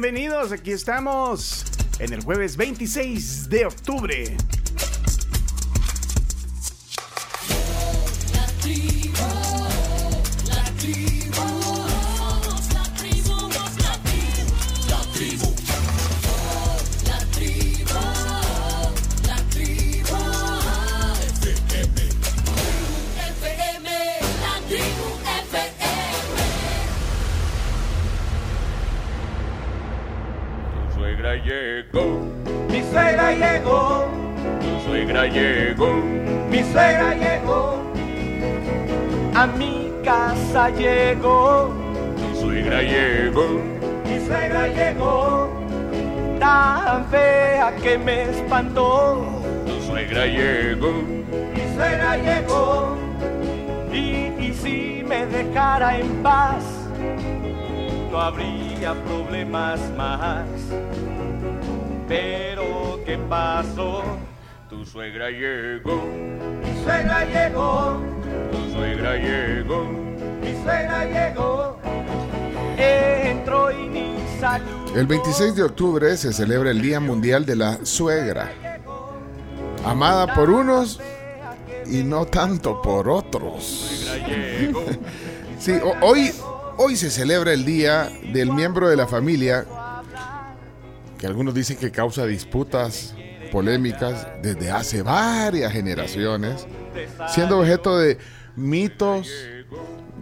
Bienvenidos, aquí estamos en el jueves 26 de octubre. Suegra llegó. Mi suegra llegó. Tu suegra llegó. Mi suegra llegó. Entró y ni saludó. El 26 de octubre se celebra el Día Mundial de la Suegra. Amada por unos y no tanto por otros. Sí, ho- hoy, hoy se celebra el Día del miembro de la familia que algunos dicen que causa disputas polémicas desde hace varias generaciones, siendo objeto de mitos,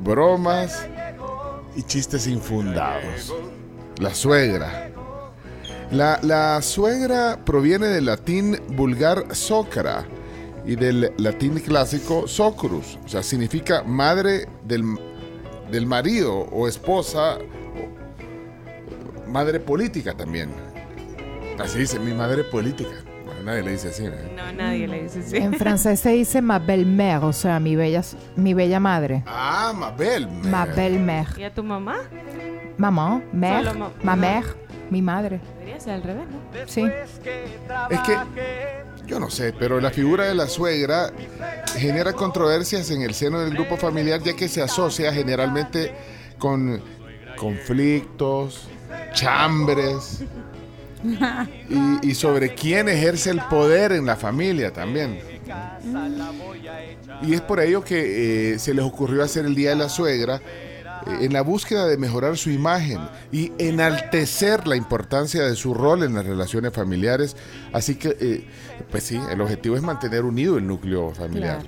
bromas y chistes infundados. La suegra. La, la suegra proviene del latín vulgar socra y del latín clásico socrus, o sea, significa madre del, del marido o esposa, madre política también. Así dice, mi madre política. Nadie le dice así. ¿no? No, nadie le dice así. En francés se dice ma belle-mère, o sea, mi bella, mi bella madre. Ah, Mabel. Ma belle-mère. ¿Y a tu mamá? Maman, mère, ma- ma mère, mi madre. Debería ser al revés, ¿no? Sí. Es que yo no sé, pero la figura de la suegra genera controversias en el seno del grupo familiar ya que se asocia generalmente con conflictos, chambres y, y sobre quién ejerce el poder en la familia también. Y es por ello que eh, se les ocurrió hacer el Día de la Suegra eh, en la búsqueda de mejorar su imagen y enaltecer la importancia de su rol en las relaciones familiares. Así que, eh, pues sí, el objetivo es mantener unido el núcleo familiar.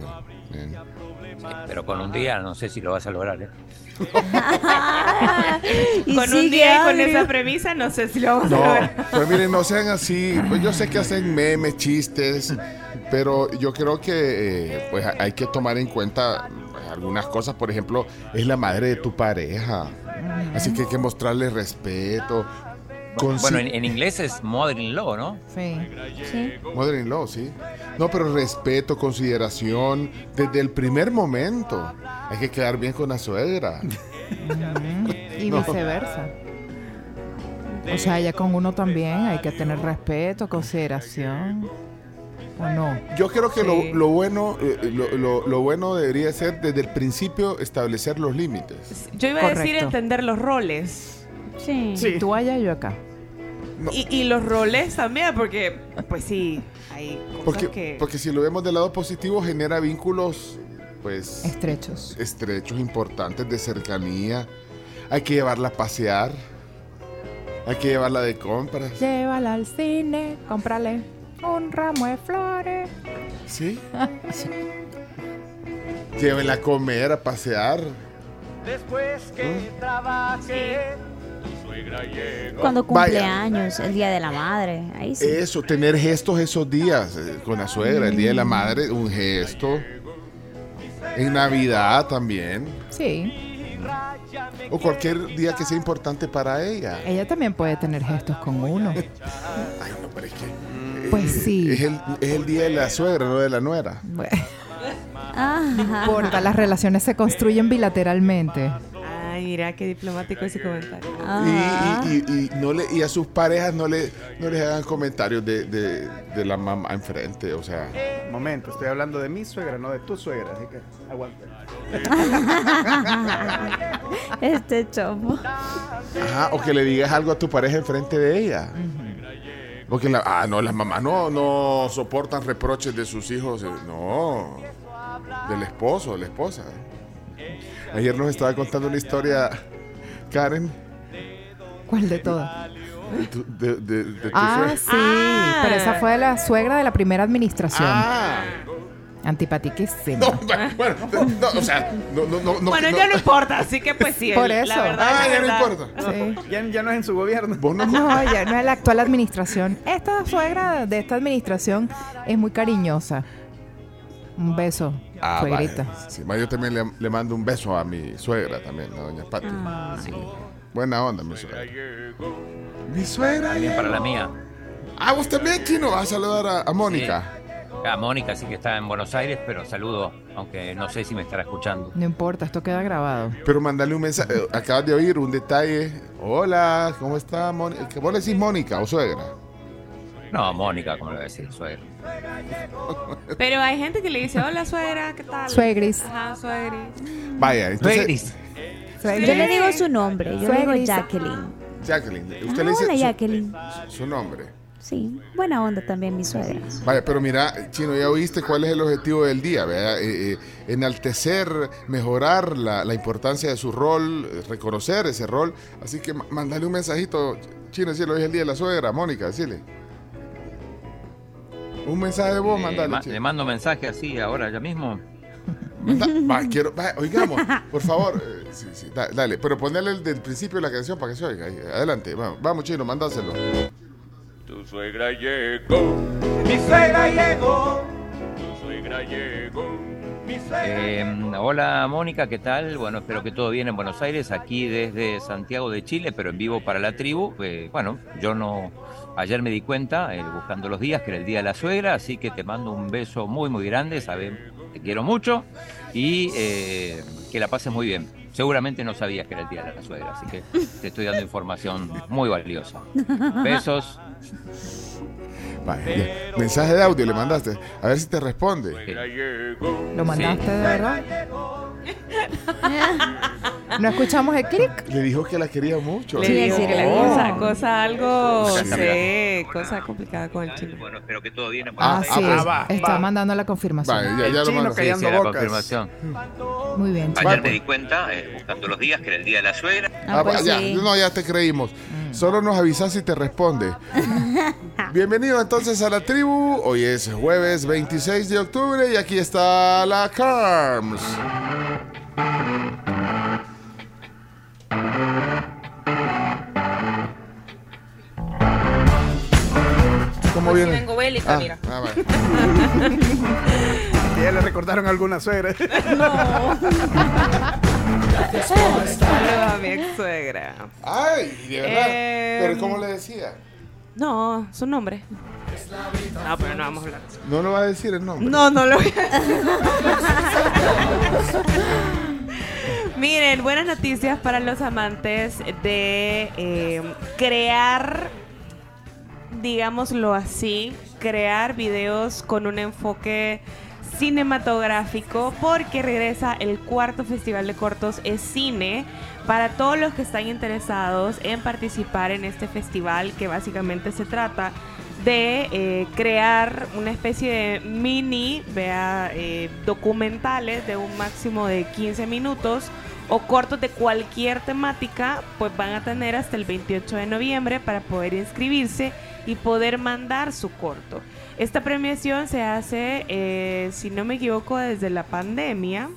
Pero con un día no sé si lo vas a lograr. Y con un día y con esa premisa, no sé si lo vamos a No, lograr. pues miren, no sean así. Pues yo sé que hacen memes, chistes, pero yo creo que eh, pues hay que tomar en cuenta algunas cosas. Por ejemplo, es la madre de tu pareja. Así que hay que mostrarle respeto. Bueno, en, en inglés es mother-in-law, ¿no? Sí. Sí. Mother-in-law, sí. No, pero respeto, consideración, desde el primer momento. Hay que quedar bien con la suegra. Y No. viceversa. O sea, ya con uno también hay que tener respeto, consideración. ¿O no? Yo creo que Sí. lo, lo bueno, eh, lo, lo- lo bueno debería ser desde el principio establecer los límites. Yo iba a decir entender los roles. Sí. Sí. Tú allá, yo acá. No. Y, y los roles también, porque, pues sí, hay cosas Porque, que... porque si lo vemos del lado positivo, genera vínculos, pues, Estrechos. estrechos, importantes, de cercanía. Hay que llevarla a pasear. Hay que llevarla de compras. Llévala al cine, cómprale un ramo de flores. ¿Sí? Llévenla a comer, a pasear. Después que trabajé. Cuando Vaya. cumpleaños, el día de la madre. Ahí sí. Eso, tener gestos esos días eh, con la suegra, el Día de la Madre, un gesto. En Navidad también. Sí. O cualquier día que sea importante para ella. Ella también puede tener gestos con uno. Ay, no, pero es que Pues sí. es el, es el día de la suegra, no de la nuera. Bueno, Ah, no importa, las relaciones se construyen bilateralmente. Ay, mira qué diplomático ese comentario. Ah. Y, y- y- y no le, y a sus parejas no le no les hagan comentarios de, de- de la mamá enfrente, o sea. Momento, estoy hablando de mi suegra, no de tu suegra, así que aguanta. Este chopo. Ajá, o que le digas algo a tu pareja enfrente de ella. Porque la, ah, no, las mamás no, no soportan reproches de sus hijos, eh, no, del esposo, de la esposa. Ayer nos estaba contando una historia, Karen, ¿Cuál de todas? de tu, de, de- Ah, sí. Ah. Pero esa fue la suegra de la primera administración. Ah, Antipatiquísima. no, bueno, no, o sea, no, no, no, no. bueno, no- ya no importa, así que pues sí. Por eso. La verdad, Ah, la ya no importa. Sí. Ya, ya no es en su gobierno. Vos no, No, ya no es la actual administración. Esta suegra de esta administración es muy cariñosa. Un beso, Ah, suegrita. Sí, yo también le, le mando un beso a mi suegra también, a doña Pati. Sí. Buena onda, mi suegra. Mi suegra. También para la mía. Ah, vos también, Chino, vas a saludar a, a Mónica. Ah, Mónica sí que está en Buenos Aires, pero saludo, aunque no sé si me estará escuchando. No importa, esto queda grabado. Pero mandale un mensaje. eh, Acabas de oír un detalle. Hola, ¿cómo está Mónica? ¿Vos le decís Mónica o suegra? No, Mónica, como le voy a decir, suegro. Pero hay gente que le dice, hola suegra, ¿qué tal? Suegris. Ajá, suegris. Vaya, entonces. Suegris. Yo le digo su nombre. Yo le digo. Jacqueline. Jacqueline. Usted Ah, le dice hola, su- Jacqueline. su nombre. Sí, buena onda también mi suegra. Vaya, pero mira, Chino, ya oíste cuál es el objetivo del día, ¿verdad? Eh, eh, enaltecer, mejorar la, la importancia de su rol, eh, reconocer ese rol. Así que ma- mándale un mensajito, Chino, si hoy es el día de la suegra, Mónica, decirle. Un mensaje de voz, Eh, mandale. ma- le mando mensaje así ahora, ya mismo. Manda- va, quiero, va, oigamos, por favor. eh, sí, sí, da- dale, pero ponerle el del principio de la canción para que se oiga. ahí, Adelante, vamos, vamos Chino, mandáselo. Tu suegra llegó, Mi suegra llegó, tu suegra llegó. mi suegra Eh, hola Mónica, ¿qué tal? Bueno, espero que todo bien en Buenos Aires, aquí desde Santiago de Chile, pero en vivo para la tribu. Eh, bueno, yo no, ayer me di cuenta, eh, buscando los días, que era el día de la suegra, así que te mando un beso muy, muy grande, sabes, te quiero mucho y eh, que la pases muy bien. Seguramente no sabías que era el día de la suegra, así que te estoy dando información muy valiosa. Besos. Mensaje de audio le mandaste. A ver si te responde. ¿Lo mandaste de verdad? ¿No escuchamos el clic? Le dijo que la quería mucho. Le Sí, digo, decirle, cosa, oh. cosa algo, Acá está, sí, cosa complicada con el chino. Bueno, espero que todo bien en Ah, Ah, sí. pues, va, está va. mandando la confirmación. Ya, El ya lo chino que- Callando Sí, sí, la confirmación. Muy bien. Ayer me di cuenta, eh, buscando los días, que era el día de la suegra. Ah, Ah, pues ya, sí. no, ya te creímos. Solo nos avisas si te responde. Bienvenido entonces a la tribu. Hoy es jueves 26 de octubre y aquí está la Carms. ¿Cómo viene? vengo bélica, Ah, mira. ah, vale. Ya le recordaron a alguna suegra. Saludos a mi ex suegra. Ay, de verdad. Eh, Pero ¿cómo le decía? No, su nombre. No, pero no vamos a hablar. No lo va a decir el nombre. No, no lo voy a Miren, buenas noticias para los amantes de eh, crear, digámoslo así, crear videos con un enfoque cinematográfico porque regresa el cuarto festival de cortos es cine para todos los que están interesados en participar en este festival que básicamente se trata de eh, crear una especie de mini, vea, eh, documentales de un máximo de 15 minutos o cortos de cualquier temática, pues van a tener hasta el 28 de noviembre para poder inscribirse y poder mandar su corto. Esta premiación se hace, eh, si no me equivoco, desde la pandemia,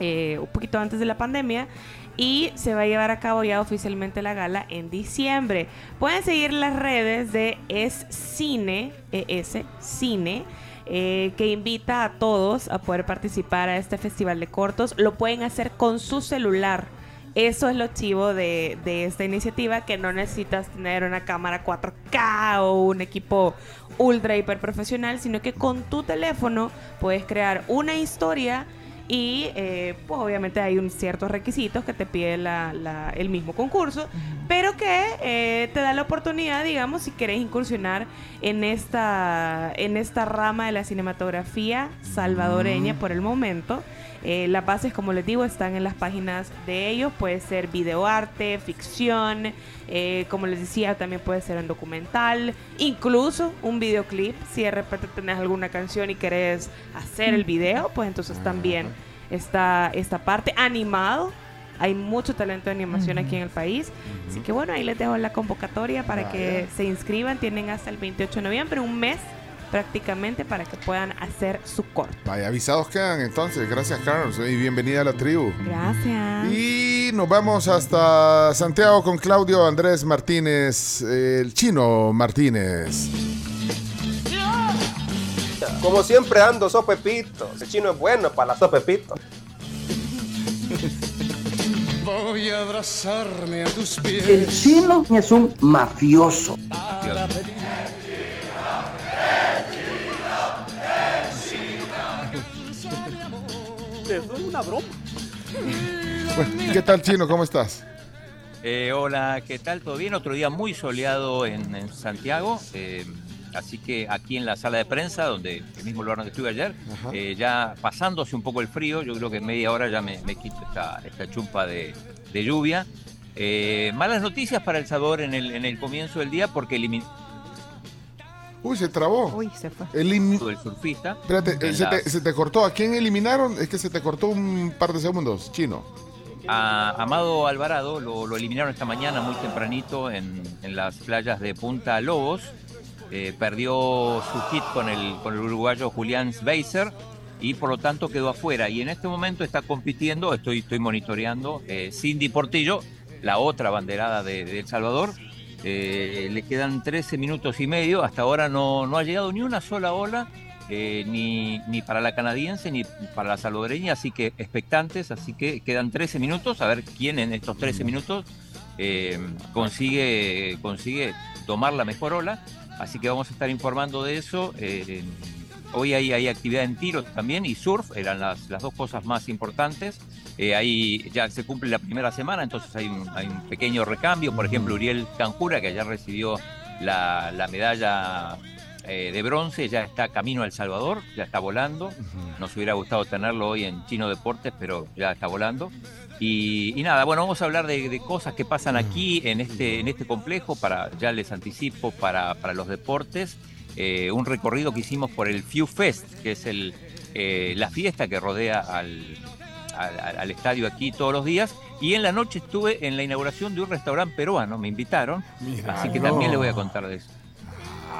eh, un poquito antes de la pandemia, y se va a llevar a cabo ya oficialmente la gala en diciembre. Pueden seguir las redes de Es Cine, ES Cine, eh, que invita a todos a poder participar a este festival de cortos. Lo pueden hacer con su celular. Eso es lo chivo de, de esta iniciativa, que no necesitas tener una cámara 4K o un equipo ultra hiper profesional, sino que con tu teléfono puedes crear una historia y eh, pues obviamente hay un ciertos requisitos que te pide la- la- el mismo concurso, pero que eh, te da la oportunidad, digamos, si querés incursionar en esta, en esta rama de la cinematografía salvadoreña por el momento. Eh, las bases, como les digo, están en las páginas de ellos. Puede ser videoarte, ficción, eh, como les decía, también puede ser un documental, incluso un videoclip. Si de repente tenés alguna canción y querés hacer el video, pues entonces también está esta parte animado. Hay mucho talento de animación aquí en el país. Así que bueno, ahí les dejo la convocatoria para que se inscriban. Tienen hasta el 28 de noviembre, un mes prácticamente para que puedan hacer su corto. Vaya, avisados quedan entonces. Gracias, Carlos. Y bienvenida a la tribu. Gracias. Y nos vamos hasta Santiago con Claudio Andrés Martínez, el chino Martínez. Como siempre ando sopepito. El chino es bueno para la sopepito. Voy a abrazarme a tus pies. El chino es un mafioso. Es una broma. Bueno, ¿Qué tal, chino? ¿Cómo estás? Eh, hola, ¿qué tal? ¿Todo bien? Otro día muy soleado en, en Santiago. eh, así que aquí en la sala de prensa, donde el mismo lugar donde estuve ayer, eh, ya pasándose un poco el frío, yo creo que en media hora ya me, me quito esta, esta chumpa de, de lluvia. Eh, malas noticias para El Salvador en el, en el comienzo del día porque eliminó Uy, se trabó. Uy, se fue. El surfista. Espérate, eh, se, las- te, se te cortó. ¿A quién eliminaron? Es que se te cortó un par de segundos, chino. A Amado Alvarado lo, lo eliminaron esta mañana muy tempranito en, en las playas de Punta Lobos. Eh, perdió su hit con el, con el uruguayo Julián Sveiser y por lo tanto quedó afuera. Y en este momento está compitiendo, estoy, estoy monitoreando, eh, Cindy Portillo, la otra banderada de, de El Salvador. Eh, le quedan 13 minutos y medio. Hasta ahora no, no ha llegado ni una sola ola, eh, ni, ni para la canadiense ni para la salvadoreña. Así que expectantes. Así que quedan 13 minutos. A ver quién en estos 13 minutos eh, consigue, consigue tomar la mejor ola. Así que vamos a estar informando de eso. Eh, hoy hay, hay actividad en tiro también y surf, eran las, las dos cosas más importantes. Eh, ahí ya se cumple la primera semana, entonces hay un, hay un pequeño recambio. Por ejemplo, Uriel Canjura, que ayer recibió la, la medalla eh, de bronce, ya está camino a El Salvador, ya está volando. Nos hubiera gustado tenerlo hoy en Chino Deportes, pero ya está volando. Y, y nada, bueno, vamos a hablar de, de cosas que pasan aquí en este, en este complejo, para, ya les anticipo, para, para los deportes. Eh, un recorrido que hicimos por el Few Fest, que es el, eh, la fiesta que rodea al, al, al- al estadio aquí todos los días. Y en la noche estuve en la inauguración de un restaurante peruano, me invitaron. así que no. también les voy a contar de eso.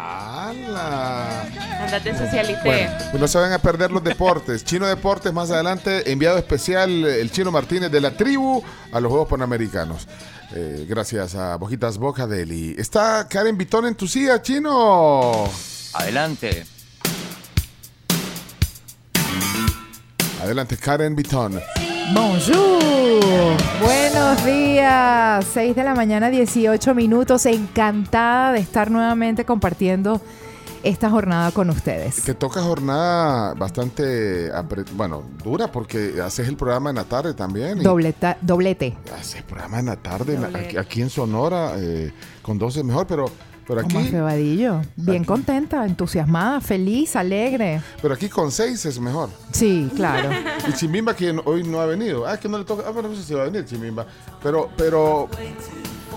¡Hala! Andate socialité. Bueno, pues no se van a perder los deportes. Chino Deportes más adelante, enviado especial el Chino Martínez de la tribu a los Juegos Panamericanos. Eh, gracias a Bojitas Boca Deli. Está Karen Vitón en tu silla, Chino. Adelante. Adelante, Karen Vitón. Bonjour. Buenos días. 6 de la mañana, 18 minutos. Encantada de estar nuevamente compartiendo esta jornada con ustedes. Te toca jornada bastante, bueno, dura porque haces el programa en la tarde también. Dobleta- doblete. Haces programa en la tarde en- aquí, aquí en Sonora eh, con 12 mejor, pero, pero Como aquí. Bien aquí. contenta, entusiasmada, feliz, alegre. pero aquí con 6 es mejor. Sí, claro. Y Chimbimba que hoy no ha venido. Ah, que no le toca. Ah, bueno, no sé si va a venir Chimbimba. Pero, pero,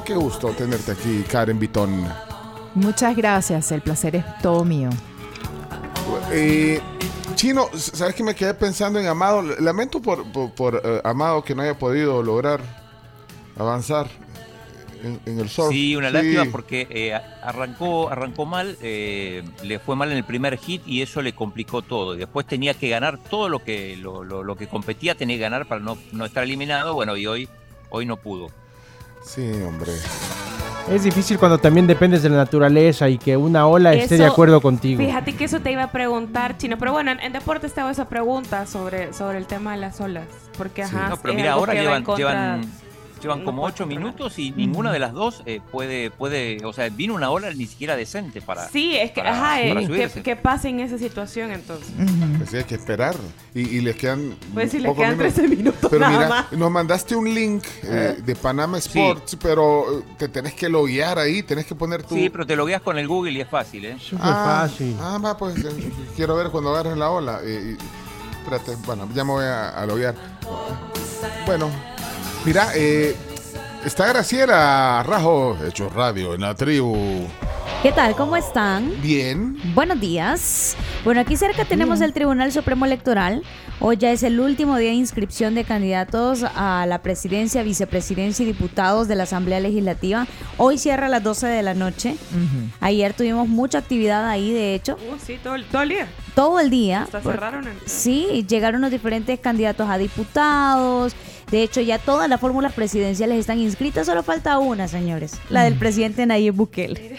qué gusto tenerte aquí, Karen Vitón. Muchas gracias. El placer es todo mío. Eh, Chino, ¿sabes que me quedé pensando en Amado? Lamento por, por, por, eh, Amado que no haya podido lograr avanzar en, en el surf. Sí, una lástima porque eh, arrancó, arrancó mal, eh, le fue mal en el primer hit y eso le complicó todo. Y después tenía que ganar todo lo que, lo, lo- lo que competía, tenía que ganar para no, no estar eliminado. Bueno, y hoy, hoy no pudo. Sí, hombre. Es difícil cuando también dependes de la naturaleza y que una ola esté de acuerdo contigo. Fíjate que eso te iba a preguntar, Chino. Pero bueno, en, en deporte estaba esa pregunta sobre, sobre el tema de las olas. Porque, ajá, No, pero es mira, ahora llevan, contra- llevan, Llevan como ocho minutos y ninguna de las dos eh, puede, puede, o sea, vino una ola ni siquiera decente para. Sí, es que, para- ajá, para eh, subirse. ¿qué, qué pasa en esa situación entonces? Pues sí, hay que esperar. Y, y les quedan. Pues sí, les quedan 13 minutos Pero nada mira, más. nos mandaste un link eh, de Panama Sports, pero eh, te tenés que loguear ahí, tenés que poner tu. Sí, pero te logueas con el Google y es fácil, ¿eh? ah, Ah, va, pues eh, quiero ver cuando agarres la ola. Eh, y- espérate, bueno, ya me voy a, a loguear. Bueno, mira, eh, está Graciela Rajo, hecho radio en la tribu. ¿Qué tal? ¿Cómo están? Bien. Buenos días. Bueno, aquí cerca tenemos el Tribunal Supremo Electoral. Hoy ya es el último día de inscripción de candidatos a la presidencia, vicepresidencia y diputados de la Asamblea Legislativa. Hoy cierra a las 12 de la noche. Ayer tuvimos mucha actividad ahí, de hecho. Uh, sí, todo el, todo el día. Todo el día. Hasta cerraron el... Sí, llegaron los diferentes candidatos a diputados. De hecho, ya todas las fórmulas presidenciales están inscritas. Solo falta una, señores. La del presidente Nayib Bukele.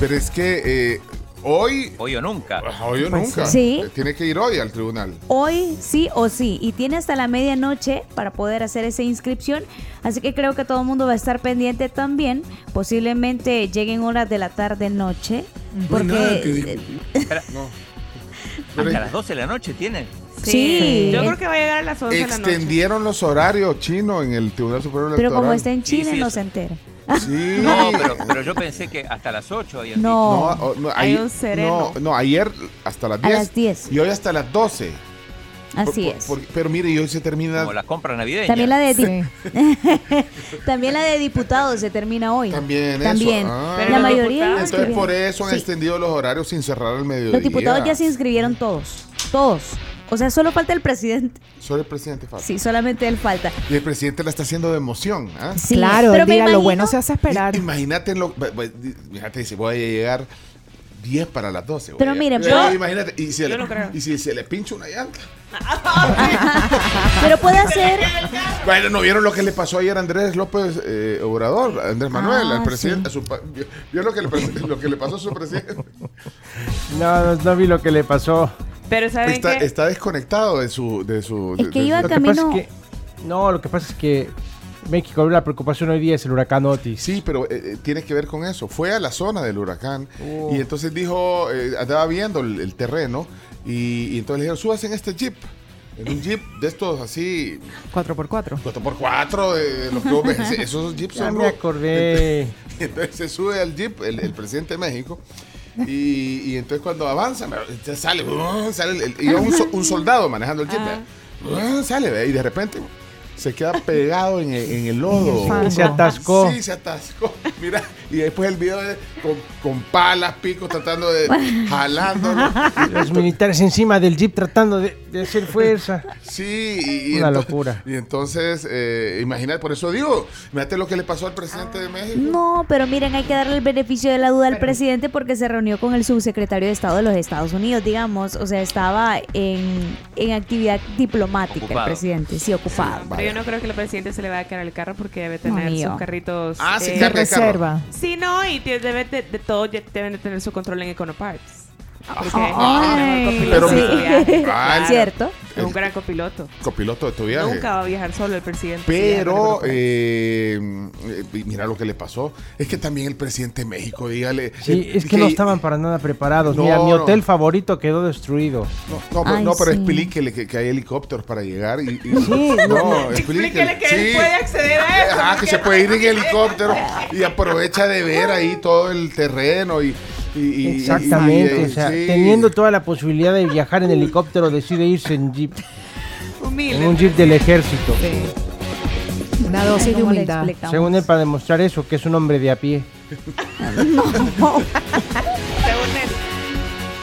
Pero es que eh, hoy. Hoy o nunca. Hoy o Pues nunca. sí. Eh, Tiene que ir hoy al tribunal. Hoy sí o sí. Y tiene hasta la medianoche para poder hacer esa inscripción. Así que creo que todo el mundo va a estar pendiente también. Posiblemente lleguen horas de la tarde-noche. Porque. Espera, Hasta las 12 de la noche tiene. Sí. Yo creo que va a llegar a las 11 de la noche. Extendieron los horarios chinos en el Tribunal Supremo Pero Electoral. como está en Sí, Chile, sí, no se entera. Sí. No, pero, pero yo pensé que hasta las 8 habían No. No, no, Hay ayer- un sereno. No, no, ayer hasta las A 10. las 10. Y hoy hasta las 12. Así Por- es. por- pero mire, y hoy se termina. Como la compra navideña. También la de di- también la de diputados se termina hoy. También, También. eso. Ah. Pero la mayoría Entonces por eso han Sí. extendido los horarios sin cerrar al mediodía. Los diputados ya se inscribieron todos. Todos. O sea, solo falta el presidente. Solo el presidente falta. Sí, solamente él falta. Y el presidente la está haciendo de emoción. ¿ah? Sí, claro, pero dirá, lo bueno se hace esperar. Imagínate lo. Fíjate, dice, voy a llegar 10 para las 12. voy Pero a- miren, yo- imagínate, y si, le, no y si se le pincha una llanta. Pero puede hacer. Bueno, ¿no vieron lo que le pasó ayer a Andrés López eh, Obrador? a Andrés Manuel, Ah, al presidente. pa- ¿Vio vio lo que, le, pasó- lo que le pasó a su presidente? No, no, no vi lo que le pasó. Pero ¿saben Está, qué? está desconectado de su... De su Es de- que de iba su- que pasa camino- es que. No, lo que pasa es que México, la preocupación hoy día es el huracán Otis. Sí, pero eh, eh, tiene que ver con eso. Fue a la zona del huracán Oh. y entonces dijo, eh, andaba viendo el, el terreno y, y entonces le dijeron, súbase en este jeep. En un jeep de estos así, 4x4. 4x4, de los que vos ves, esos jeeps Ya son... me acordé. Entonces se sube al jeep el, el presidente de México y, y entonces cuando avanza, entonces sale, uh, sale el- y un, un soldado manejando el jeep, ¿verdad? Uh, sale y de repente se queda pegado en el, en el lodo. Se atascó. Sí, se atascó. Mira, y después el video de- con, con palas, picos, tratando de jalándolo. Los militares encima del jeep tratando de, de hacer fuerza. Sí, y, y Una ento- locura. Y entonces, eh, imagínate, por eso digo, imagínate lo que le pasó al presidente de México. No, pero miren, hay que darle el beneficio de la duda al presidente porque se reunió con el subsecretario de Estado de los Estados Unidos, digamos. O sea, estaba en, en actividad diplomática Ocupado. el presidente, sí, ocupado. Pero yo no creo que el presidente se le vaya a quedar el carro porque debe No, tener ni yo. sus carritos. Ah, sí, eh, carne de carro. Reserva. Sí, no, y te- debe de, de todo deben de tener su control en Econoparts. Ay, Pero viaje. Ah, el- ¿Cierto? Es un gran copiloto. Copiloto de tu viaje. Nunca va a viajar solo el presidente. Pero, Sí, eh, mira lo que le pasó. Es que también el presidente de México, dígale. Sí, eh, es que no estaban para nada preparados. Mira, mi no. hotel favorito quedó destruido. No, no, pero- Ay, no, pero sí. explíquele que, que hay helicópteros para llegar. Y, y- Sí, no, Explíquele que él Sí. puede acceder a eso. Ajá, que se puede ir en helicóptero y aprovecha de ver ahí todo el terreno y. y- y- Exactamente. y- y- o sea, sí. teniendo toda la posibilidad de viajar en helicóptero, decide irse en jeep. Humilde. En un jeep del ejército. Una dosis de ¿Cómo le humildad. Según él, para demostrar eso, que es un hombre de a pie. Según él.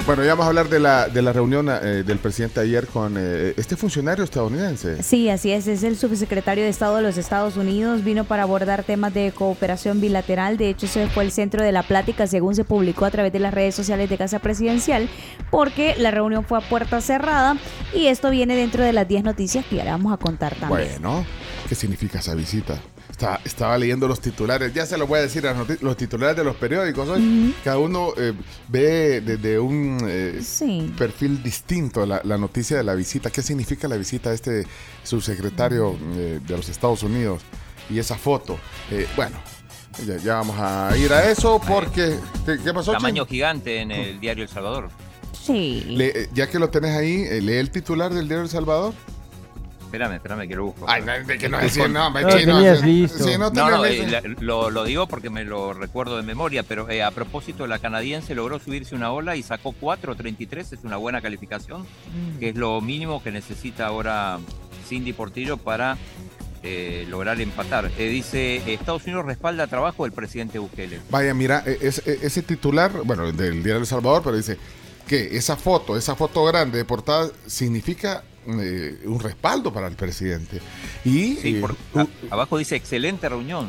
Bueno, ya vamos a hablar de la, de la reunión eh, del presidente ayer con eh, este funcionario estadounidense. Sí, así es. Es el subsecretario de Estado de los Estados Unidos. Vino para abordar temas de cooperación bilateral. De hecho, ese fue el centro de la plática, según se publicó a través de las redes sociales de Casa Presidencial, porque la reunión fue a puerta cerrada y esto viene dentro de las 10 noticias que ya le vamos a contar también. Bueno, ¿qué significa esa visita? Estaba, estaba leyendo los titulares, ya se lo voy a decir, los titulares de los periódicos hoy. Cada uno eh, ve desde un eh, Sí. perfil distinto la, la noticia de la visita. ¿Qué significa la visita de este subsecretario eh, de los Estados Unidos? y esa foto. Eh, bueno, ya, ya vamos a ir a eso porque... ¿Qué, qué pasó? Tamaño gigante en el diario El Salvador. Sí. Le- ya que lo tenés ahí, lee el titular del diario El Salvador. Espérame, espérame que lo busco. Ay, no, de que no decir, no, No, tenías sí, listo. sí, no No, no, tenías eh, la- lo, lo digo porque me lo recuerdo de memoria, pero eh, a propósito, la canadiense logró subirse una ola y sacó 4.33, es una buena calificación, que es lo mínimo que necesita ahora Cindy Portillo para eh, lograr empatar. Eh, dice, Estados Unidos respalda trabajo del presidente Bukele. Vaya, mira, es- eh, ese titular, bueno, del diario El Salvador, pero dice que esa foto, esa foto grande de portada significa eh, un respaldo para el presidente. Y, Sí, eh, por- a- abajo dice, excelente reunión.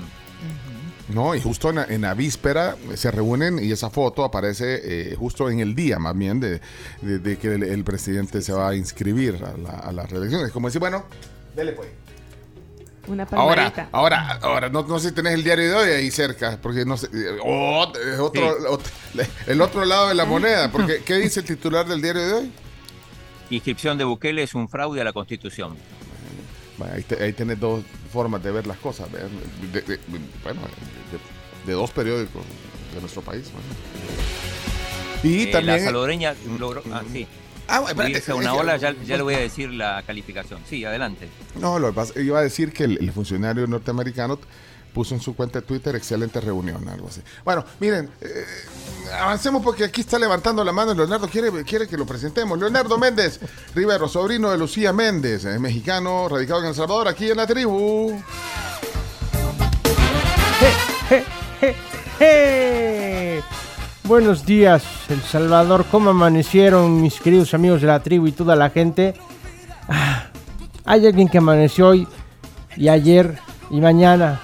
no, y justo en la, en la víspera se reúnen y esa foto aparece eh, justo en el día, más bien, de, de- de que el, el presidente se va a inscribir a la, a la reelección. Es como decir, bueno, dele pues. Una Ahora, ahora, ahora, no, no sé si tenés el diario de hoy ahí cerca, porque no sé, eh, oh, es otro, otro- el otro lado de la moneda, porque ¿qué dice el titular del diario de hoy? Inscripción de Bukele es un fraude a la Constitución. Bueno, ahí, te- ahí tenés dos formas de ver las cosas. De, de- bueno, de, dos periódicos de nuestro país. bueno. Y Eh, también... La salvadoreña logró... Ah, sí. Ah, bueno, espérate, una ola, ya, ya le voy a decir la calificación. Sí, adelante. No, lo que pasa, iba a decir que el, el funcionario norteamericano puso en su cuenta de Twitter excelente reunión, algo así. Bueno, miren, eh, avancemos porque aquí está levantando la mano Leonardo, quiere, quiere que lo presentemos. Leonardo Méndez Rivero, sobrino de Lucía Méndez, eh, mexicano, radicado en El Salvador, aquí en la tribu. Buenos días, El Salvador. ¿Cómo amanecieron mis queridos amigos de la tribu y toda la gente? Ah, hay alguien que amaneció hoy y ayer y mañana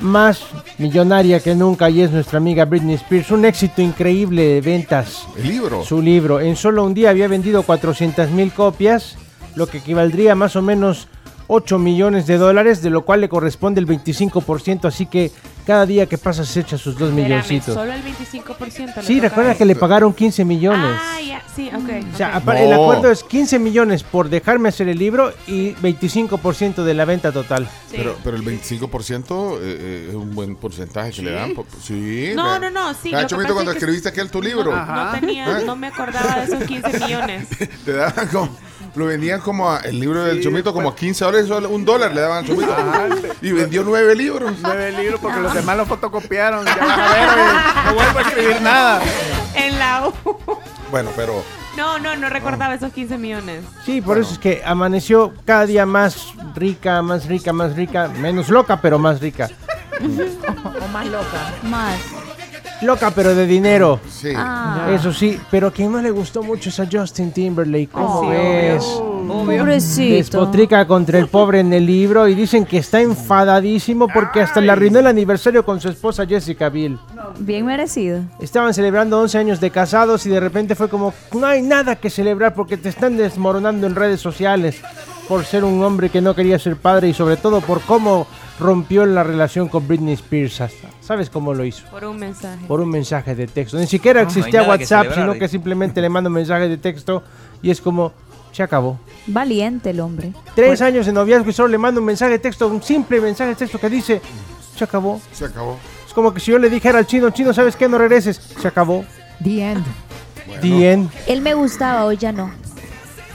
más millonaria que nunca y es nuestra amiga Britney Spears. Un éxito increíble de ventas. El libro. Su libro. En solo un día había vendido 400 mil copias, lo que equivaldría a más o menos 8 millones de dólares, de lo cual le corresponde el 25%, así que cada día que pasa se echa sus dos Espérame, milloncitos. solo el 25%. le Sí, recuerda que le pagaron 15 millones. Ah, ya, sí, ok. O sea, ok. apa- el acuerdo es 15 millones por dejarme hacer el libro y 25% de la venta total. Sí. Pero, pero el 25% eh, eh, es un buen porcentaje que le dan. Sí. No, no, no, sí, Ah, Chomito, pasa cuando es que- escribiste aquel tu libro, No, no tenía, ¿Eh? no me acordaba de esos 15 millones. te daban como, lo vendían como a- el libro del Chomito como a 15 dólares, solo un dólar le daban al Chomito. y vendió nueve libros. Nueve libros porque los demás los fotocopiaron. Ya van a ver, no vuelvo a escribir nada. En la U. Bueno, pero No, no, no recordaba esos 15 millones. Sí, por eso es que amaneció cada día más rica, más rica, más rica, menos loca, pero más rica. O más loca. Más. Loca, pero de dinero. sí. Ah. Eso sí, pero a quien no le gustó mucho es a Justin Timberlake. ¿Cómo Oh, ves? Pobrecito. Despotrica contra el pobre en el libro y dicen que está enfadadísimo porque hasta le arruinó el aniversario con su esposa Jessica Biel. Bien merecido. Estaban celebrando 11 años de casados y de repente fue como, no hay nada que celebrar porque te están desmoronando en redes sociales por ser un hombre que no quería ser padre y sobre todo por cómo rompió la relación con Britney Spears. Hasta- ¿Sabes cómo lo hizo? Por un mensaje. Por un mensaje de texto. Ni siquiera No, no existía que WhatsApp, celebrar, sino que simplemente le mando mensaje de texto y es como, se acabó. Valiente el hombre. Tres años de noviazgo y solo le mando un mensaje de texto, un simple mensaje de texto que dice, se acabó. Se acabó. Es como que si yo le dijera al chino, chino, ¿sabes qué? No regreses. Se acabó. The end. The end. Él me gustaba, hoy ya no.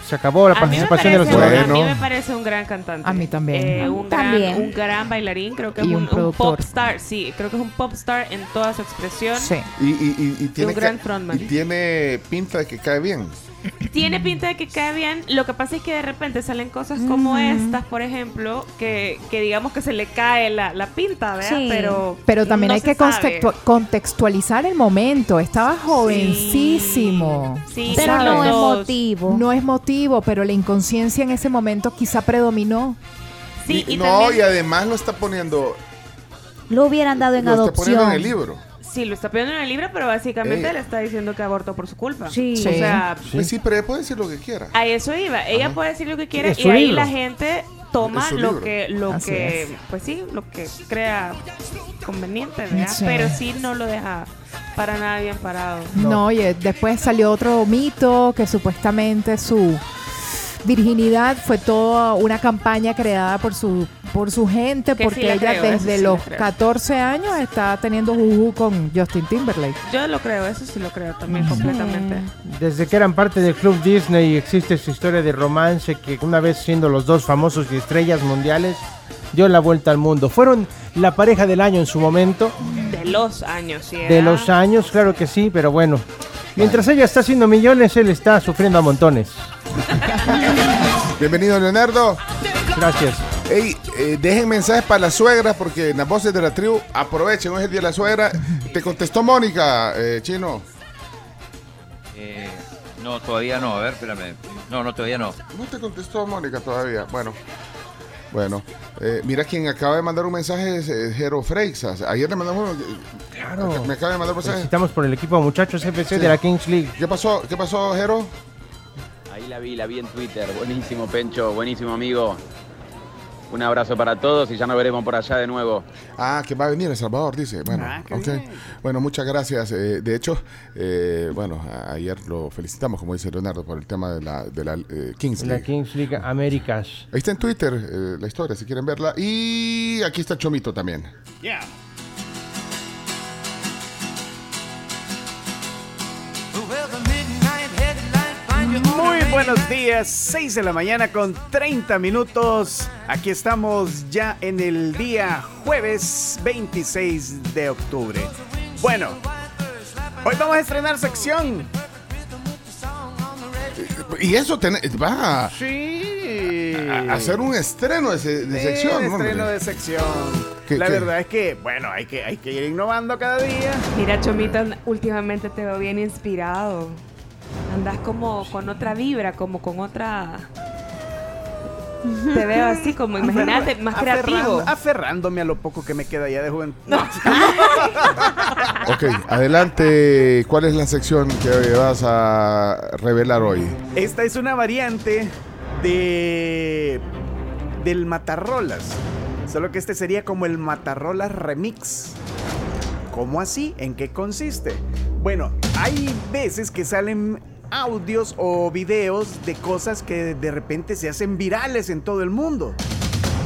Se acabó la participación de los Bueno. a mí me parece un gran cantante. A mí también. Eh, un, gran, un gran bailarín, creo que Y es un un, un productor. pop star, sí, creo que es un pop star en toda su expresión. Sí. Y, y, y, y tiene un gran frontman. y tiene pinta de que cae bien. Tiene pinta de que cae bien. Lo que pasa es que de repente salen cosas como estas, por ejemplo, que, que digamos que se le cae la, la pinta, ¿verdad? Sí. Pero, Pero también no hay que contextu- contextualizar el momento. Estaba jovencísimo. Sí, Pero ¿sabes? no es motivo. No es motivo, pero la inconsciencia en ese momento quizá predominó. Sí, y, y no, también- y además lo está poniendo, Lo hubieran dado en lo está poniendo adopción. en el libro. Sí, lo está pidiendo en el libro, pero básicamente Ey. le está diciendo que abortó por su culpa. Sí. O sea, Pues sí, pero ella puede decir lo que quiera. a eso iba. Ella puede decir lo que quiere Es y ahí libro. la gente toma lo libro. que, lo Así que, es. pues sí, lo que crea conveniente, ¿verdad? Sí. Pero sí no lo deja para nada bien parado. No, y eh, después salió otro mito que supuestamente su virginidad fue toda una campaña creada por su por su gente, Que porque sí ella creo, desde sí los creo. 14 años está teniendo juju con Justin Timberlake. Yo lo creo, eso sí lo creo también completamente. Desde que eran parte del Club Disney existe su historia de romance que una vez siendo los dos famosos y estrellas mundiales dio la vuelta al mundo. Fueron la pareja del año en su momento, De los años, ¿sí? de los años, claro que sí, pero bueno. Mientras ella está haciendo millones, él está sufriendo a montones. Bienvenido, Leonardo. Gracias. Ey, eh, dejen mensajes para las suegras porque en las voces de la tribu aprovechen, hoy es el día de la suegra. Te contestó Mónica, eh, Chino. Eh, no, todavía no. A ver, espérame. No, no, todavía no. No te contestó Mónica todavía. Bueno, bueno. eh, mira quién acaba de mandar un mensaje es Jero Freixas. Ayer le mandamos. Claro. Me acaba de mandar mensaje. Felicitamos por el equipo muchachos FC Sí. de la Kings League. ¿Qué pasó? ¿Qué pasó, Jero? Ahí la vi, la vi en Twitter. Buenísimo, Pencho. Buenísimo, amigo. Un abrazo para todos y ya nos veremos por allá de nuevo. Ah, que va a venir El Salvador, dice. Bueno, Ah, qué ok. bien. Bueno, muchas gracias. Eh, de hecho, eh, bueno, ayer lo felicitamos, como dice Leonardo, por el tema de la, de la eh, Kings La League. Kings League Américas. Ahí está en Twitter eh, la historia, si quieren verla. Y aquí está Chomito también. Muy buenos días, 6 de la mañana con 30 minutos. Aquí estamos ya en el día jueves 26 de octubre. Bueno, hoy vamos a estrenar sección. Y eso ten- va a, Sí. a hacer un estreno de, se- de Sí, sección. un hombre. estreno de sección. ¿Qué- La qué? verdad es que, bueno, hay que, hay que ir innovando cada día. Mira, Chomito, últimamente te veo bien inspirado. Andas como con otra vibra, como con otra... Te veo así como, imagínate, más creativo. Aferrando- aferrándome a lo poco que me queda ya de juventud. Ok, adelante. ¿Cuál es la sección que vas a revelar hoy? Esta es una variante de del Matarrolas. Solo que este sería como el Matarrolas Remix. ¿Cómo así? ¿En qué consiste? Bueno, hay veces que salen audios o videos de cosas que de repente se hacen virales en todo el mundo.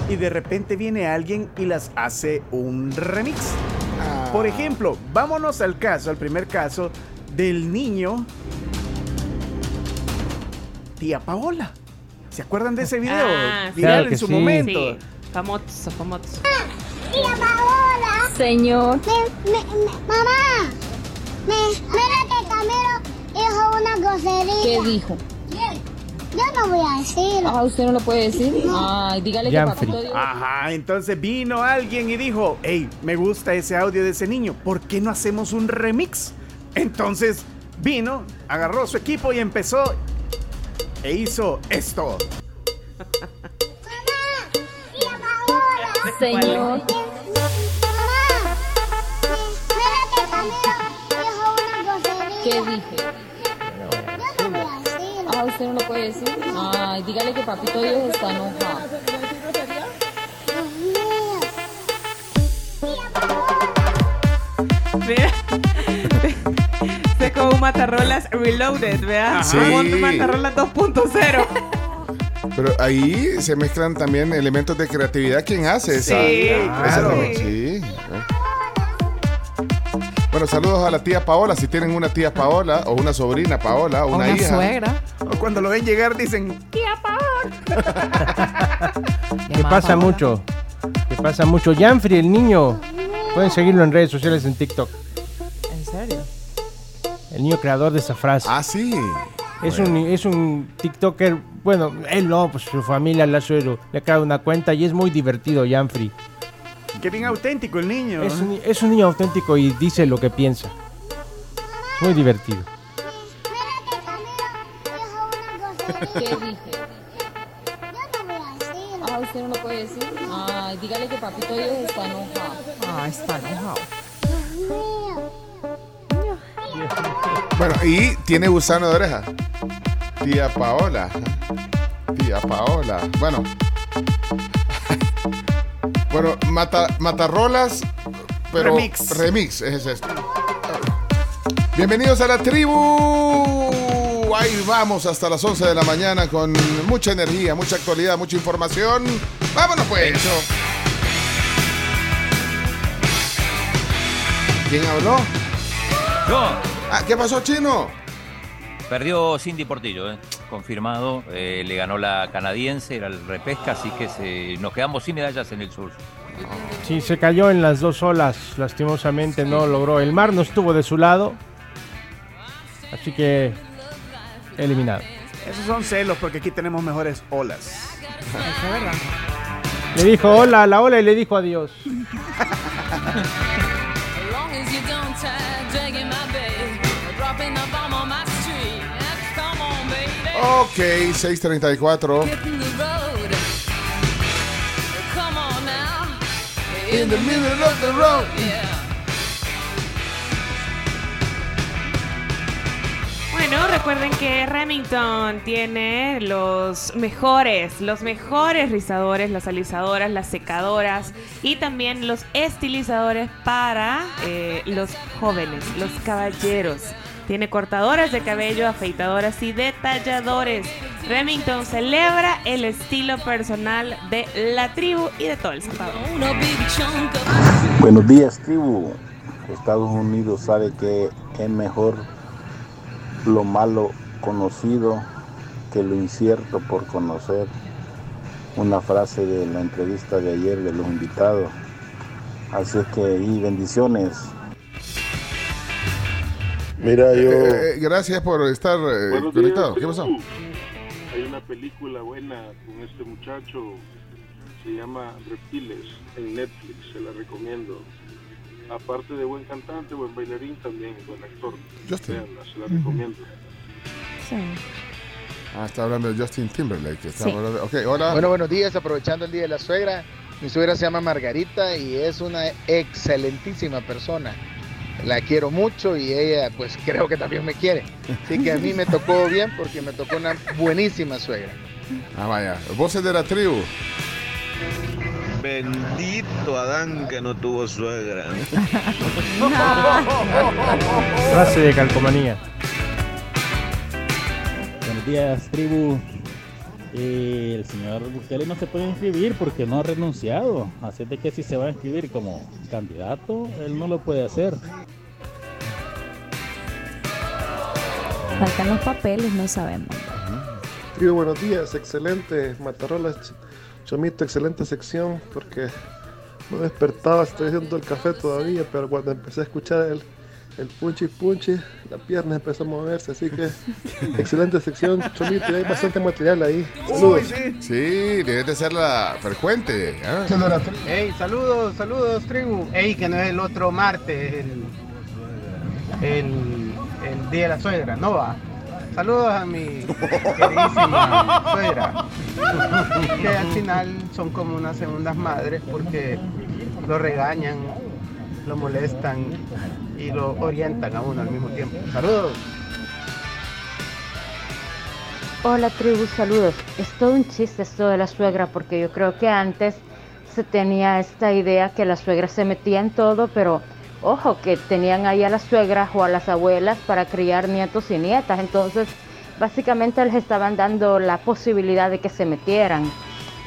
Y de repente viene alguien y las hace un remix. Por ejemplo, vámonos al caso, al primer caso del niño Tía Paola. ¿Se acuerdan de ese video? Ah, Viral Claro en su sí. momento. Sí, famoso, famoso. Tía Paola. Señor. Me- me- me- mamá. Me, mira que Camilo dijo una grosería. ¿Qué dijo? Yo no voy a decir. Ah, usted no lo puede decir. Ay, dígale que Janfrey. papito Dios. Ajá, entonces vino alguien y dijo, hey, me gusta ese audio de ese niño, ¿por qué no hacemos un remix? Entonces vino, agarró su equipo y empezó e hizo esto. Señor. Mira que Camilo. ¿Qué dije? Ah, usted no lo puede decir. Ay, dígale que papito Dios está enojado. Mira. Es como un Matarrolas Reloaded, ¿verdad? Sí. Como un Matarrolas 2.0. Pero ahí se mezclan también elementos de creatividad. ¿Quién hace esa? Sí, esa claro. remix? Sí. Bueno, saludos a la tía Paola. Si tienen una tía Paola o una sobrina Paola o O una, una hija. suegra. O cuando lo ven llegar dicen, Tía Paola. Que pasa Paola. mucho. Que pasa mucho. Janfrey, el niño. Pueden seguirlo en redes sociales en TikTok. ¿En serio? El niño creador de esa frase. Ah, sí. Es, un, es un TikToker, bueno, él no, pues su familia le, hace- le ha creado una cuenta y es muy divertido, Janfrey. Qué bien auténtico el niño. Es un, es un niño auténtico y dice lo que piensa. Muy divertido. ¿Qué dije? Ah, usted no lo puede decir. Ay, dígale que papito Dios está enojado. Ah, está enojado. Bueno, y tiene gusano de oreja. Tía Paola. Tía Paola. Bueno. Bueno, mata, Matarrolas, pero Remix. remix es esto. Bienvenidos a la tribu. ahí vamos hasta las 11 de la mañana con mucha energía, mucha actualidad, mucha información. Vámonos pues. ¿Quién habló? Yo. Ah, ¿Qué pasó, Chino? Perdió Cindy Portillo, ¿eh? Confirmado. Eh, le ganó la canadiense, era el repesca, así que se- nos quedamos sin medallas en el sur. Sí, se cayó en las dos olas, lastimosamente no logró. El mar no estuvo de su lado, así que eliminado. Esos son celos porque aquí tenemos mejores olas. Le dijo hola a la ola y le dijo adiós. Ok, 634. In the middle of the road. Bueno, recuerden que Remington tiene los mejores, los mejores rizadores, las alisadoras, las secadoras y también los estilizadores para eh, los jóvenes, los caballeros. Tiene cortadoras de cabello, afeitadoras y detalladores. Remington celebra el estilo personal de la tribu y de todo el Salvador. Buenos días, tribu. Estados Unidos sabe que es mejor lo malo conocido que lo incierto por conocer. Una frase de la entrevista de ayer de los invitados. Así es que, y bendiciones. Mira, yo. Eh, eh, gracias por estar eh, conectado. días, ¿Qué pasó? tribu. Hay una película buena con este muchacho, se llama Reptiles, en Netflix, se la recomiendo. Aparte de buen cantante, buen bailarín, también buen actor. Justin. Se la recomiendo. Ah, está hablando de Justin Timberlake. Está Sí. hablando- Ok, hola. Bueno, buenos días, aprovechando el Día de la Suegra. Mi suegra se llama Margarita y es una excelentísima persona. La quiero mucho y ella pues creo que también me quiere. Así que a mí me tocó bien porque me tocó una buenísima suegra. Ah, vaya. Voces de la tribu. Bendito Adán que no tuvo suegra. Frase de calcomanía. Buenos días, tribu. Eh, el señor Bukele no se puede inscribir porque no ha renunciado. Así de que si se va a inscribir como candidato, él no lo puede hacer. Faltan los papeles, no sabemos. Buenos días, excelente. Matarolas, Ch- Chomito, excelente sección, porque no despertaba, estoy haciendo el café todavía, pero cuando empecé a escuchar el, el punchi punchi, la pierna empezó a moverse, así que excelente sección, Chomito, hay bastante material ahí. Saludos. Sí, debe de ser la frecuente. Hey, saludos, saludos, tribu. Ey, que no es el otro martes, el, el, el día de la suegra, no va. Saludos a mi queridísima suegra, que al final son como unas segundas madres porque lo regañan, lo molestan y lo orientan a uno al mismo tiempo. Saludos. Hola tribu, saludos. Es todo un chiste esto de la suegra porque yo creo que antes se tenía esta idea que la suegra se metía en todo, pero ojo, que tenían ahí a las suegras o a las abuelas para criar nietos y nietas. Entonces, básicamente les estaban dando la posibilidad de que se metieran.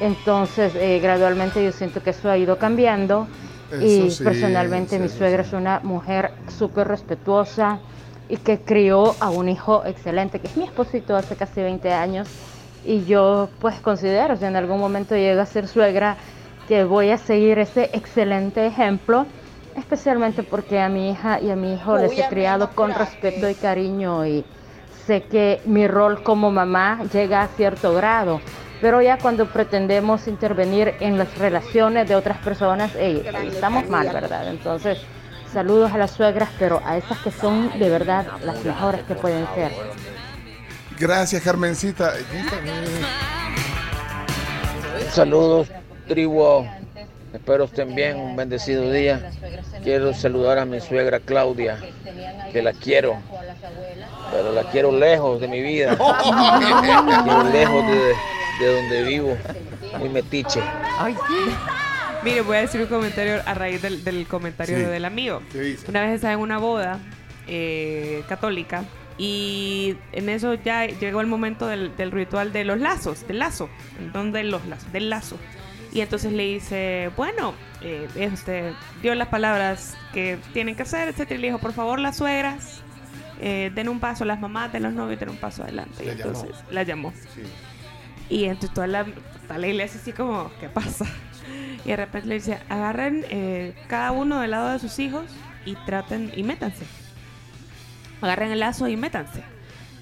Entonces, eh, gradualmente yo siento que eso ha ido cambiando. Y sí, personalmente mi sí, suegra es una mujer súper respetuosa y que crió a un hijo excelente, que es mi esposito hace casi 20 años. Y yo pues considero, si en algún momento llega a ser suegra, que voy a seguir ese excelente ejemplo, especialmente porque a mi hija y a mi hijo les he criado con respeto y cariño y sé que mi rol como mamá llega a cierto grado. Pero ya cuando pretendemos intervenir en las relaciones de otras personas, estamos mal, ¿verdad? Entonces, saludos a las suegras, pero a esas que son de verdad las mejores que pueden ser. Gracias, Carmencita. Saludos, tribu. Espero estén bien, un bendecido día. Quiero saludar a mi suegra Claudia, que la quiero, pero la quiero lejos de mi vida. La quiero lejos de, de donde vivo, muy metiche. Mire, voy a decir un comentario a raíz del, del comentario Sí. del amigo. ¿Qué dice? Una vez estaba en una boda eh, católica Y en eso ya llegó el momento del, del ritual de los lazos, del lazo. ¿Dónde los lazos? Del lazo. Y entonces le dice, bueno, eh, este, dio las palabras que tienen que hacer, etcétera. Y le dijo, por favor, las suegras, eh, den un paso, las mamás de los novios den un paso adelante. Y La llamó. entonces la llamó. Y entonces toda la, toda la iglesia así como, ¿qué pasa? Y de repente le dice, agarren eh, cada uno del lado de sus hijos y traten y métanse. Agarren el lazo y métanse.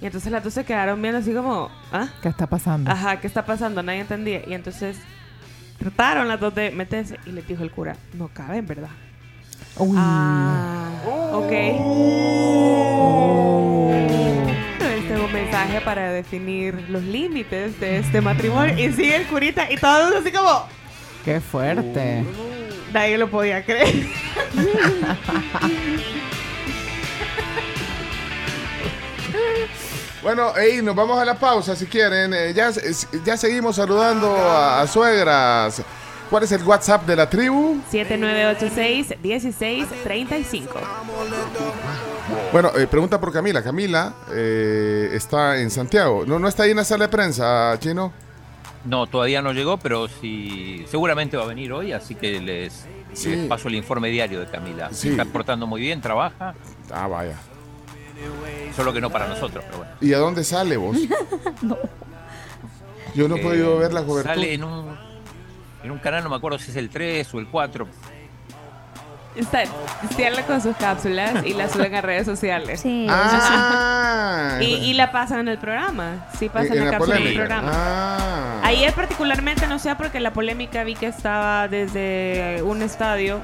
Y entonces las dos se quedaron viendo así como, ¿ah? ¿Qué está pasando? Ajá, ¿qué está pasando? Nadie entendía. Y entonces trataron las dos de meterse y le dijo el cura, no caben, ¿verdad? Uy. Ah, ok. Un mensaje para definir los límites de este matrimonio. Y sigue el curita y todos así como, Qué fuerte. nadie lo podía creer. Bueno, ey, nos vamos a la pausa si quieren. Eh, ya, ya seguimos saludando a, a suegras. ¿Cuál es el WhatsApp de la tribu? 7986-1635. Bueno, eh, pregunta por Camila. Camila eh, está en Santiago. ¿No, ¿No está ahí en la sala de prensa, Chino? No, todavía no llegó, pero sí, seguramente va a venir hoy, así que les, Sí. les paso el informe diario de Camila. Se Sí. está portando muy bien, trabaja. Ah, vaya. Solo que no para nosotros, pero bueno. ¿Y a dónde sale vos? Yo no he Eh, podido ver la cobertura. Sale en un, en un canal, no me acuerdo si es el 3 o el 4. Está, sí habla con sus cápsulas y las suben a redes sociales. Sí. Ah. Y, y la pasan en el programa. Sí pasan la la cápsula en el programa. Ah. Ayer particularmente no sé porque la polémica vi que estaba desde un estadio,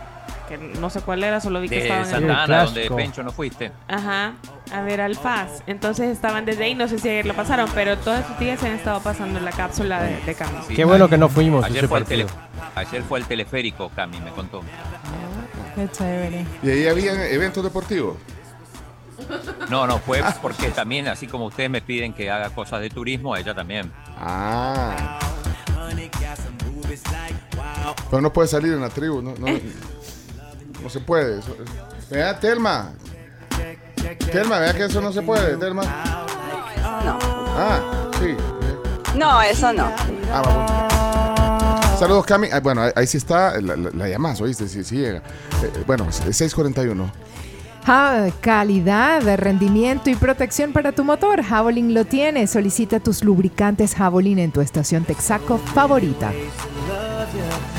que no sé cuál era, solo vi que De estaban en Santa el... Ana, donde. Pencho no fuiste. Ajá, a ver al Paz. Entonces estaban desde ahí, no sé si ayer lo pasaron, pero todos estos días se han estado pasando en la cápsula de, de Cami. Sí. Qué bueno que no fuimos a Ayer ese fue, el partido. tele- ayer fue el teleférico, Cami, me contó. Qué chévere. ¿Y ahí había eventos deportivos? No, no, fue porque también, así como ustedes me piden que haga cosas de turismo, ella también. Ah. Pero no puede salir en la tribu, no, no, no se puede. Vea, Telma. Telma, vea que eso no se puede, Telma. No. Ah, sí. No, eso no. Ah, vamos. Saludos, Cami. Ah, bueno, ahí, sí está la, la, la llamás, ¿oíste? Sí, sí llega. Eh, bueno, es 641. Ah, calidad, rendimiento y protección para tu motor. Javelin lo tiene. Solicita tus lubricantes Javelin en tu estación Texaco favorita.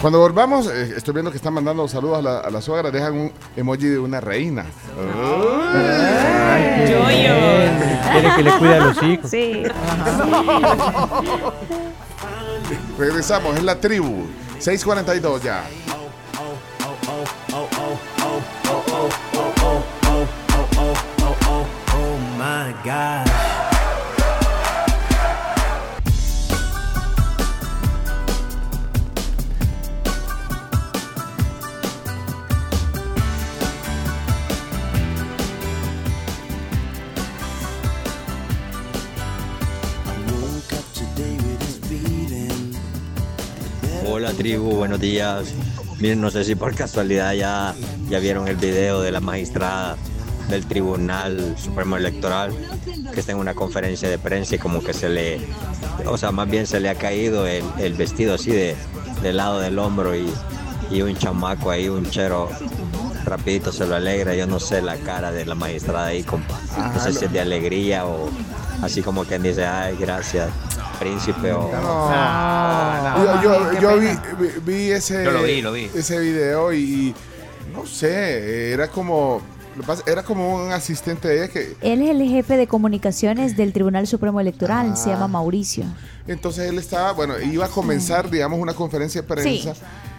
Cuando volvamos, eh, estoy viendo que están mandando saludos a la, a la suegra. Dejan un emoji de una reina. Ay. Quiere que le cuide a los hijos. Sí. Regresamos, es la tribu. 642 ya. Oh my God. Hola tribu, buenos días. Miren, no sé si por casualidad ya, ya vieron el video de la magistrada del Tribunal Supremo Electoral que está en una conferencia de prensa y como que se le, o sea, más bien se le ha caído el, el vestido así de, del lado del hombro y, y un chamaco ahí, un chero, rapidito se lo alegra. Yo no sé la cara de la magistrada ahí, compa. No sé si es de alegría o así como quien dice, ay, gracias, príncipe o... yo yo, yo vi, vi- vi ese, Yo lo vi, lo vi. ese video y, y no sé, era como, era como un asistente de ella que Él es el jefe de comunicaciones del Tribunal Supremo Electoral, se Ah. llama Mauricio. entonces él estaba, bueno, iba a comenzar, digamos, una conferencia de prensa.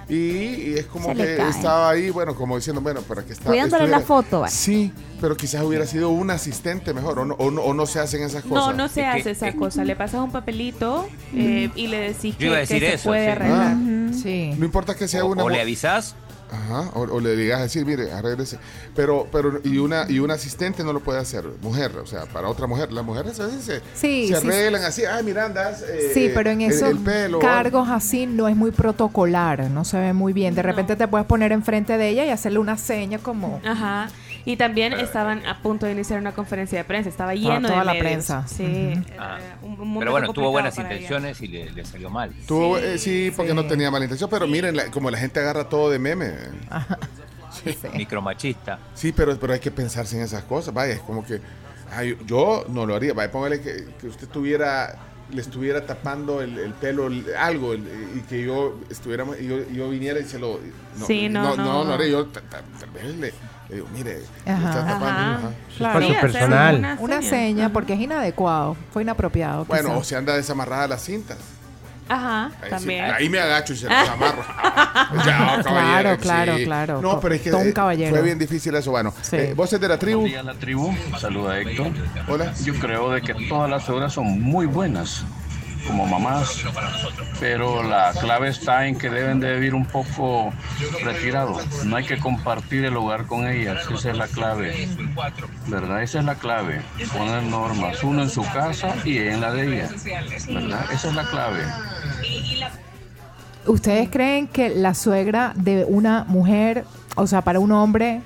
Y, y es como Se que cae. estaba ahí, bueno, como diciendo, bueno, para que está. Cuidándole la estuviera- foto, va. Sí, pero quizás hubiera sido un asistente mejor, o no, o no, o no se hacen esas No, cosas. no se hace esa cosa. Le pasas un papelito eh, y le decís Yo iba a que, se eso, puede sí. arreglar. Sí. No importa que sea O, una. o le avisás. Ajá, o, o le digas decir, mire, arréglese. Pero, pero, y una, y un asistente no lo puede hacer, mujer, o sea, para otra mujer. Las mujeres a veces se, Sí, se sí, arreglan así, ay, mira, andas. eh, Sí, pero en esos el pelo, cargos así no es muy protocolar, no se ve muy bien. De repente te puedes poner enfrente de ella y hacerle una seña como... Ajá. Y también estaban a punto de iniciar una conferencia de prensa, estaba lleno toda de la medios. prensa. Sí. Ah. un- un momento Pero bueno, tuvo buenas ella. intenciones y le, le salió mal. Tuvo, eh, sí, porque no tenía mala intención, pero miren, la- como la gente agarra todo de meme. Sí. Micromachista. Sí, pero, pero hay que pensarse en esas cosas. Vaya, es como que ay, yo no lo haría. Vaya, póngale que, que usted tuviera le estuviera tapando el, el pelo, el- algo, el- y que yo estuviera, y yo, yo viniera y se lo... No, Sí, no, no, no, no, no. haré. Yo ta- ta- tal vez le digo, mire, Ajá. está tapando. Ajá. ajá. Claro. Sí, hacer una Una seña. seña, porque es inadecuado. Fue inapropiado. Bueno, quizá. o se anda desamarrada las cintas. Ajá, Ahí, sí, también. ahí me agacho y se las amarro. ya, Claro, caballero, claro, sí. claro. No, pero es que eh, caballero. fue bien difícil eso. Bueno, eh, vos es de la tribu. Buenos días, la tribu. Saluda Héctor. Hola. Yo creo de que todas las suegras son muy buenas como mamás, pero la clave está en que deben de vivir un poco retirados. No hay que compartir el hogar con ellas. Esa es la clave. ¿Verdad? Esa es la clave. Poner normas, uno en su casa y en la de ella. ¿Verdad? Esa es la clave. ¿Ustedes creen que la suegra de una mujer, o sea, para un hombre,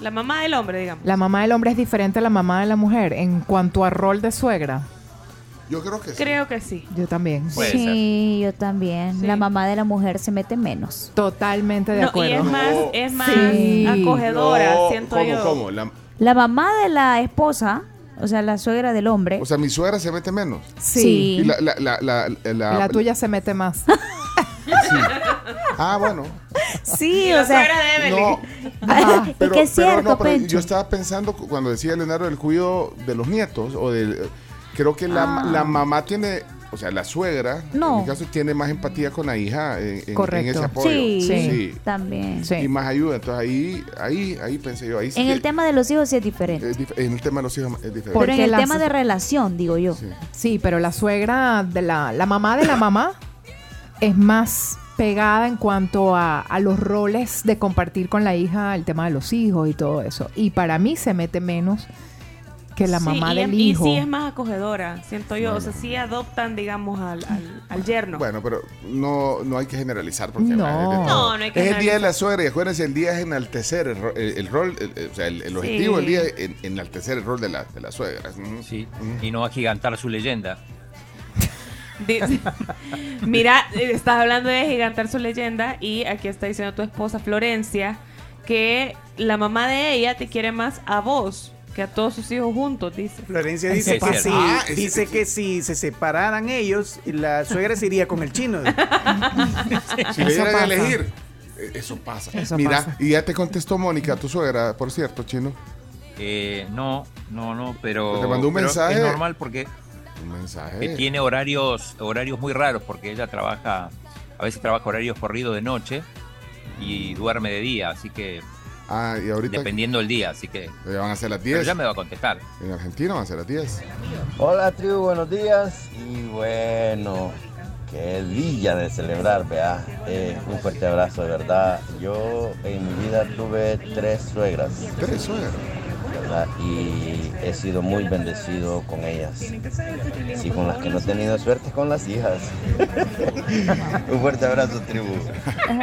La mamá del hombre, digamos. la mamá del hombre es diferente a la mamá de la mujer en cuanto a rol de suegra? Yo creo que Creo que sí. Yo también. Sí, yo también. La mamá de la mujer se mete menos. Totalmente de No, y acuerdo. es más, es más Sí. acogedora, No, siento ¿cómo, yo. cómo? La- La mamá de la esposa, o sea, la suegra del hombre. o sea, mi suegra se mete menos. Sí. Y la, la, la, la, la- La tuya se mete más. Ah, bueno. Sí, o sea. No, Ah, es que es cierto, no, pero yo estaba pensando cu- cuando decía Leonardo del cuidado de los nietos o del creo que la, Ah. la mamá tiene o sea la suegra No. en mi caso tiene más empatía con la hija en, en- en Correcto. ese apoyo Sí, Sí. también. y más ayuda entonces ahí ahí ahí pensé yo ahí sí En que- el tema de los hijos sí es diferente. es dif- en el tema de los hijos es diferente Pero en el tema de relación, digo yo. Sí, pero la suegra de la, la mamá de la mamá es más pegada en cuanto a, a los roles de compartir con la hija el tema de los hijos y todo eso. Y para mí se mete menos que la Sí, mamá y, del es- y hijo. sí es más acogedora, siento yo. O sea, sí adoptan, digamos, al, al, al yerno. bueno pero no no hay que generalizar porque No. No, no hay que es el día de la suegra y acuérdense el día es enaltecer el, ro- el- el rol el, el- o sea el, el objetivo Sí. del día es en- enaltecer el rol de la de la suegra. Sí. Y no agigantar su leyenda. Dice- Mira, eh, estás hablando de gigantar su leyenda y aquí está diciendo tu esposa Florencia que la mamá de ella te quiere más a vos que a todos sus hijos juntos, dice. Florencia Eso dice que si, Ah, dice que si se separaran ellos, la suegra se iría con el chino. Si le dieran a elegir, eh, eso pasa. Eso Mira, pasa. y ya te contestó Mónica, tu suegra, por cierto, chino. Eh, no, no, no, pero. Te mandó un mensaje. Es normal porque Un mensaje. que tiene horarios, horarios muy raros porque ella trabaja, a veces trabaja horarios corridos de noche y duerme de día, así que Ah, y ahorita dependiendo del día, así que ya van a ser las pero 10. ya me va a contestar. En Argentina van a ser las 10. Hola tribu, buenos días. Y bueno, qué día de celebrar, vea. Eh, un fuerte abrazo, de verdad. Yo en mi vida tuve tres suegras. Tres suegras. ¿Verdad? Y he sido muy bendecido con ellas. Sí, con las que no he tenido suerte con las hijas. un fuerte abrazo, tribu.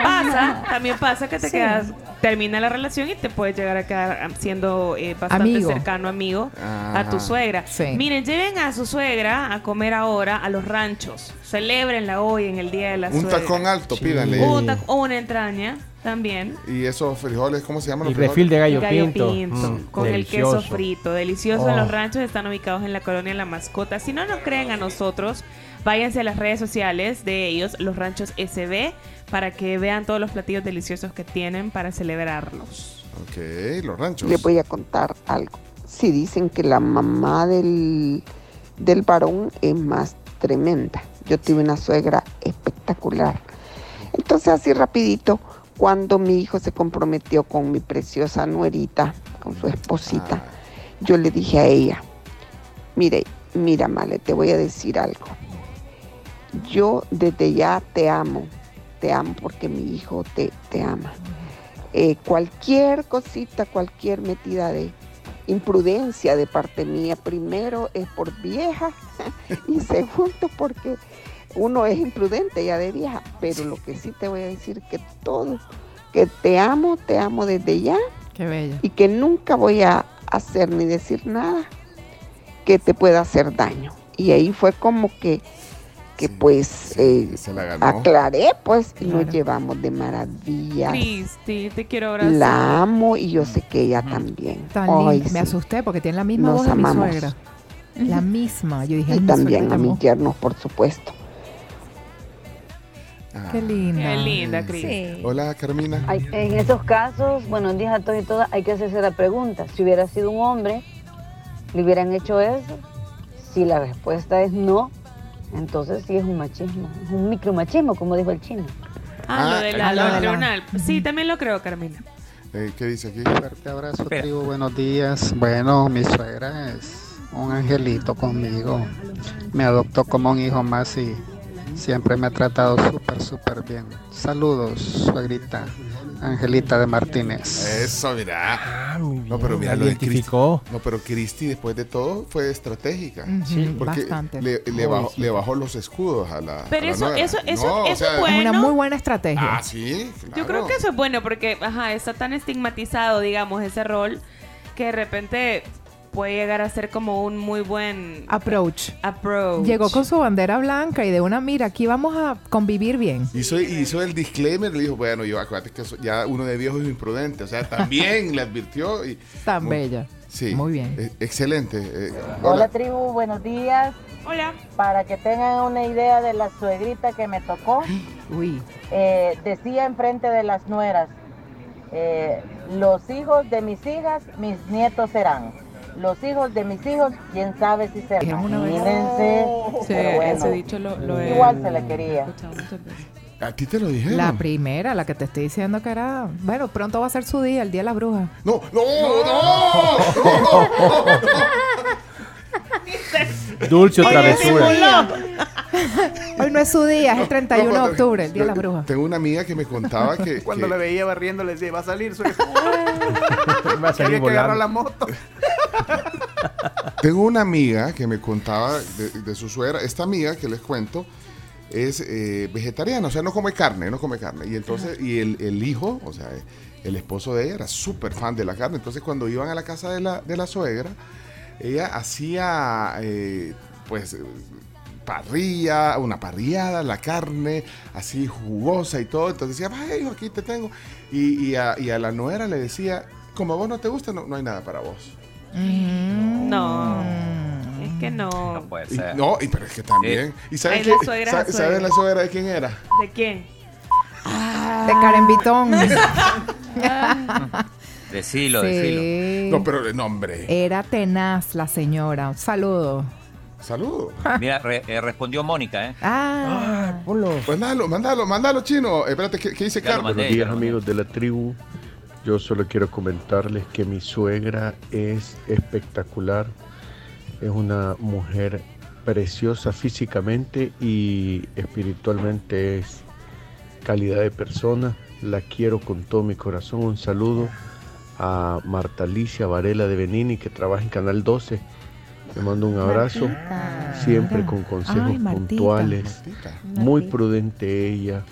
Pasa, también pasa que te Sí. quedas, termina la relación y te puedes llegar a quedar siendo eh, bastante Amigo. cercano amigo a tu suegra. Sí. Miren, lleven a su suegra a comer ahora a los ranchos. Celébrenla hoy en el Día de la Un Suegra. tacón alto, pídanle. Un tac- o una entraña también. Y esos frijoles, ¿cómo se llaman Y los frijoles? refil de gallo, Gallo pinto. pinto, Mm, con el queso frito, delicioso. En Oh. los ranchos están ubicados en la colonia La Mascota. Si no nos creen a nosotros, váyanse a las redes sociales de ellos, los ranchos SB, para que vean todos los platillos deliciosos que tienen para celebrarlos. Ok, los ranchos. Les voy a contar algo. Si dicen que la mamá del, del varón es más tremenda. Yo tuve una suegra espectacular. Entonces así rapidito, cuando mi hijo se comprometió con mi preciosa nuerita, con su esposita, yo le dije a ella, mire, mira Male, te voy a decir algo. Yo desde ya te amo, te amo porque mi hijo te, te ama. Eh, cualquier cosita, cualquier metida de imprudencia de parte mía, primero es por vieja y segundo porque uno es imprudente ya de vieja, pero lo que sí te voy a decir que todo, que te amo, te amo desde ya Qué bello. y que nunca voy a hacer ni decir nada que te pueda hacer daño. Y ahí fue como que, que pues eh, ganó. aclaré, pues, y nos llevamos de maravilla. Cristi, te quiero abrazar. La amo y yo sé que ella también. Tan Ay, linda. Me asusté porque tiene la misma Nos voz de mi amamos. suegra. La misma. Yo dije, Y "Ay, mi también a mis llamó". yernos, por supuesto. Qué linda. Qué linda, Cristi. Hola, Carmina. Hay- en esos casos, buenos días a todos y todas, hay que hacerse la pregunta. Si hubiera sido un hombre, ¿le hubieran hecho eso? Si la respuesta es no, entonces sí es un machismo, es un micromachismo, como dijo el chino. Ah, lo Ah, de la, lo ah, del la- tribunal. Sí, también lo creo, Carmina. Eh, ¿Qué dice aquí? Fuerte abrazo, tribu, buenos días. Bueno, mi suegra es un angelito conmigo. Me adoptó como un hijo más y siempre me ha tratado súper, súper bien. Saludos, suegrita Angelita de Martínez. Eso, mira. no, pero mira lo identificó. No, pero Cristi, después de todo, fue estratégica. Sí, porque bastante. Le, bajó, sí. le bajó los escudos a la. Pero a la eso- eso- eso- No, o eso sea, es bueno. Es una muy buena estrategia. Ah, sí. Yo creo que eso es bueno porque, ajá, está tan estigmatizado, digamos, ese rol que de repente puede llegar a ser como un muy buen Approach. approach. Llegó con su bandera blanca y de una mira, aquí vamos a convivir bien. Hizo, hizo el disclaimer, le dijo, bueno, yo acuérdate que ya uno de viejo es imprudente. O sea, también le advirtió. Y, Tan Muy- bella. Sí. Muy bien. eh, excelente. eh, Hola hola. tribu, buenos días. Hola. Para que tengan una idea de la suegrita que me tocó, Uy. eh, decía enfrente de las nueras, eh, los hijos de mis hijas, mis nietos serán. Los hijos de mis hijos, quién sabe si serán. Imagínense. Sí, pero bueno, ese dicho lo, lo he igual se le quería. A ti te lo dijeron. La primera, la que te estoy diciendo que era. Bueno, pronto va a ser su día, el día de la bruja. No, no, no. Dulce o Oye, travesura. Hoy no es su día, es el 31 de No, octubre, el día de la bruja. Tengo una amiga que me contaba que. Cuando que- la veía barriendo le decía, va a salir. Soy... Va a salir volando. la moto. Tengo una amiga que me contaba de, de su suegra. Esta amiga que les cuento es eh, vegetariana, o sea, no come carne, no come carne. Y entonces, y el, el hijo, o sea, el esposo de ella era súper fan de la carne. Entonces, cuando iban a la casa de la, de la suegra, ella hacía, eh, pues, parrilla, una parrillada, la carne así jugosa y todo. Entonces decía, vaya, hijo, aquí te tengo. Y, y a, y a la nuera le decía, como a vos no te gusta, no, no hay nada para vos. No. Es que no. puede Y- ser. no, y, pero es que también. ¿Y saben Ay, qué? la suegra es sa- la suegra. ¿Saben la suegra de quién era? ¿De quién? De Karen Vitón. Decilo, decilo. Sí. No, pero de nombre. Era tenaz la señora. Un saludo. Saludos. Mira, re- eh, respondió Mónica, ¿eh? Ah, Mándalo, mándalo, mándalo, chino. Eh, Espérate, ¿qué, qué dice Carlos? Buenos días amigos de la tribu. Yo solo quiero comentarles que mi suegra es espectacular. Es una mujer preciosa físicamente y espiritualmente es calidad de persona. La quiero con todo mi corazón. Un saludo a Marta Alicia Varela de Benini que trabaja en Canal 12. Le mando un abrazo, siempre con consejos Ay, Martita. puntuales. Muy prudente ella.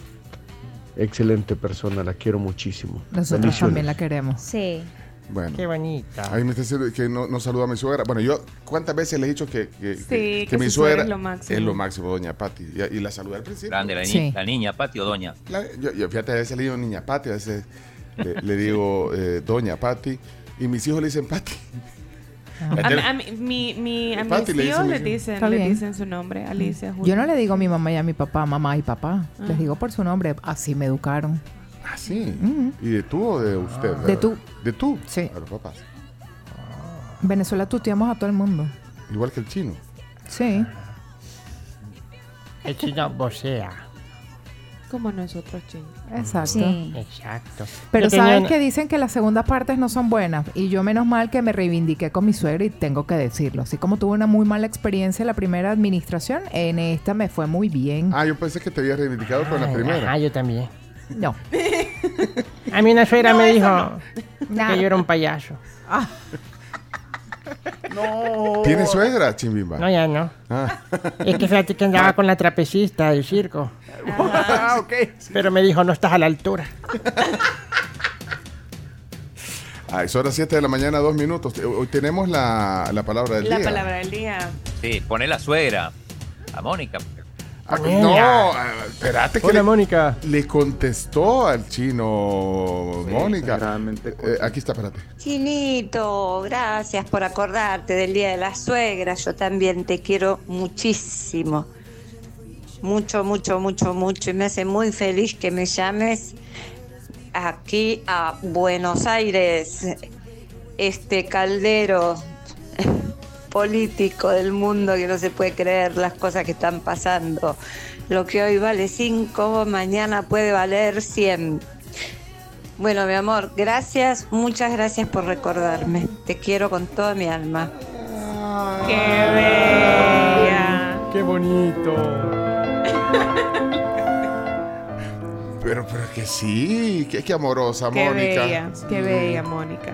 Excelente persona, la quiero muchísimo. nosotros también la queremos. Sí. Bueno. Qué bonita. Ahí me está diciendo que no, no saluda a mi suegra. Bueno, yo, ¿cuántas veces le he dicho que, que, Sí, que que mi su suegra es lo máximo. es lo máximo, doña Patti? Y, y la saludé al principio. Grande, la, ni- Sí. la niña, Pati o Doña. La- yo, yo, fíjate, a veces le digo niña Patti, a veces le, le digo eh, doña Patti. Y mis hijos le dicen Patti. A, mí- a mí- mi, mi, a mis tíos le dicen, le bien. dicen su nombre, Alicia. Julio. Yo no le digo a mi mamá y a mi papá, mamá y papá. Ah. Les digo por su nombre. Así me educaron. Ah, sí. Ujú. ¿Y de tú o de usted? De tú. ¿De tú? Sí. A los papás. En Venezuela tuteamos a todo el mundo. Igual que el chino. Sí. El chino vocea. Como nosotros, ching. Exacto. Sí. Exacto. Pero sabes una- que dicen que las segundas partes no son buenas. Y yo menos mal que me reivindiqué con mi suegra y tengo que decirlo. Así como tuve una muy mala experiencia en la primera administración, en esta me fue muy bien. Ah, yo pensé que te había reivindicado con la primera. Ajá, yo también. No. A mí una suegra No, me dijo que yo era un payaso. No. ¿Tienes suegra, Chimbimba? No, ya no. Ah. Es que fíjate que andaba con la trapecista del circo. Ah, ok. Pero me dijo, no estás a la altura. Ah, es hora 7 de la mañana, dos minutos. Hoy tenemos la, la palabra del La día. palabra del día. Sí, pone la suegra. A Mónica. Ah, no, ah, espérate que Hola, le, Mónica. le contestó al chino Mónica. Eh, aquí está, espérate. Chinito, gracias por acordarte del Día de la Suegra. Yo también te quiero muchísimo. Mucho, mucho, mucho, mucho. Y me hace muy feliz que me llames aquí a Buenos Aires, este caldero político del mundo que no se puede creer las cosas que están pasando. Lo que hoy vale 5, mañana puede valer 100. Bueno, mi amor, gracias, muchas gracias por recordarme. Te quiero con toda mi alma. ¡Qué bella! ¡Qué bonito! Pero, pero que sí, que, que amorosa, ¡Qué Mónica. bella! ¡Qué bella, Mónica!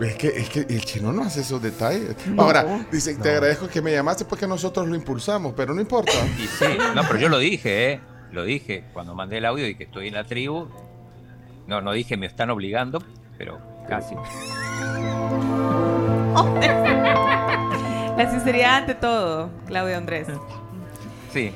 Es que, es que el chino no hace esos detalles. No. Ahora, dice, te agradezco que me llamaste porque nosotros lo impulsamos, pero no importa. Y sí, no, pero yo lo dije, ¿eh? Lo dije cuando mandé el audio y que estoy en la tribu. No, no dije me están obligando, pero casi. La sinceridad ante todo, Claudio Andrés. Sí.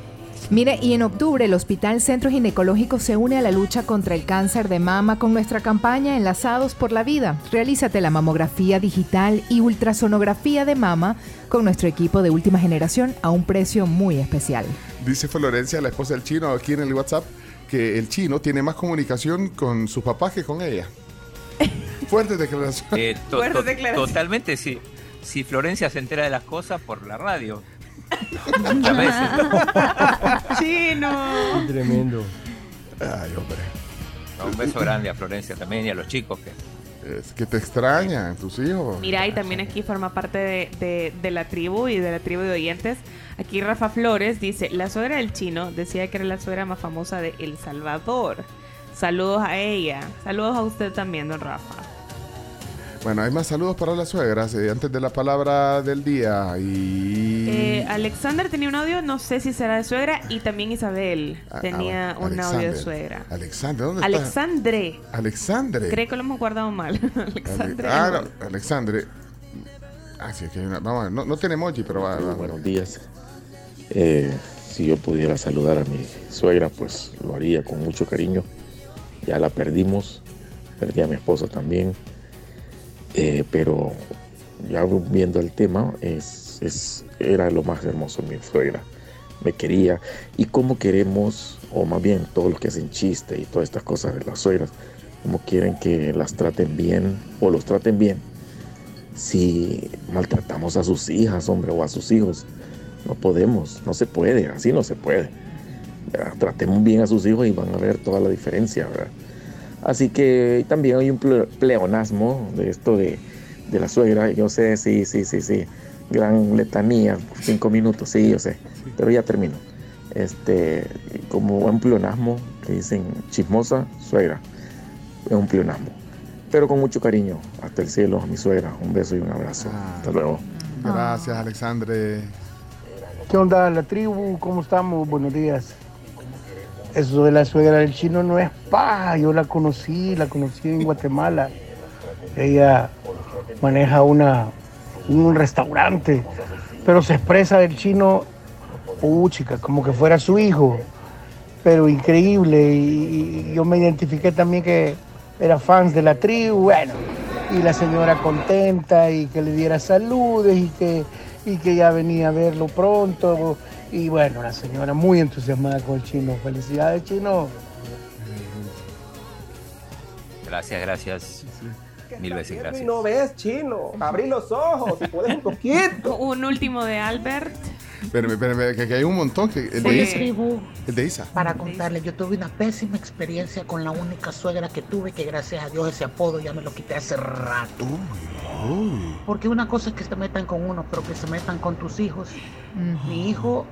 Mire, y en octubre el Hospital Centro Ginecológico se une a la lucha contra el cáncer de mama con nuestra campaña Enlazados por la Vida. Realízate la mamografía digital y ultrasonografía de mama con nuestro equipo de última generación a un precio muy especial. Dice Florencia, la esposa del chino, aquí en el WhatsApp, que el chino tiene más comunicación con sus papás que con ella. Fuerte declaración. Eh, to- Fuerte to- declaración. totalmente, sí. Si Florencia se entera de las cosas por la radio. Muchas veces. ¡Chino! Tremendo. Ay, hombre. Un beso grande a Florencia también y a los chicos que Es que te extrañan tus hijos. Mira, y también aquí forma parte de, de- de la tribu y de la tribu de oyentes. Aquí Rafa Flores dice, la suegra del chino decía que era la suegra más famosa de El Salvador. Saludos a ella. Saludos a usted también, don Rafa. Bueno, hay más saludos para las suegras eh, antes de la palabra del día. Y. Eh, Alexander tenía un audio, no sé si será de suegra, y también Isabel Ah, tenía ah, un audio de Alexander. suegra. Alexander, ¿dónde Alexandre. está? Alexandre. Creo que lo hemos guardado mal. Alexandre. Ah, no, Alexandre. Ah, sí, aquí hay una. Vamos a ver, no, no tiene emoji, pero va. va. Buenos días. Eh, si yo pudiera saludar a mi suegra, pues lo haría con mucho cariño. Ya la perdimos, perdí a mi esposa también. Eh, pero ya viendo el tema, es, era lo más hermoso mi suegra. Me quería. Y cómo queremos, o más bien todos los que hacen chiste y todas estas cosas de las suegras, cómo quieren que las traten bien o los traten bien si maltratamos a sus hijas, hombre, o a sus hijos. No podemos, no se puede, así no se puede. ¿verdad? Tratemos bien a sus hijos y van a ver toda la diferencia, ¿verdad? Así que también hay un ple- pleonasmo de esto de, de la suegra. Yo sé, sí, sí, sí, sí. Gran letanía, cinco minutos, sí, yo sé. Pero ya termino. Este, como un pleonasmo que dicen chismosa, suegra. Es un pleonasmo. Pero con mucho cariño. Hasta el cielo, a mi suegra. Un beso y un abrazo. Hasta luego. Gracias, Alexandre. ¿Qué onda la tribu? ¿Cómo estamos? Buenos días. Eso de la suegra del chino no es pa. Yo la conocí, la conocí en Guatemala. Ella maneja una, un restaurante, pero se expresa del chino, uh, chica, como que fuera su hijo. Pero increíble. Y, yo me identifiqué también que era fans de la tribu. Bueno, y la señora contenta y que le diera saludos y que, y que ya venía a verlo pronto. Y bueno, la señora muy entusiasmada con el chino. Felicidades, chino. Gracias, gracias. Mil veces gracias. no ves, chino. Abrí los ojos, si puedes un poquito. Un último de Albert. Espérame, espérame, que, hay un montón. Que, el, de Isa, el de Isa. para contarle, yo tuve una pésima experiencia con la única suegra que tuve, que gracias a Dios ese apodo ya me lo quité hace rato. Porque una cosa es que se metan con uno, pero que se metan con tus hijos. Mi hijo,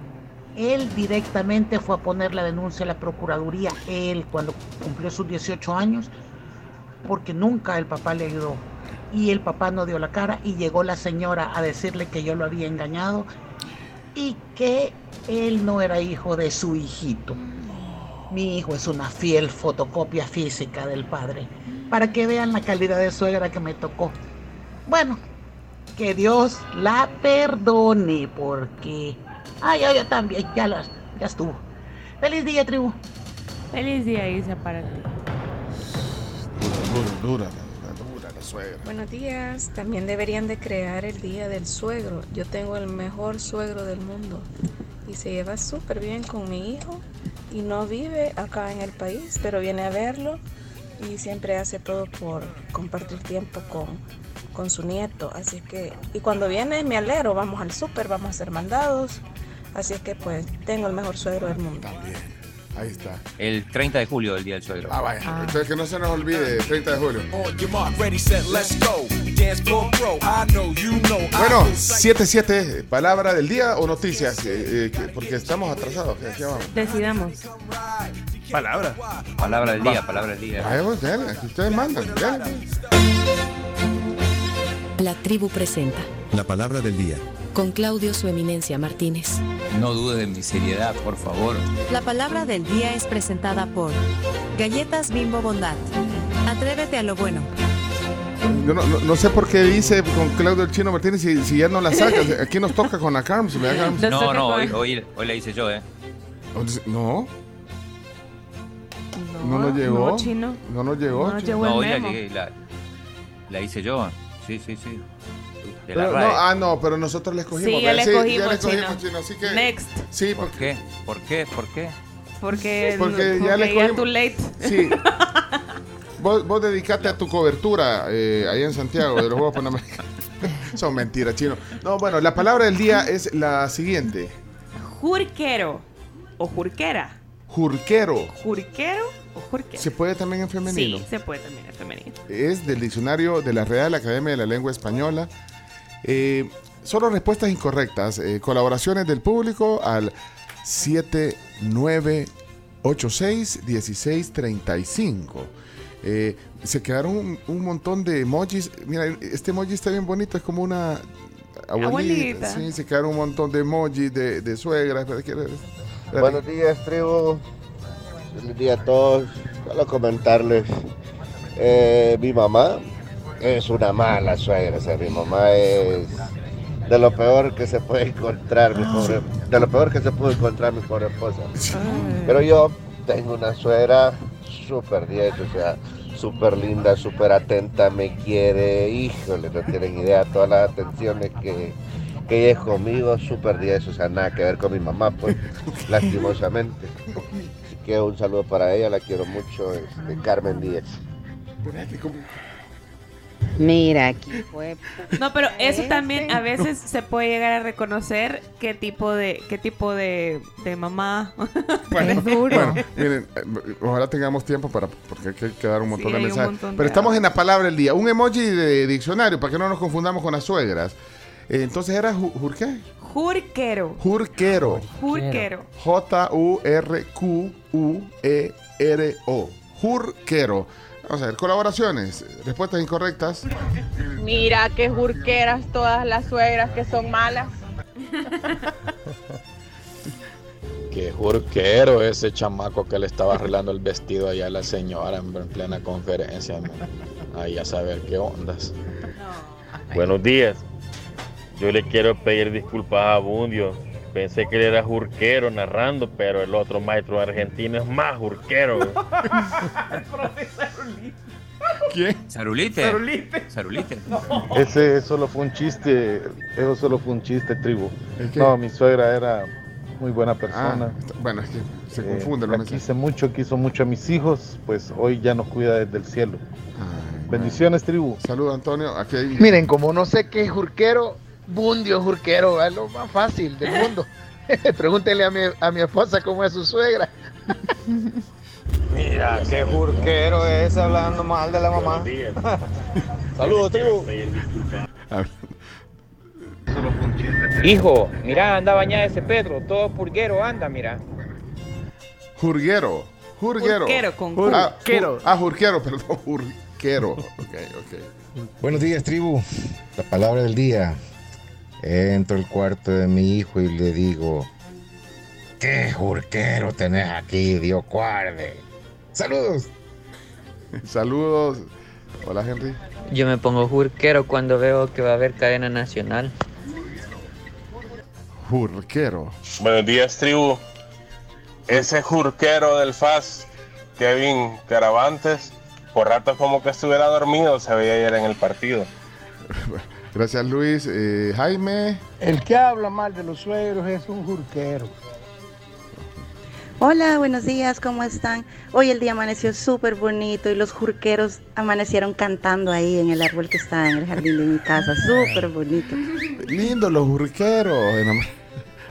él directamente fue a poner la denuncia a la Procuraduría, él cuando cumplió sus 18 años, porque nunca el papá le ayudó. Y el papá no dio la cara y llegó la señora a decirle que yo lo había engañado y que él no era hijo de su hijito. Mi hijo es una fiel fotocopia física del padre. para que vean la calidad de suegra que me tocó. Bueno, que Dios la perdone porque... Ay, ay, ya también, ya, las, ya estuvo. Feliz día, tribu. Feliz día, Isa, para ti. Dura, dura, dura, dura la suegra. Buenos días. También deberían de crear el Día del Suegro. Yo tengo el mejor suegro del mundo y se lleva súper bien con mi hijo y no vive acá en el país, pero viene a verlo y siempre hace todo por compartir tiempo con, con su nieto. Así que, y cuando viene me alero, vamos al súper, vamos a hacer mandados. Así es que pues tengo el mejor suegro del mundo. Ahí está. El 30 de julio, el día del suegro. Ah, vaya. Entonces que no se nos olvide, 30 de julio. Bueno, 7-7, palabra del día o noticias, Eh, eh, que- porque estamos atrasados. ¿Qué- qué vamos? Decidamos. Palabra. Palabra del día, palabra del día. Aquí ustedes mandan. dale. La tribu presenta La palabra del día. con Claudio Su Eminencia Martínez. No dudes de mi seriedad, por favor. La palabra del día es presentada por Galletas Bimbo Bondad. Atrévete a lo bueno. Yo no, no- no sé por qué dice con Claudio el Chino Martínez si, si ya no la saca. Aquí nos toca con la Carms. ¿verdad, Carms? No, no, hoy, hoy, hoy la hice yo, ¿eh? No. No nos llegó. no, chino. No nos llegó. No chino. llegó No, hoy la, memo. llegué, la, la hice yo. Sí, sí, sí. De Pero la no, ah, no, pero nosotros le escogimos. Sí, ya le ¿verdad? escogimos, ya le escogimos, chino. chino. Así que, Next. Sí, ¿Por qué? ¿Por qué? ¿Por qué? Porque, Porque ya porque le ya escogimos. too late. Sí. Vos, vos dedicate a tu cobertura eh, ahí en Santiago de los Juegos Panamericanos. Son mentiras, chino. No, bueno, la palabra del día es la siguiente. Jurquero o jurquera. Jurquero. ¿Jurquero ¿Se puede también en femenino? Sí, se puede también en femenino. Es del diccionario de la Real Academia de la Lengua Española. Eh, solo respuestas incorrectas. Eh, colaboraciones del público al 7986-1635. Eh, se quedaron un, un montón de emojis. Mira, este emoji está bien bonito, es como una abuelita. Abuelita. Sí, se quedaron un montón de emojis de, de suegras. Pero ¿qué- espérate. Buenos días, tribu. Feliz día a todos. Solo comentarles. eh, mi mamá es una mala suegra. O sea, mi mamá es de lo peor que se puede encontrar, mi pobre, de lo peor que se pudo encontrar mi pobre esposa. Pero yo tengo una suegra súper 10, o sea, súper linda, súper atenta, me quiere, híjole, no tienen idea todas las atenciones que, que ella es conmigo, súper 10, o sea, nada que ver con mi mamá, pues, lastimosamente. Que un saludo para ella, la quiero mucho, este, Carmen Díaz. Mira, aquí fue. No, pero eso también a veces se puede llegar a reconocer qué tipo de qué tipo de, de mamá. Bueno, es duro. bueno, miren, eh, ojalá tengamos tiempo para, porque hay que, que dar un montón Sí, de mensajes. montón Pero de estamos en la palabra del día. Un emoji de diccionario para que no nos confundamos con las suegras. Eh, entonces era ju- jur qué? Jurquero. Jurquero. Jurquero. J-U-R-Q-U-E-R-O. Jurquero. Vamos a ver, colaboraciones, respuestas incorrectas. Mira qué jurqueras todas las suegras que son malas. Qué jurquero ese chamaco que le estaba arreglando el vestido allá a la señora en en plena conferencia. Ahí a saber qué ondas. Buenos días. Yo le quiero pedir disculpas a Bundio. Pensé que él era jurquero narrando, pero el otro maestro argentino es más jurquero. ¿Quién? Sarulite. Sarulite. Sarulite. Ese solo fue un chiste, eso solo fue un chiste, tribu. qué? No, mi suegra era muy buena persona. Ah, bueno, es que se Eh, confunden la los mensajes. quise mucho, quiso mucho a mis hijos, pues hoy ya nos cuida desde el cielo. Bendiciones, tribu. Saludos, Antonio. Aquí hay- Miren, como no sé qué es jurquero, bundio jurquero, es lo más fácil del mundo. Pregúntenle a mi, a mi esposa cómo es su suegra. Mira, qué jurquero es hablando mal de la mamá. Saludos, tribu. Hijo, mira, anda bañada ese Pedro, todo purguero anda, mira. Jurguero. Jurguero. Jurquero con Jur- ah, jurquero. jur- ah, jurquero, perdón. Jurquero. Ok, ok. Buenos días, tribu. La palabra del día. Entro al cuarto de mi hijo y le digo: ¿Qué jurquero tenés aquí, Dios guarde? Saludos. Saludos. Hola, Henry. Yo me pongo jurquero cuando veo que va a haber cadena nacional. Jurquero. Buenos días, tribu. Ese jurquero del FAS, Kevin Caravantes, por rato como que estuviera dormido, se veía ayer en el partido. Gracias, Luis. Eh, Jaime. El que habla mal de los suegros es un jurquero. Hola, buenos días, ¿cómo están? Hoy el día amaneció súper bonito y los jurqueros amanecieron cantando ahí en el árbol que está en el jardín de mi casa. Súper bonito. Lindo los jurqueros.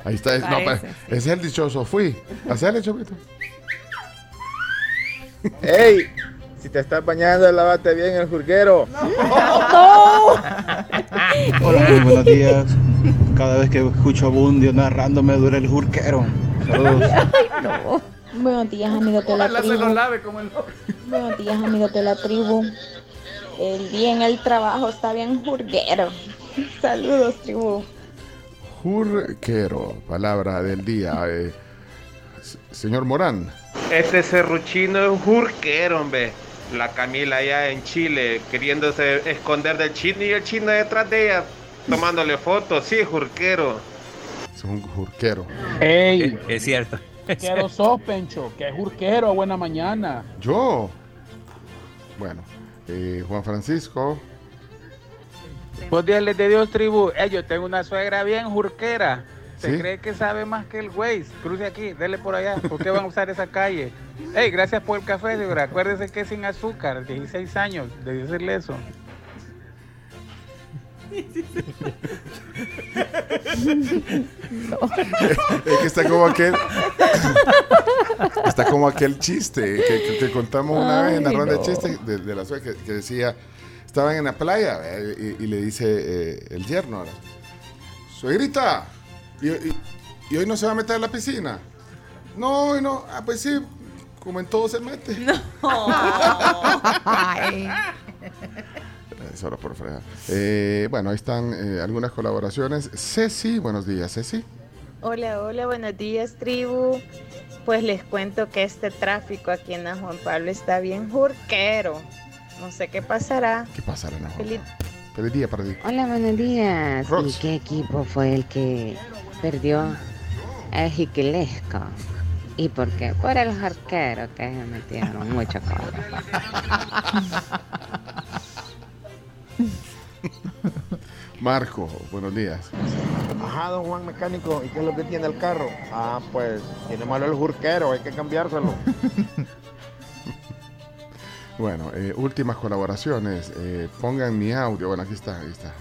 Ahí está. no, ese es el dichoso. Fui. Hacele, Chopito. ¡Ey! Si te estás bañando, lávate bien el jurguero. Hola, muy buenos días. Cada vez que escucho a Bundio narrando me duele el jurquero. Saludos. No. Buenos días, amigos de la Ojalá se tribu. lo lave como el Buenos días, amigos de la tribu. El día en el trabajo está bien jurguero. Saludos, tribu. Jurquero. Palabra del día. Eh, señor Morán. Este serruchino es jurquero, hombre. La Camila allá en Chile queriéndose esconder del chino y el chino detrás de ella tomándole fotos. Sí, jurquero. Es un jurquero. ¡Ey! Es cierto. ¿Qué sos, Pencho? Que es jurquero, buena mañana. Yo. Bueno. eh, Juan Francisco. Buenos días, les de Dios, tribu. Eh, yo tengo una suegra bien jurquera. Se ¿Sí? cree que sabe más que el güey. Cruce aquí, dele por allá. ¿Por qué van a usar esa calle? Ey, gracias por el café, señora. Acuérdese que es sin azúcar. 16 años de decirle eso. Es que está como aquel. está como aquel chiste que, que- que contamos una vez en la ronda de chistes de, de la suegra que, que decía: estaban en la playa eh, y, y le dice eh, el yerno: ahora, Suegrita, ¿y, y- y hoy no se va a meter a la piscina? No, hoy no. Ah, pues sí, como en todo se mete. Ay. Eh, Solo por fregar. Eh, bueno, ahí están eh, algunas colaboraciones. Ceci, buenos días, Ceci. Hola, hola, buenos días, tribu. Pues les cuento que este tráfico aquí en San Juan Pablo está bien jurquero. No sé qué pasará. ¿Qué pasará, Ana Juan? Feliz Feliz día para ti. Hola, buenos días. Rox. ¿Y qué equipo fue el que perdió a Jiquilesco? ¿Y por qué? Por el jarquero que se metieron mucho cobre. Marco, buenos días. Ajá, don Juan Mecánico, ¿y qué es lo que tiene el carro? Ah, pues tiene malo el jurquero, hay que cambiárselo. Bueno, eh, últimas colaboraciones. eh, pongan mi audio. Bueno, aquí está, aquí está.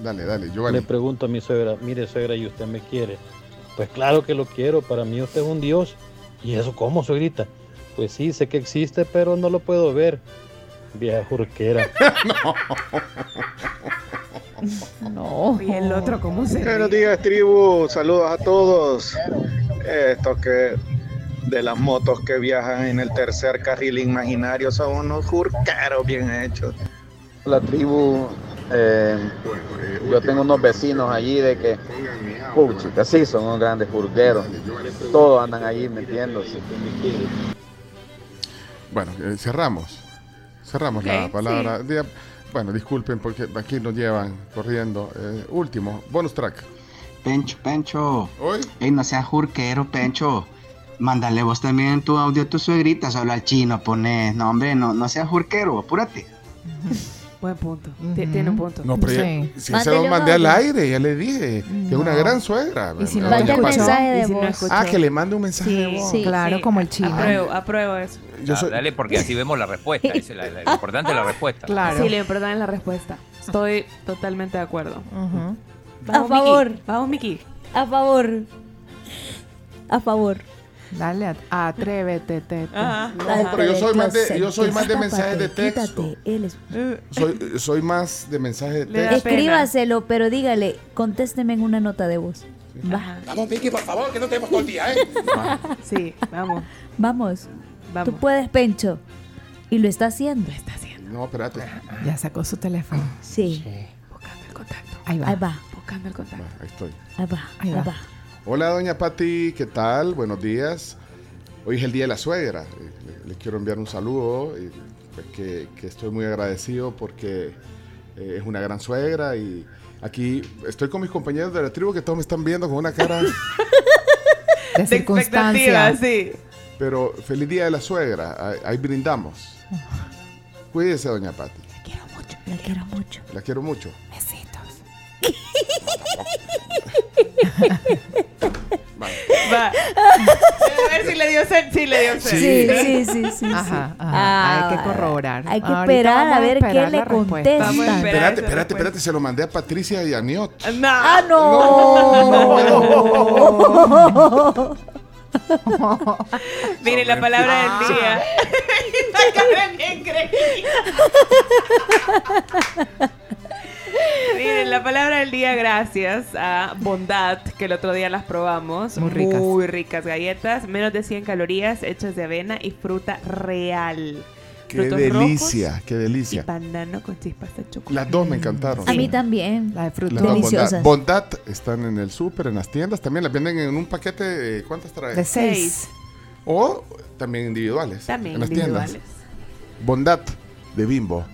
Dale, dale, Giovanni. Le pregunto a mi suegra, mire suegra, ¿y usted me quiere? Pues claro que lo quiero, para mí usted es un dios. ¿Y eso cómo, suegrita? Pues sí, sé que existe, pero no lo puedo ver. Vieja jurquera. No. Y el otro, ¿cómo se Buenos días, tribu. Saludos a todos. Estos que de las motos que viajan en el tercer carril imaginario son unos jurqueros bien hechos. La tribu, eh, yo tengo unos vecinos allí de que, puchica, sí, son unos grandes jurgueros. Todos andan allí metiéndose. Bueno, eh, cerramos. Cerramos la palabra. Bueno, disculpen porque aquí nos llevan corriendo. Eh, último, bonus track. Pencho, Pencho. ¿Hoy? Ey, no seas jurquero, Pencho. Mándale vos también tu audio a tu suegrita, solo al chino pones. No, hombre, no, no seas jurquero, apúrate. Buen punto. Ti- Tiene un punto. No, pero ya- Sí. si se lo mandé al aire, ya le dije que es una gran suegra. Y si no? Pati. mensaje de Y si no voz. Ah, que le mande un mensaje de Sí, voz. sí, Claro, sí. como el chino. Apruebo, apruebo eso. Yo Ah, soy- Dale, porque así vemos la respuesta. es la- la- lo importante es la respuesta. Claro. Sí, lo importante es la respuesta. Estoy totalmente de acuerdo. Vamos, A favor. Vamos, Miki. A favor. A favor. Dale, a- atrévete, te, te. Ajá. No, pero yo soy más de, yo soy más de mensajes de texto. quítate, él es- Soy, soy más de mensajes de texto. Escríbaselo, pero dígale, contésteme en una nota de voz. Va. Vamos, Vicky, por favor, que no tenemos todo el día, ¿eh? Sí, vamos. Vamos. Vamos. Tú puedes, Pencho. Y lo está haciendo. No, espérate. Ya sacó su teléfono. Sí. Buscando el contacto. Ahí va. Ahí va. Buscando el contacto. Ahí estoy. Ahí va. Ahí Ahí va. va. Hola, doña Patti, ¿qué tal? Buenos días. hoy es el Día de la Suegra. Eh, Le, le quiero enviar un saludo, y, pues, que, que estoy muy agradecido porque eh, es una gran suegra y aquí estoy con mis compañeros de la tribu que todos me están viendo con una cara... De circunstancia. sí. Pero feliz Día de la Suegra, ahí, ahí brindamos. Cuídese, doña Pati. La quiero mucho. La quiero mucho. Va. A ver si le dio sed. Sí, le dio sed. Sí, sí, sí, sí. sí. Ajá, ajá. Ah, hay que corroborar. Hay que esperar vamos a ver qué le a esperar Espérate, espérate, espérate, se lo mandé a Patricia y a Niot. No. ¡Ah, no! Mire, la palabra del día. La cara bien creída. Miren, la palabra del día, gracias a Bondad, que el otro día las probamos. Muy ricas. Muy ricas galletas, menos de 100 calorías, hechas de avena y fruta real. Qué Frutos delicia, rojos qué Y delicia. banano con chispas de chocolate. Las dos me encantaron. A mí también. La de fruta. Deliciosas. Bondad. Bondad están en el súper, en las tiendas. También las venden en un paquete. eh, ¿Cuántas trae? De seis. O también individuales. También en las individuales. tiendas. Bondad de Bimbo.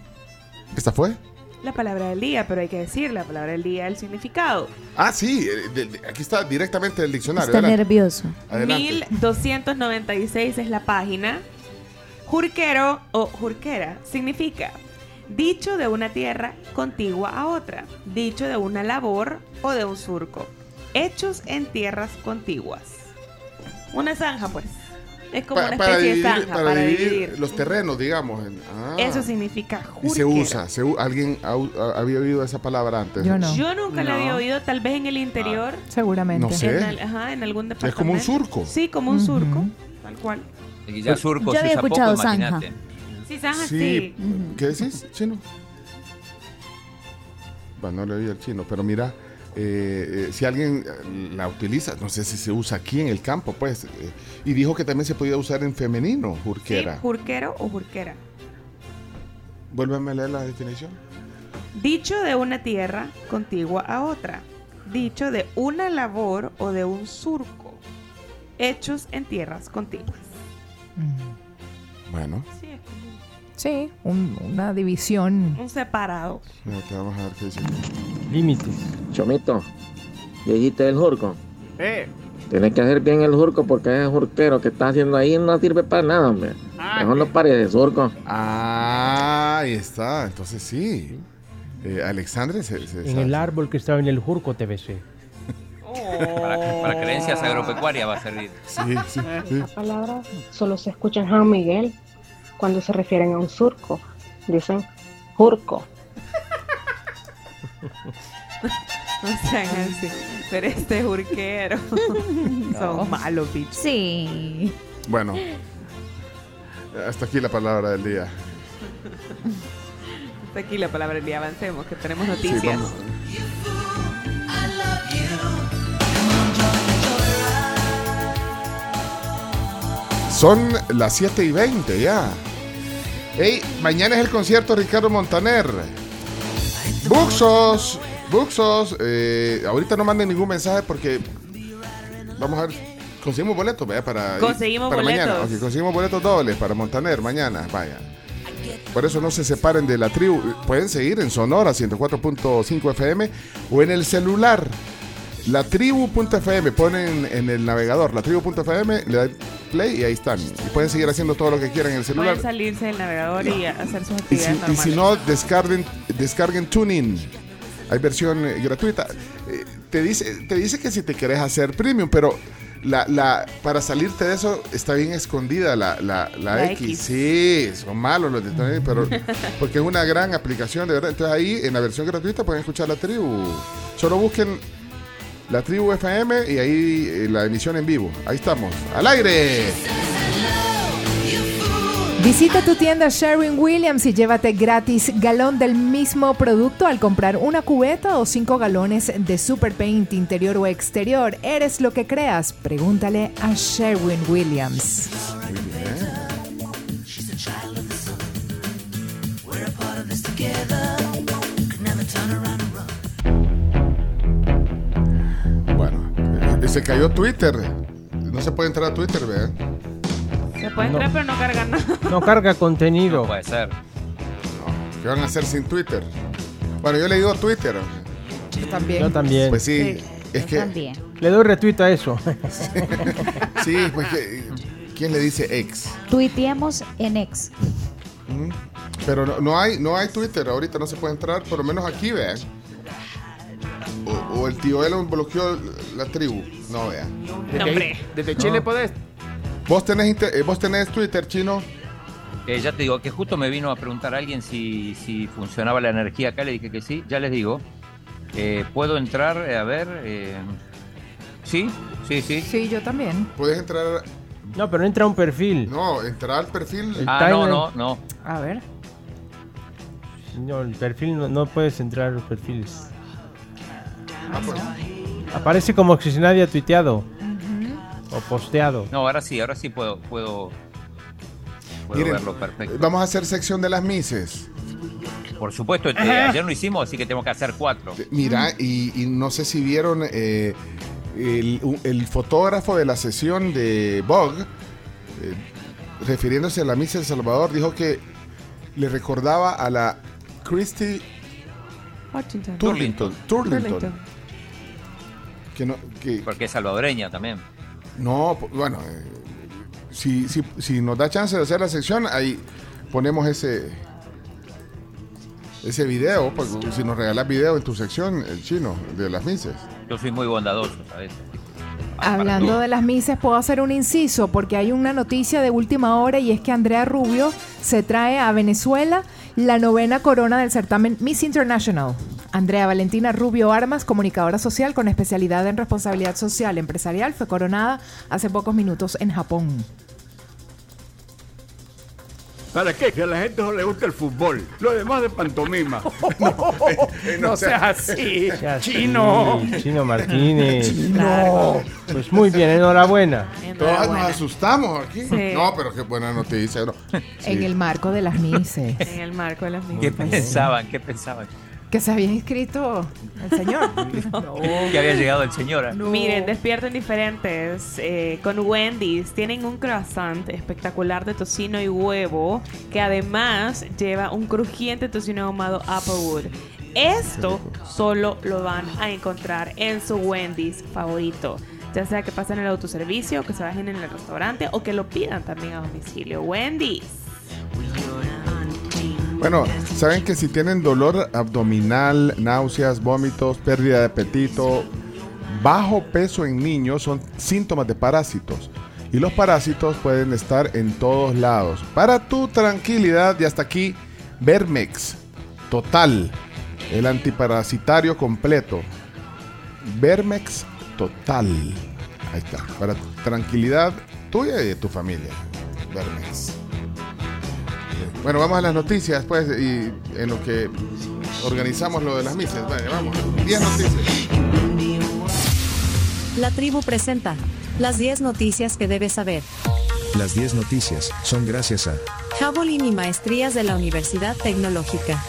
¿Esta fue? La palabra del día, pero hay que decir la palabra del día, el significado. Ah, sí. eh, de- de- aquí está directamente el diccionario. Está adelante. nervioso. Adelante. 1296 es la página. Jurquero o jurquera significa dicho de una tierra contigua a otra, dicho de una labor o de un surco, hechos en tierras contiguas. Una zanja, pues. Es como Pa- una para especie dividir, de zanja para para, dividir dividir. los terrenos, digamos. en- ah. Eso significa Y jurquero. se usa. se ¿Alguien ha- ha- había oído esa palabra antes? Yo no. Yo nunca la había oído, tal vez en el interior. Seguramente. No sé. En, ajá, en algún departamento. Es como un surco. Sí, como un surco, tal cual. Y ya surco Yo había usa poco, escuchado zanja. Sí, zanja, Sí. sí. ¿Qué decís, chino? Bueno, no le oí al chino, pero mira, eh, eh, si alguien eh, la utiliza, no sé si se usa aquí en el campo, pues, y dijo que también se podía usar en femenino, Sí, jurquera. jurquero o jurquera. Vuélveme a leer la definición. Dicho de una tierra contigua a otra. Dicho de una labor o de un surco. Hechos en tierras contiguas. Bueno, Sí, es como Sí, un- una división. un separado. espérate, vamos a ver qué dice. Límites. Chomito, dijiste el jurco. Eh, Tienes que hacer bien el jurco porque ese jurquero que está haciendo ahí no sirve para nada, hombre. Mejor no pares de surco. Ah, ahí está, entonces sí. Eh, Alexandre se, se En el árbol que estaba en el Jurco TBC. Para, para creencias agropecuarias va a servir. Sí, sí, sí. La palabra solo se escucha en San Miguel cuando se refieren a un surco. Dicen jurco. No sean así. Pero este jurquero. Son malos, bichos. Sí. Bueno, hasta aquí la palabra del día. Hasta aquí la palabra del día. Avancemos, que tenemos Sí, noticias. vamos. Son las 7 y 20 ya. Hey, mañana es el concierto Ricardo Montaner. Buxos, Buxos, eh, ahorita no manden ningún mensaje porque vamos a ver, conseguimos boletos, vaya, para Conseguimos para mañana. boletos. Ok, conseguimos boletos dobles para Montaner mañana, vaya. Por eso no se separen de la tribu. Pueden seguir en Sonora 104.5 FM o en el celular. Latribu.fm, ponen en el navegador latribu.fm, le dan play y ahí están. Y pueden seguir haciendo todo lo que quieran en el celular. Pueden salirse del navegador y hacer sus Y si, actividades y si no, descarguen, descarguen TuneIn. Hay versión eh, gratuita. Eh, te, dice, te dice que si te querés hacer premium, pero la, la, para salirte de eso está bien escondida la, la, la La X. X. Sí, son malos los de TuneIn, pero porque es una gran aplicación, de verdad. Entonces ahí en la versión gratuita pueden escuchar la tribu. Solo busquen la tribu FM y ahí eh, la emisión en vivo. Ahí estamos, al aire. Visita tu tienda Sherwin Williams y llévate gratis galón del mismo producto al comprar una cubeta o cinco galones de Super Paint interior o exterior. Eres lo que creas. Pregúntale a Sherwin Williams. Muy bien. Eh, se cayó Twitter. No se puede entrar a Twitter, vean. puede No. entrar, pero no carga nada. No carga contenido. Puede ser. ¿Qué van a hacer sin Twitter? Bueno, yo le digo Twitter. También. Yo también. Pues sí, es que... También. Le doy retweet a eso. Sí, pues que... ¿Quién le dice ex? Tuiteemos en ex. Mm. Pero no, no hay, no hay Twitter, ahorita no se puede entrar, por lo menos aquí, vean. O, o el tío Elon bloqueó la tribu. No, vean. Desde, desde Chile No. podés. ¿Vos tenés, inter- eh, ¿Vos tenés Twitter, chino? Eh, ya te digo que justo me vino a preguntar alguien si, si funcionaba la energía acá, le dije que sí, ya les digo. Eh, ¿Puedo entrar eh, a ver? eh, sí, sí, sí. Sí, yo también. Puedes entrar. No, pero entra un perfil. No, entrar al perfil. El Ah, no, no, no. A ver. No, el perfil no, no puedes entrar a los perfiles. Ah, pues. Aparece como que si nadie ha tuiteado o posteado. No, ahora sí, ahora sí puedo, puedo, puedo Miren, verlo perfecto. Vamos a hacer sección de las Mises. Por supuesto, este, ayer lo hicimos, así que tengo que hacer cuatro. Mira, y, y no sé si vieron eh, el, fotógrafo de la sesión de Vogue, eh, refiriéndose a la Miss El Salvador, dijo que le recordaba a la Christy Washington. Turlington. Turlington. Que no, que, Porque es salvadoreña también. no, bueno, eh, si, si, si nos da chance de hacer la sección, ahí ponemos ese ese video, porque si nos regalas video en tu sección, el chino, de las Mises. Yo soy muy bondadoso, ¿sabes? Hablando de las Mises, puedo hacer un inciso porque hay una noticia de última hora y es que Andrea Rubio se trae a Venezuela la novena corona del certamen Miss International. Andrea Valentina Rubio Armas, comunicadora social con especialidad en responsabilidad social empresarial, fue coronada hace pocos minutos en Japón. ¿Para qué? Que a la gente no le gusta el fútbol. Lo demás de pantomima. no, eh, seas así, chino. Chino Martínez. Chino. Pues muy bien, enhorabuena. Todas nos asustamos aquí. Sí. No, pero qué buena noticia. ¿no? En el marco de las Mises. En el marco de las ¿Qué mismas. pensaban? ¿Qué pensaban? Que se había inscrito el señor. Que había llegado el señor. Miren, despierten diferentes eh, con Wendy's. Tienen un croissant espectacular de tocino y huevo que además lleva un crujiente tocino ahumado Applewood. Esto solo lo van a encontrar en su Wendy's favorito. Ya sea que pasen el autoservicio, que se bajen en el restaurante o que lo pidan también a domicilio. Wendy's. Bueno, saben que si tienen dolor abdominal, náuseas, vómitos, pérdida de apetito, bajo peso en niños son síntomas de parásitos. Y los parásitos pueden estar en todos lados. Para tu tranquilidad, y hasta aquí, Vermex Total, el antiparasitario completo. Vermex Total. Ahí está. Para tranquilidad tuya y de tu familia. Vermex. Bueno, vamos a las noticias, pues, y en lo que organizamos lo de las misas. Vale, vamos. 10 noticias. La tribu presenta las 10 noticias que debes saber. Las 10 noticias son gracias a Javelin y maestrías de la Universidad Tecnológica.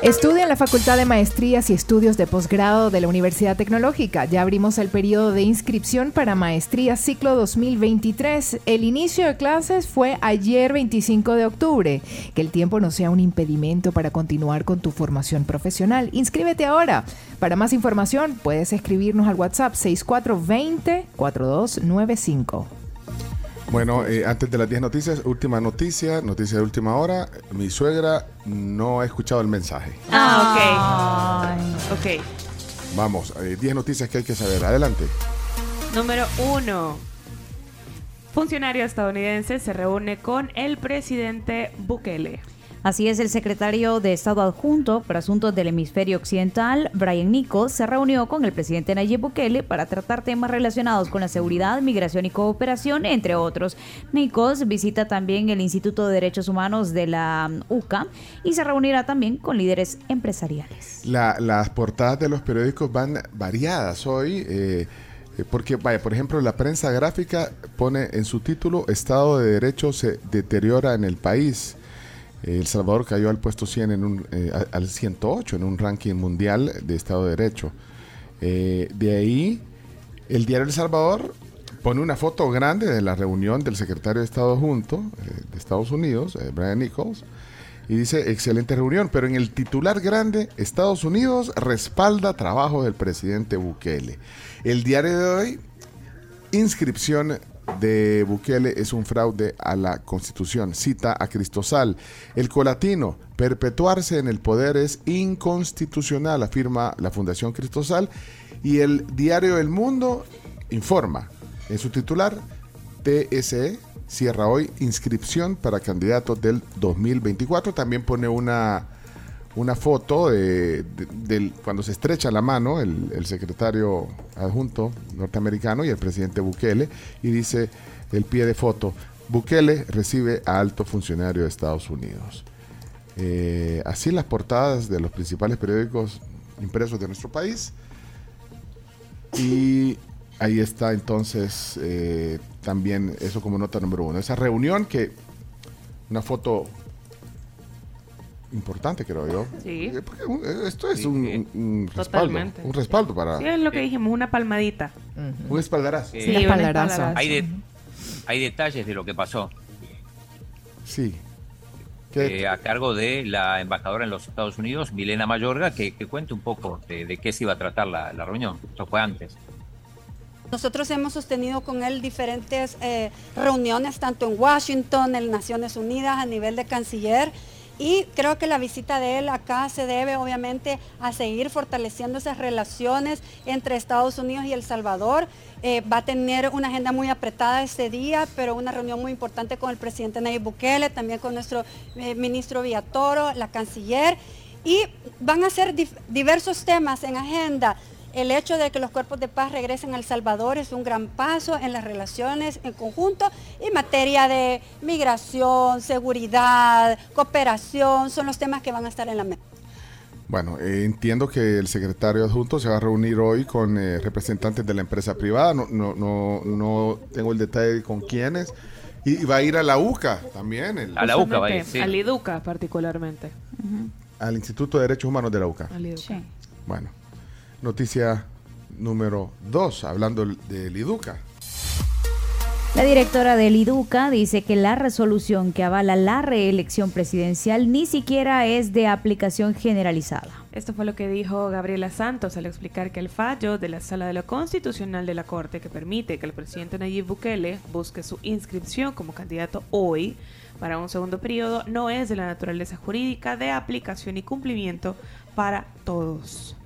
Estudia en la Facultad de Maestrías y Estudios de Posgrado de la Universidad Tecnológica. Ya abrimos el periodo de inscripción para Maestría Ciclo 2023. El inicio de clases fue ayer 25 de octubre. Que el tiempo no sea un impedimento para continuar con tu formación profesional. Inscríbete ahora. Para más información puedes escribirnos al WhatsApp 6420-4295. Bueno, eh, antes de las 10 noticias, última noticia, noticia de última hora. Mi suegra no ha escuchado el mensaje. Ah, ok. Ok. Vamos, eh, 10 noticias que hay que saber. Adelante. Número uno. Funcionario estadounidense se reúne con el presidente Bukele. Así es, el secretario de Estado adjunto para asuntos del hemisferio occidental, Brian Nichols, se reunió con el presidente Nayib Bukele para tratar temas relacionados con la seguridad, migración y cooperación, entre otros. Nichols visita también el Instituto de Derechos Humanos de la um, UCA y se reunirá también con líderes empresariales. La- las portadas de los periódicos van variadas hoy. eh, porque, vaya, por ejemplo, la prensa gráfica pone en su título Estado de Derecho se deteriora en el país. El Salvador cayó al puesto 100 en un, eh, al 108 en un ranking mundial de Estado de Derecho. Eh, de ahí, el diario El Salvador pone una foto grande de la reunión del secretario de Estado junto eh, de Estados Unidos, Brian Nichols, y dice, excelente reunión, pero en el titular grande, Estados Unidos respalda trabajo del presidente Bukele. El diario de hoy, inscripción de Bukele es un fraude a la constitución. Cita a Cristosal. El colatino, perpetuarse en el poder es inconstitucional, afirma la Fundación Cristosal. Y el diario El Mundo informa en su titular, TSE cierra hoy inscripción para candidatos del 2024. También pone una, una foto de, de- cuando se estrecha la mano el, el secretario adjunto norteamericano y el presidente Bukele y dice el pie de foto, Bukele recibe a alto funcionario de Estados Unidos. Eh, así las portadas de los principales periódicos impresos de nuestro país. Y ahí está entonces eh, también eso como nota número uno. Esa reunión que, una foto importante creo yo. Sí. Eh, porque eh, Esto es un, un- un respaldo. Totalmente. Un respaldo para... Sí, es lo que dijimos, una palmadita. Un espaldarazo. Sí, un espaldarazo. Hay, de- hay detalles de lo que pasó. Sí. eh, a cargo de la embajadora en los Estados Unidos, Milena Mayorga, que, que cuente un poco de, de qué se iba a tratar la, la reunión. Esto fue antes. Nosotros hemos sostenido con él diferentes eh, reuniones, tanto en Washington, en Naciones Unidas, a nivel de canciller. Y creo que la visita de él acá se debe obviamente a seguir fortaleciendo esas relaciones entre Estados Unidos y El Salvador. Eh, va a tener una agenda muy apretada ese día, pero una reunión muy importante con el presidente Nayib Bukele, también con nuestro eh, ministro Villatoro, la canciller. Y van a ser diversos temas en agenda. El hecho de que los cuerpos de paz regresen a El Salvador es un gran paso en las relaciones en conjunto en materia de migración, seguridad, cooperación, son los temas que van a estar en la mesa. Bueno, eh, entiendo que el secretario adjunto se va a reunir hoy con eh, representantes de la empresa privada. No, no, no, no tengo el detalle de con quiénes. Y, y va a ir a la UCA también. el- Justamente, Al IDUCA particularmente. Al Instituto de Derechos Humanos de la UCA. Al IDUCA. Bueno, noticia número dos, hablando del IDUCA. La directora del IDUCA dice que la resolución que avala la reelección presidencial ni siquiera es de aplicación generalizada. Esto fue lo que dijo Gabriela Santos al explicar que el fallo de la Sala de lo Constitucional de la Corte que permite que el presidente Nayib Bukele busque su inscripción como candidato hoy para un segundo periodo no es de la naturaleza jurídica de aplicación y cumplimiento para todos.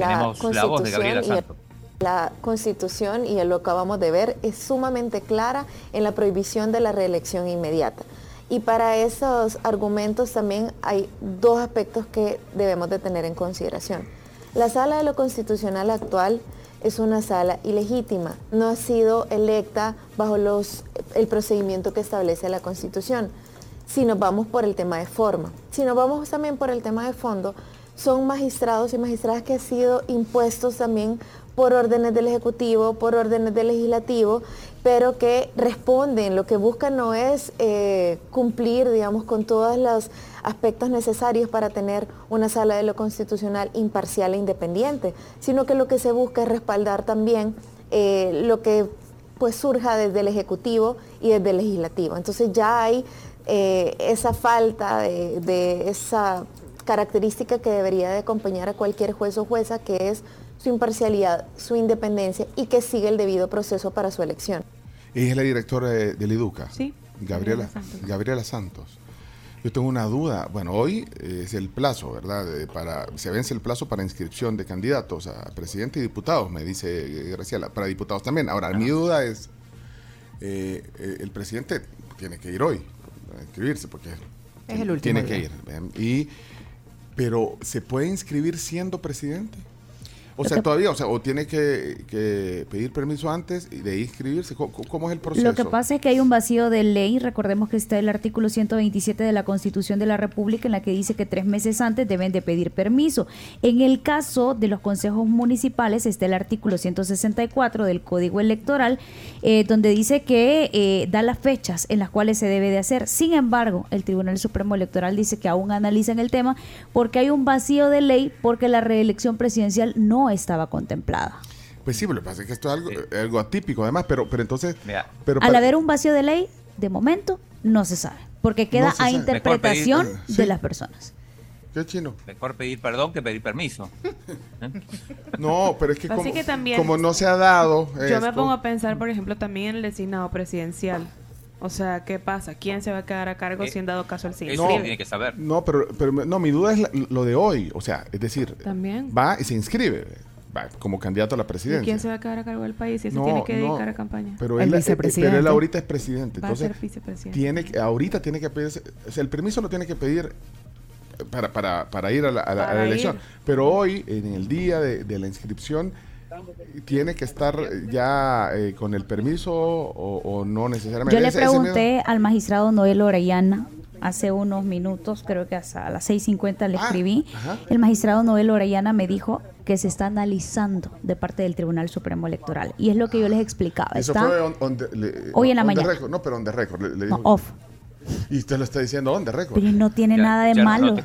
Tenemos la voz de Gabriela Constitución y el- Santos. La constitución, y lo acabamos de ver, es sumamente clara en la prohibición de la reelección inmediata. Y para esos argumentos también hay dos aspectos que debemos de tener en consideración. La sala de lo constitucional actual es una sala ilegítima, no ha sido electa bajo los, el procedimiento que establece la constitución. Si nos vamos por el tema de forma, si nos vamos también por el tema de fondo, son magistrados y magistradas que han sido impuestos también por órdenes del Ejecutivo, por órdenes del Legislativo, pero que responden, lo que buscan no es eh, cumplir, digamos, con todos los aspectos necesarios para tener una sala de lo constitucional imparcial e independiente, sino que lo que se busca es respaldar también eh, lo que pues surja desde el Ejecutivo y desde el Legislativo. Entonces ya hay eh, esa falta de, de esa característica que debería de acompañar a cualquier juez o jueza, que es su imparcialidad, su independencia y que sigue el debido proceso para su elección. Ella es la directora de- del IDUCA. Sí, Gabriela, Gabriela Santos. Gabriela Santos. Yo tengo una duda. Bueno, hoy es el plazo, ¿verdad? De- para, se vence el plazo para inscripción de candidatos a presidente y diputados, me dice Graciela. Para diputados también. Ahora, mi duda es, eh, eh, el presidente tiene que ir hoy a inscribirse porque Es el último tiene día. que ir. Y, pero, ¿se puede inscribir siendo presidente? O sea, que- todavía, o sea, o tiene que, que pedir permiso antes de inscribirse. ¿Cómo, cómo es el proceso? Lo que pasa es que hay un vacío de ley, recordemos que está el artículo 127 de la Constitución de la República en la que dice que tres meses antes deben de pedir permiso. En el caso de los consejos municipales está el artículo 164 del Código Electoral eh, donde dice que eh, da las fechas en las cuales se debe de hacer. Sin embargo, el Tribunal Supremo Electoral dice que aún analizan el tema porque hay un vacío de ley porque la reelección presidencial no estaba contemplada. Pues sí, pero lo que pasa es que esto es algo, algo atípico además, pero, pero entonces... Pero Al haber un vacío de ley, de momento no se sabe, porque queda No a sabe. interpretación pedir- de sí. las personas. ¿Qué chino? Mejor pedir perdón que pedir permiso. No, pero es que Así como, que también- como no se ha dado Yo me pongo a pensar, por ejemplo, también en el designado presidencial. O sea, ¿qué pasa? ¿Quién se va a quedar a cargo Eh, si en dado caso el sí Eso inscribe? tiene que saber. No, pero, pero no, mi duda es la- lo de hoy. O sea, es decir, También. va y se inscribe va como candidato a la ¿Y presidencia. quién se va a quedar a cargo del país si se No, tiene que no, dedicar a campaña? Pero El él, eh, vicepresidente. pero él ahorita es presidente. Va a Entonces, ser vicepresidente. tiene que, ahorita tiene que pedirse, o sea, el permiso lo tiene que pedir para, para, para ir a la, a la- a la Para elección. ir. Pero hoy, en el día de, de la inscripción, tiene que estar ya eh, con el permiso o, o no necesariamente. Yo le pregunté al magistrado Noel Orellana hace unos minutos, creo que hasta a las 6.50 le escribí. ajá. El magistrado Noel Orellana me dijo que se está analizando de parte del Tribunal Supremo Electoral. Y es lo que yo les explicaba. Eso Está fue on- on the- le- Hoy en la mañana. record. No, pero on the record. le- le no, dijo- off. Y usted lo está diciendo on the record. Pero no tiene Ya- nada de no malo. te-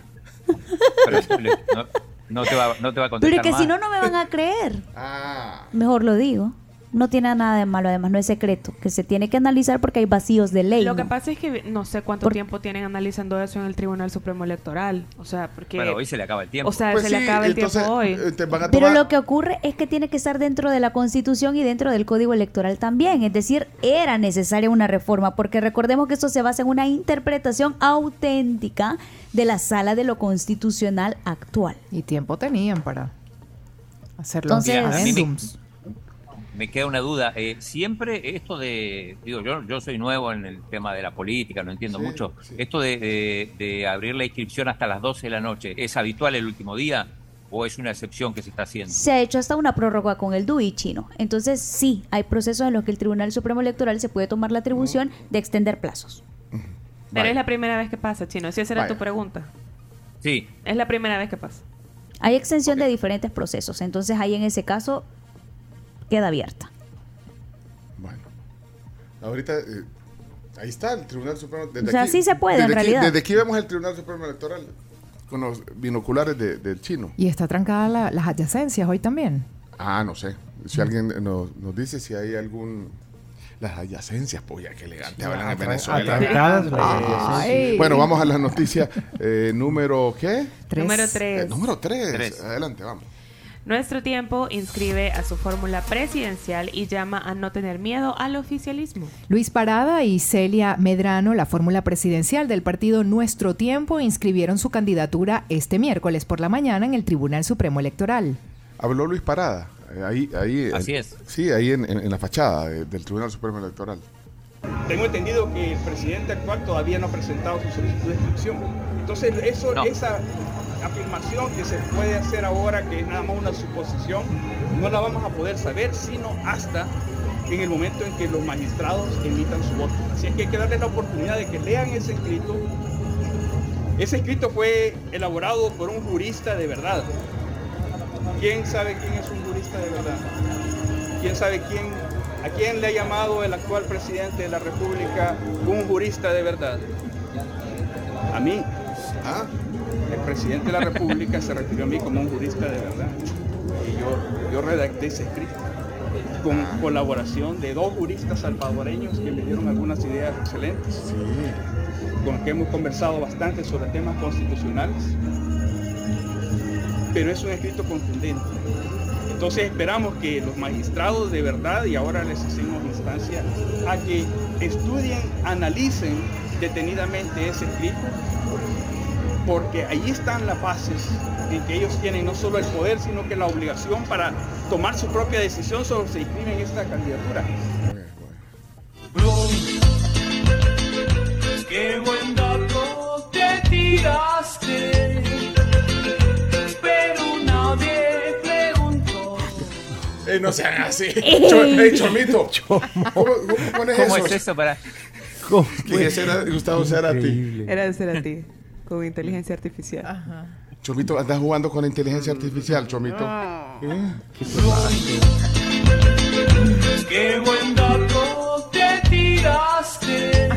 Pero le- no, no te va, no te va a Pero contestar es que si no, no me van a creer. Ah. Mejor lo digo. No tiene nada de malo, además no es secreto, que se tiene que analizar porque hay vacíos de ley. Lo que pasa es que no sé cuánto tiempo tienen analizando eso en el Tribunal Supremo Electoral. O sea, porque... Bueno, hoy se le acaba el tiempo. O sea, Pues se le acaba el entonces, tiempo hoy. eh, te van a Pero lo que ocurre es que tiene que estar dentro de la Constitución y dentro del Código Electoral también. Es decir, era necesaria una reforma, porque recordemos que esto se basa en una interpretación auténtica de la sala de lo constitucional actual. Y tiempo tenían para hacer los Entonces- Mira, a mí me, queda una duda. Eh, siempre esto de, digo, yo, yo soy nuevo en el tema de la política, no entiendo Sí, mucho. sí. Esto de, de- de abrir la inscripción hasta las 12 de la noche, ¿es habitual el último día o es una excepción que se está haciendo? Se ha hecho hasta una prórroga con el DUI chino. Entonces, sí, hay procesos en los que el Tribunal Supremo Electoral se puede tomar la atribución de extender plazos. Pero es la primera vez que pasa, Chino. Si esa era tu pregunta. Sí, Es la primera vez que pasa. Hay extensión de diferentes procesos, entonces ahí en ese caso queda abierta. Bueno, ahorita eh, ahí está el Tribunal Supremo. Desde O sea, aquí- sí se puede, en aquí- realidad. desde aquí vemos el Tribunal Supremo Electoral con los binoculares de- del chino. Y está trancada la- las adyacencias hoy también. Ah, no sé. Si alguien nos, nos dice si hay algún. Las adyacencias, pues ya que elegante hablan en Venezuela. Bueno, vamos a la noticia eh, número ¿qué? Tres. Número Eh, 3. número 3. Tres. Adelante, vamos. Nuestro tiempo inscribe a su fórmula presidencial y llama a no tener miedo al oficialismo. Luis Parada y Celia Medrano, la fórmula presidencial del partido Nuestro Tiempo, inscribieron su candidatura este miércoles por la mañana en el Tribunal Supremo Electoral. Habló Luis Parada. eh, ahí, ahí, Así eh, es. Sí, ahí en, en- en la fachada de- del Tribunal Supremo Electoral. Tengo entendido que el presidente actual todavía no ha presentado su solicitud de inscripción. Entonces, eso, No. esa afirmación que se puede hacer ahora, que es nada más una suposición, no la vamos a poder saber sino hasta en el momento en que los magistrados emitan su voto. Así es que hay que darles la oportunidad de que lean ese escrito. Ese escrito fue elaborado por un jurista de verdad. ¿Quién sabe quién es un jurista de verdad? ¿Quién sabe quién, a quién le ha llamado el actual presidente de la República un jurista de verdad? A mí. Ah, El presidente de la República se refirió a mí como un jurista de verdad. Y yo, yo redacté ese escrito con colaboración de dos juristas salvadoreños que me dieron algunas ideas excelentes, con los que hemos conversado bastante sobre temas constitucionales. Pero es un escrito contundente. Entonces esperamos que los magistrados de verdad, y ahora les hacemos instancia, a que estudien, analicen detenidamente ese escrito, porque ahí están las bases en que ellos tienen no solo el poder, sino que la obligación para tomar su propia decisión sobre si inscriben esta candidatura. Qué buen dato te tiraste, pero nadie preguntó. Eh, no sean así. Cho- eh, chomito. ¿Cómo, cómo pones ¿Cómo eso? es eso para...? Ese era Gustavo Cerati. Era de ser a ti, con inteligencia artificial. Chomito, andas jugando con inteligencia artificial, Chomito. ¿Eh? Qué buen dato te tiraste,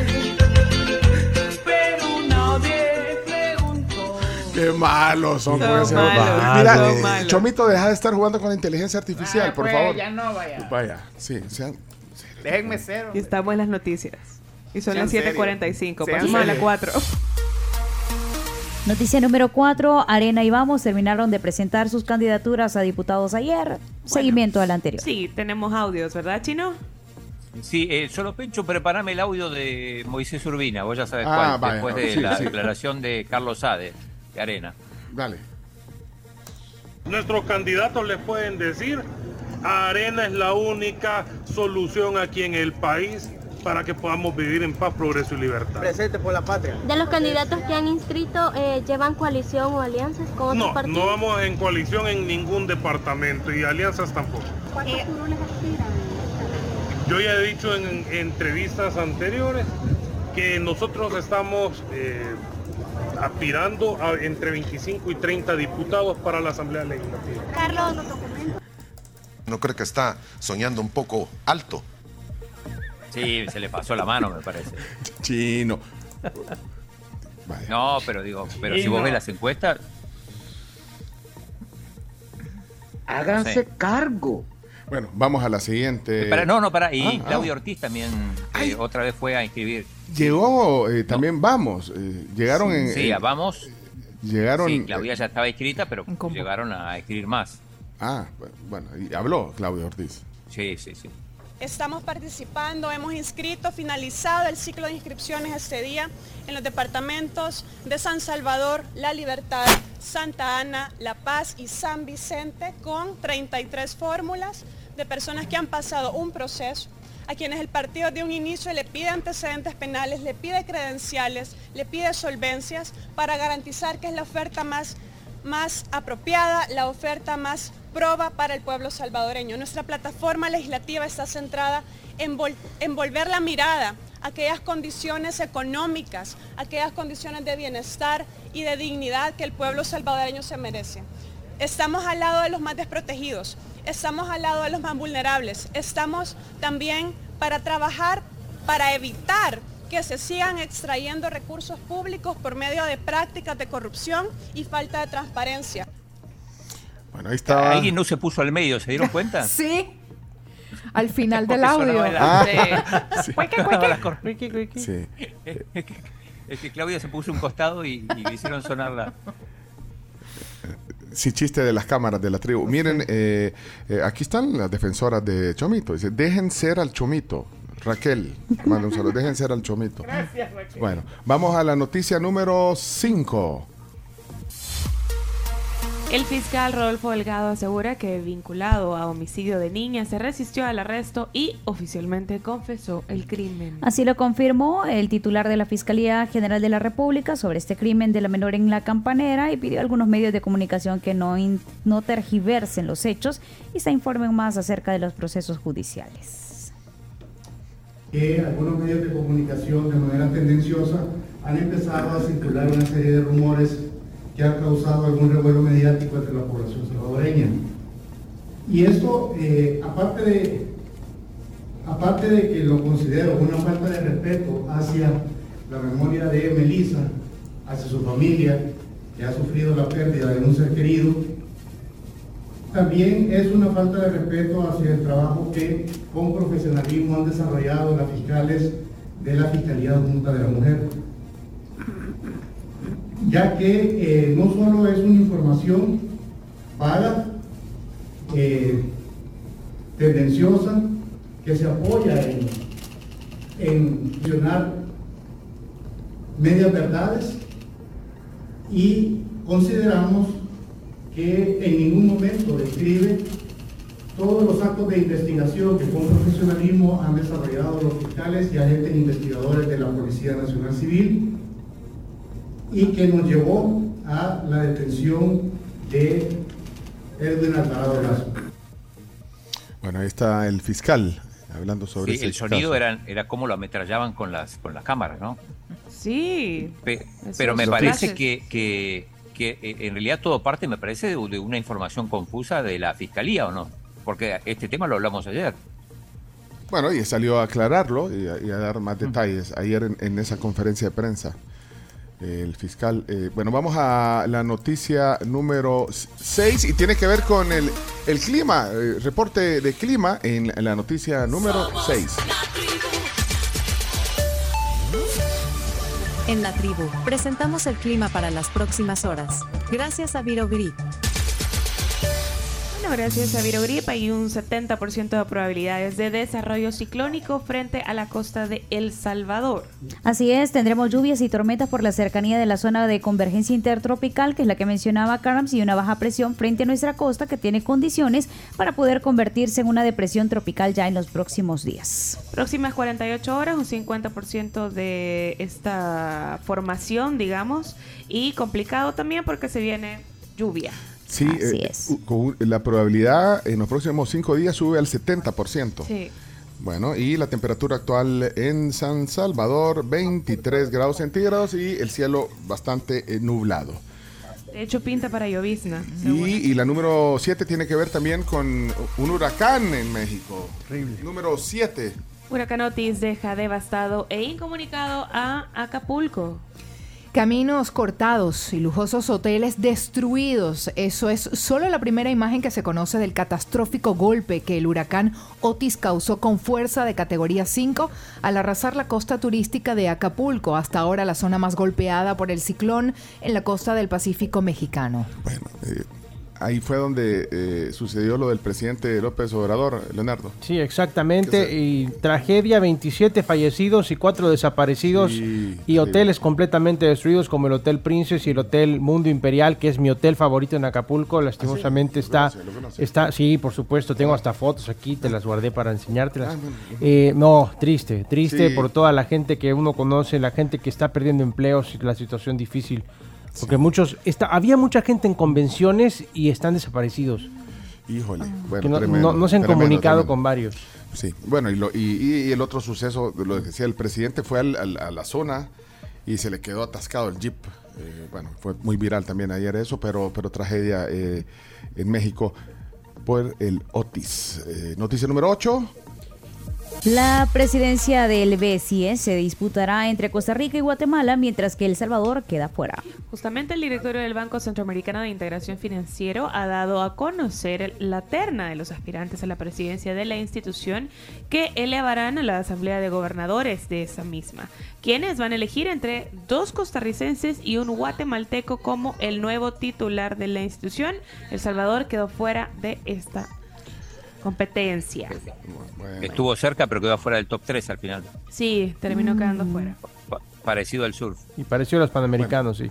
pero nadie preguntó. Qué malos son Son ese malos, Mira, son eh, malos. Chomito, deja de estar jugando con la inteligencia artificial, por pues, favor. ya no, vaya. Vaya, sí, sean- Déjenme cero. Y estamos en las noticias. Y son Sean las 7.45. serios. Pasamos a las 4. Noticia número 4. Arena y Vamos terminaron de presentar sus candidaturas a diputados ayer. Seguimiento al anterior. Sí, tenemos audios, ¿verdad, Chino? Sí, eh, solo Pencho, prepárame el audio de Moisés Urbina, vos ya sabes Ah, cuál, vaya, después de sí, la sí. declaración de Carlos Sade, de Arena. Dale. Nuestros candidatos les pueden decir, Arena es la única solución aquí en el país para que podamos vivir en paz, progreso y libertad. Presente por la patria. De los candidatos que han inscrito, eh, ¿llevan coalición o alianzas con otros No, partidos? no vamos en coalición en ningún departamento y alianzas tampoco. ¿Cuántos curules aspiran? Yo ya he dicho en, entrevistas anteriores que nosotros estamos eh, aspirando a entre 25 y 30 diputados para la Asamblea Legislativa. Carlos, ¿No cree que está soñando un poco alto? Sí, se le pasó la mano, me parece. Chino. No, pero digo, pero si vos ves las encuestas, Háganse cargo. Bueno, vamos a la siguiente. para, no, no, para. Y Ah, ah. Claudio Ortiz también eh, otra vez fue a inscribir. Llegó eh, también, vamos, eh, llegaron en... Sí, a vamos. Llegaron... Sí, Claudia ya estaba inscrita, pero llegaron a escribir más. Ah, bueno, y habló Claudio Ortiz. Sí, sí, sí. Estamos participando, hemos inscrito, finalizado el ciclo de inscripciones este día en los departamentos de San Salvador, La Libertad, Santa Ana, La Paz y San Vicente con 33 fórmulas de personas que han pasado un proceso, a quienes el partido de un inicio le pide antecedentes penales, le pide credenciales, le pide solvencias para garantizar que es la oferta más más apropiada, la oferta más proba para el pueblo salvadoreño. Nuestra plataforma legislativa está centrada en, en volver la mirada a aquellas condiciones económicas, a aquellas condiciones de bienestar y de dignidad que el pueblo salvadoreño se merece. Estamos al lado de los más desprotegidos, estamos al lado de los más vulnerables, estamos también para trabajar, para evitar que se sigan extrayendo recursos públicos por medio de prácticas de corrupción y falta de transparencia. Bueno, ahí estaba... Alguien no se puso al medio, ¿se dieron cuenta? Sí. Al final del audio. Ah. Sí. Cueque, Sí. Es que, es que Claudia se puso un costado y, y le hicieron sonar la... Sí, chiste de las cámaras de la tribu. Miren, eh, eh, aquí están las defensoras de Chomito. Dice, dejen ser al Chomito. Raquel, manda un saludo. Dejen ser al Chomito. Gracias, Raquel. Bueno, vamos a la noticia número 5. El fiscal Rodolfo Delgado asegura que vinculado a homicidio de niña se resistió al arresto y oficialmente confesó el crimen. Así lo confirmó el titular de la Fiscalía General de la República sobre este crimen de la menor en la campanera y pidió a algunos medios de comunicación que no, in- no tergiversen los hechos y se informen más acerca de los procesos judiciales. que algunos medios de comunicación de manera tendenciosa han empezado a circular una serie de rumores que han causado algún revuelo mediático entre la población salvadoreña. Y esto, eh, aparte, de, aparte de que lo considero una falta de respeto hacia la memoria de Melissa, hacia su familia, que ha sufrido la pérdida de un ser querido, también es una falta de respeto hacia el trabajo que con profesionalismo han desarrollado las fiscales de la Fiscalía Junta de la Mujer. Ya que eh, no solo es una información vaga, eh, tendenciosa, que se apoya en, en medias verdades y consideramos que en ningún momento describe todos los actos de investigación que con profesionalismo han desarrollado los fiscales y agentes investigadores de la Policía Nacional Civil y que nos llevó a la detención de Edwin Alvarado Lazo. Bueno, ahí está el fiscal hablando sobre Sí, ese el sonido caso. era, era como lo ametrallaban con las, con las cámaras, ¿no? Sí. Pe- pero me parece que, que, que, eh, en realidad todo parte, me parece, de, de una información confusa de la fiscalía, ¿o no? Porque este tema lo hablamos ayer. Bueno, y salió a aclararlo y a, y a dar más detalles ayer en, en esa conferencia de prensa. El fiscal. eh, bueno, vamos a la noticia número 6 y tiene que ver con el, clima, eh, reporte de clima en, la noticia número 6. En la tribu, presentamos el clima para las próximas horas. Gracias a Viro Gracias a Virogrip hay un 70% de probabilidades de desarrollo ciclónico frente a la costa de El Salvador. Así es, tendremos lluvias y tormentas por la cercanía de la zona de convergencia intertropical, que es la que mencionaba Carms, y una baja presión frente a nuestra costa que tiene condiciones para poder convertirse en una depresión tropical ya en los próximos días. Próximas 48 horas, un 50% de esta formación, digamos, y complicado también porque se viene lluvia. Sí, Así eh, es. la probabilidad en los próximos 5 días sube al 70%. Sí. Bueno, y la temperatura actual en San Salvador, 23 grados centígrados y el cielo bastante eh, nublado. De hecho, pinta para llovizna. Y, y la número 7 tiene que ver también con un huracán en México. Número 7. Huracán Otis deja devastado e incomunicado a Acapulco. Caminos cortados y lujosos hoteles destruidos. Eso es solo la primera imagen que se conoce del catastrófico golpe que el huracán Otis causó con fuerza de categoría 5 al arrasar la costa turística de Acapulco, hasta ahora la zona más golpeada por el ciclón en la costa del Pacífico mexicano. Eh, ahí fue donde eh, sucedió lo del presidente López Obrador, Leonardo. Sí, exactamente. Y tragedia, 27 fallecidos y 4 desaparecidos Sí, y hoteles completamente destruidos como el Hotel Princess y el Hotel Mundo Imperial, que es mi hotel favorito en Acapulco. Lastimosamente está, está, sí, por supuesto, tengo hasta fotos aquí, te las guardé para enseñártelas. Eh, no, triste, triste por toda la gente que uno conoce, la gente que está perdiendo empleos y la situación difícil. Porque muchos, está, había mucha gente en convenciones y están desaparecidos. Híjole, bueno, Que no- tremendo, no- no se han tremendo, comunicado tremendo. con varios. Sí, bueno, y, lo- y- y el otro suceso, lo decía, el presidente fue al- al- a la zona y se le quedó atascado el jeep. Eh, bueno, fue muy viral también ayer eso, pero, pero tragedia eh, en México por el Otis. Eh, noticia número 8. La presidencia del BCE se disputará entre Costa Rica y Guatemala, mientras que El Salvador queda fuera. Justamente el directorio del Banco Centroamericano de Integración Financiero ha dado a conocer la terna de los aspirantes a la presidencia de la institución que elevarán a la Asamblea de Gobernadores de esa misma, quienes van a elegir entre dos costarricenses y un guatemalteco como el nuevo titular de la institución. El Salvador quedó fuera de esta competencia. Estuvo cerca, pero quedó fuera del top 3 al final. Sí, terminó quedando fuera. Pa- parecido al surf. Y pareció a los panamericanos, sí.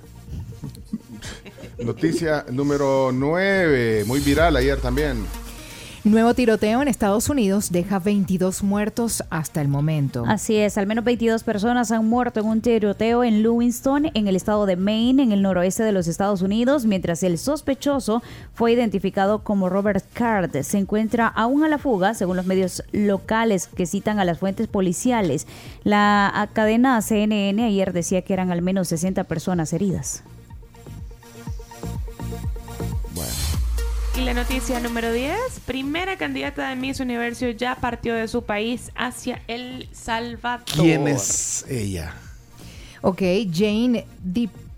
Noticia número 9, muy viral ayer también. Nuevo tiroteo en Estados Unidos deja 22 muertos hasta el momento. Así es, al menos 22 personas han muerto en un tiroteo en Lewiston, en el estado de Maine, en el noroeste de los Estados Unidos, mientras el sospechoso fue identificado como Robert Card. Se encuentra aún a la fuga, según los medios locales que citan a las fuentes policiales. La cadena CNN ayer decía que eran al menos 60 personas heridas. Y la noticia número 10, primera candidata de Miss Universo ya partió de su país hacia El Salvador. ¿Quién es ella? Ok, Jane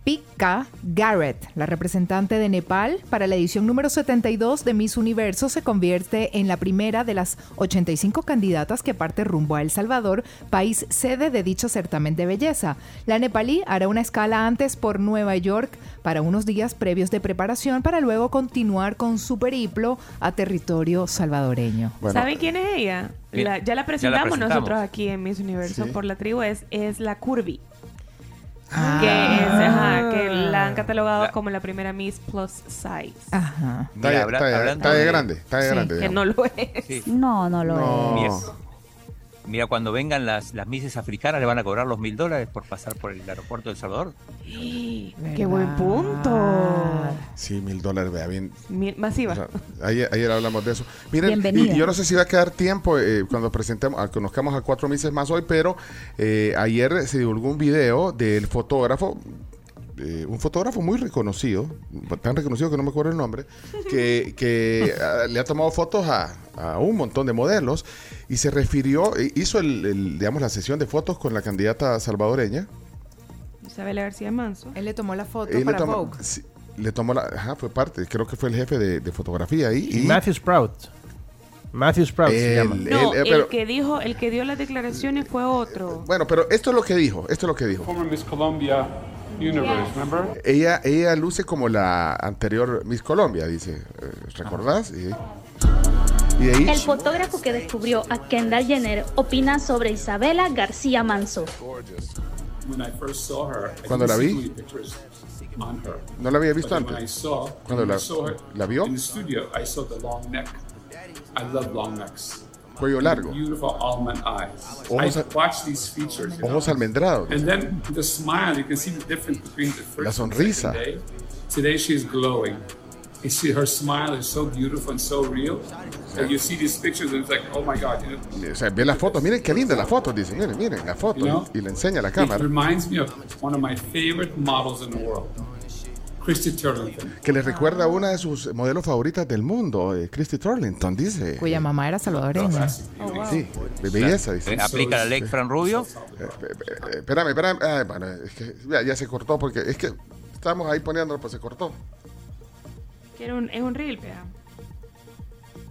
Deepika Garrett, la representante de Nepal para la edición número 72 de Miss Universo, se convierte en la primera de las 85 candidatas que parte rumbo a El Salvador, país sede de dicho certamen de belleza. La nepalí hará una escala antes por Nueva York para unos días previos de preparación para luego continuar con su periplo a territorio salvadoreño. ¿Saben quién es ella? La- ya la ya presentamos, la presentamos. nosotros aquí en Miss Universo Sí. por la tribu, es, es la Curvy. Ah. Que, es, ajá, que la han catalogado como la primera Miss Plus Size. Ajá. Está de- habla- está de- hablando está de de- grande, está de Sí, grande. que no lo es. No, no lo Mira, es. Mira, cuando vengan las, las mises africanas le van a cobrar los mil dólares por pasar por el aeropuerto de El Salvador. ¡Qué buen punto! Sí, mil dólares, vea bien. Mil- masiva. O sea, ayer, ayer hablamos de eso. Miren, Bienvenida. y yo no sé si va a quedar tiempo eh, cuando presentemos, conozcamos a cuatro meses más hoy, pero eh, ayer se divulgó un video del fotógrafo, eh, un fotógrafo muy reconocido, tan reconocido que no me acuerdo el nombre, que, que, ah, le ha tomado fotos a, a un montón de modelos y se refirió, eh, hizo el, el, digamos, la sesión de fotos con la candidata salvadoreña. Isabela García Manso. Él le tomó la foto Él le para tomó- Vogue. sí, le tomó la, ajá, fue parte, creo que fue el jefe de, de fotografía ahí. Y Matthew Sprout. Matthew Sprout se llama. No, eh, el pero- que dijo, el que dio las declaraciones fue otro. Bueno, pero esto es lo que dijo, esto es lo que dijo. Former Miss Columbia Universe, remember? Ella, ella luce como la anterior Miss Colombia, dice. eh, ¿Recordás? Y El fotógrafo que descubrió a Kendall Jenner opina sobre Isabela García Manso. When I first saw her, I Cuando la vi, too many pictures on her. no la había visto antes. Cuando la- la vio? in the studio, I saw the long neck. I love long necks. Cuello largo. Beautiful almond eyes. Ojos. Ojos almendrados. And then the smile, you can see the difference between the first La sonrisa. You see her smile is so beautiful and so real. And you see these pictures and it's like, oh my God, you know, O sea, ve las fotos, miren qué linda la foto, dice, miren, miren la foto. You know? Y le enseña a la It cámara. reminds me of one of my favorite models in the world, Christy Turlington. Que le recuerda a una de sus modelos favoritas del mundo, eh, Christy Turlington, dice. Cuya mamá era salvadoreña. Sí, de belleza, dice. Eh, ¿Aplica la ley Fran Rubio? Eh, eh, eh, espérame, espérame. ah, bueno, es que ya, ya se cortó porque es que estamos ahí poniéndolo, pues se cortó. Que era un- es un reel, vea.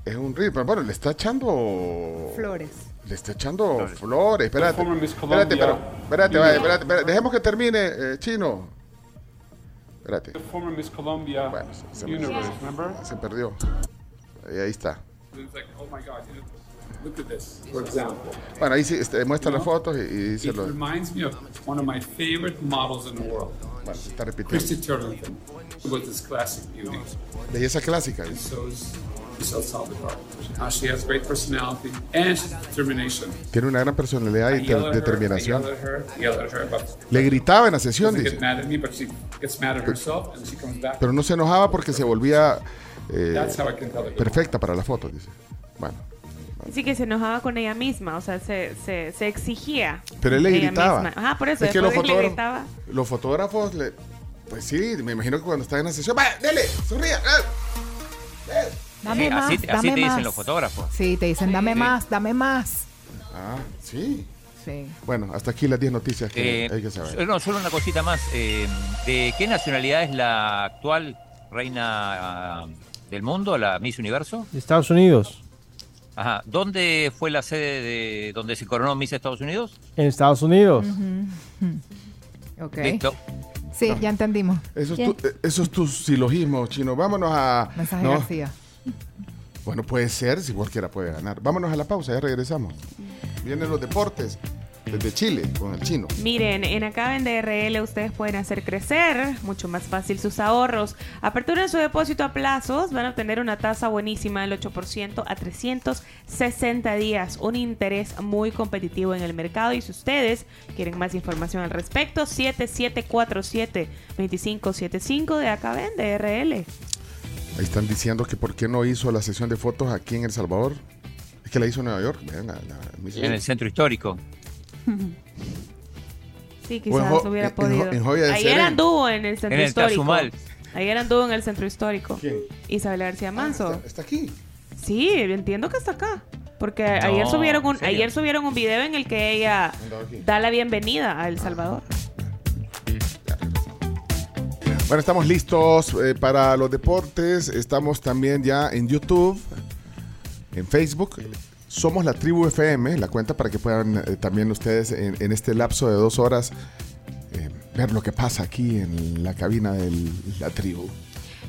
Es un reel, pero bueno, le está echando. Flores. Le está echando flores. Espérate. former Miss Espérate, pero. Colombia. Espérate, vaya, espérate, espérate. Dejemos que termine, eh, chino. Espérate. The former Miss Columbia se- Universe, remember? Se perdió. Ahí, ahí está. It's like, oh my God, you know, look at this, for example. Bueno, ahí sí este, muestra You las know, fotos y, y dice It lo. reminds me of one of my favorite models in the world, Bueno, se está repitiendo. Christy Turlington, with this classic beauty. Belleza clásica. And so is Miss El Salvador. Uh, she has great personality and determination. Tiene una gran personalidad y determinación. Her, her, but Le gritaba en la sesión, dice. mad at me, but she gets mad at herself and she comes back. Pero no se enojaba porque se volvía eh, That's how I can tell it. perfecta para la foto, dice. Bueno, Sí que se enojaba con ella misma, o sea, se, se, se exigía. pero él le gritaba. misma. Ajá, por eso, Es que los le fotógrafos, gritaba. los fotógrafos, le, pues sí, me imagino que cuando están en la sesión, ¡vaya, dele, sonría! ¡eh! Dame Eh, más, así, así dame te dicen los fotógrafos. Sí, te dicen, dame Sí. más, dame más. Ah, sí. Sí. Bueno, hasta aquí las 10 noticias que Eh, hay que saber. no, solo una cosita más. eh, ¿De qué nacionalidad es la actual reina ah, del mundo, la Miss Universo? De Estados Unidos. Ajá. ¿Dónde fue la sede de donde se coronó Miss Estados Unidos? En Estados Unidos. Ujú. Ok. Listo. Sí, ya entendimos. Eso es, tu, eh, eso es tu silogismo, chino. Vámonos a. Mensaje no, García. Bueno, puede ser, si cualquiera puede ganar. Vámonos a la pausa, ya regresamos. Vienen los deportes desde Chile con el chino. Miren, en acá en DRL ustedes pueden hacer crecer mucho más fácil sus ahorros. Aperturen su depósito a plazos, van a obtener una tasa buenísima del 8% a 360 días, un interés muy competitivo en el mercado. Y si ustedes quieren más información al respecto, 7747-2575 de acá en DRL. Ahí están diciendo que por qué no hizo la sesión de fotos aquí en El Salvador. Es que la hizo en Nueva York. Vean, la- la- En el centro histórico. Sí, en quizás hubiera en- podido. En Joya de Ayer anduvo en el centro En el histórico. Tazumal. Ayer anduvo en el centro histórico. ¿Quién? Isabel García Manso. está, está aquí. Sí, entiendo que está acá. Porque ayer subieron un ayer subieron un video en el que ella da la bienvenida a El Salvador. Bueno, estamos listos eh, para los deportes. Estamos también ya en YouTube, en Facebook. Somos la Tribu FM, la cuenta para que puedan eh, también ustedes en, este lapso de dos horas eh, ver lo que pasa aquí en la cabina de la tribu.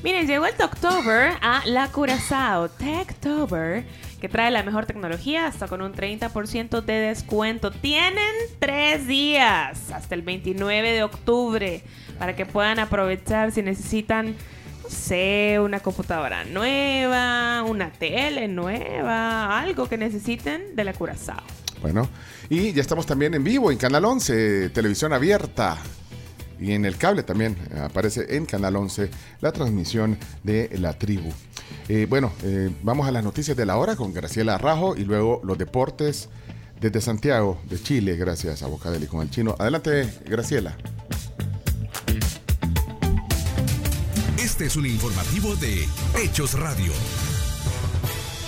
Miren, llegó el October a la Curazao Techtober, que trae la mejor tecnología hasta con un 30% de descuento. Tienen tres días hasta el 29 de octubre para que puedan aprovechar si necesitan, no una computadora nueva, una tele nueva, algo que necesiten de la Curazao. Bueno, y ya estamos también en vivo en Canal 11, televisión abierta. Y en el cable también eh, aparece en Canal 11 la transmisión de la tribu. Eh, bueno, eh, vamos a las noticias de la hora con Graciela Rajo y luego los deportes desde Santiago de Chile, gracias a Bocadeli con el chino. Adelante, Graciela. Este es un informativo de Hechos Radio.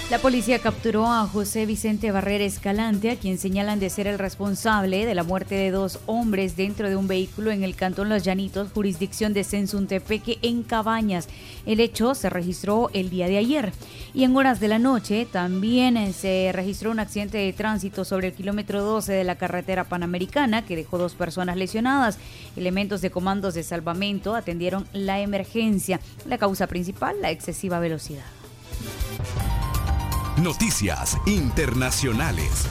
La policía capturó a José Vicente Barrera Escalante, a quien señalan de ser el responsable de la muerte de dos hombres dentro de un vehículo en el cantón Los Llanitos, jurisdicción de Sensuntepeque, en Cabañas. El hecho se registró el día de ayer. Y en horas de la noche también eh, se registró un accidente de tránsito sobre el kilómetro 12 de la carretera panamericana que dejó dos personas lesionadas. Elementos de comandos de salvamento atendieron la emergencia. La causa principal, la excesiva velocidad. Noticias internacionales.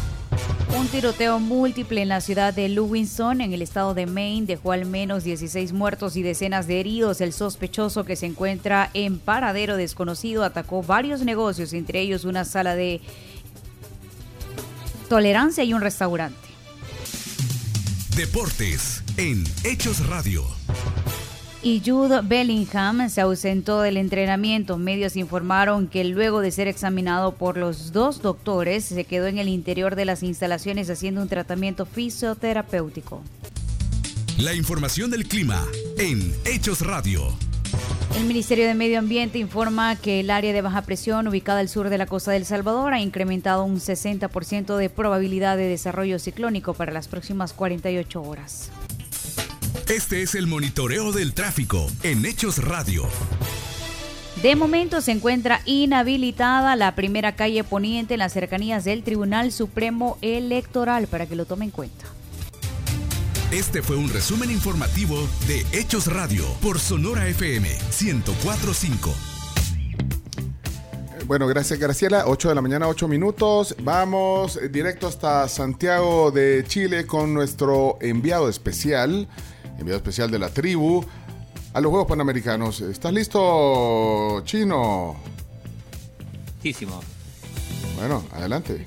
Un tiroteo múltiple en la ciudad de Lewiston, en el estado de Maine, dejó al menos 16 muertos y decenas de heridos. El sospechoso que se encuentra en paradero desconocido atacó varios negocios, entre ellos una sala de tolerancia y un restaurante. Deportes en Hechos Radio. Y Jude Bellingham se ausentó del entrenamiento. Medios informaron que luego de ser examinado por los dos doctores, se quedó en el interior de las instalaciones haciendo un tratamiento fisioterapéutico. La información del clima en Hechos Radio. El Ministerio de Medio Ambiente informa que el área de baja presión ubicada al sur de la costa del Salvador ha incrementado un 60% de probabilidad de desarrollo ciclónico para las próximas 48 horas. Este es el monitoreo del tráfico en Hechos Radio. De momento se encuentra inhabilitada la primera calle poniente en las cercanías del Tribunal Supremo Electoral para que lo tome en cuenta. Este fue un resumen informativo de Hechos Radio por Sonora FM 1045. Bueno, gracias Graciela. 8 de la mañana, 8 minutos. Vamos directo hasta Santiago de Chile con nuestro enviado especial, enviado especial de la tribu, a los Juegos Panamericanos. ¿Estás listo, Chino? Muchísimo. Bueno, adelante.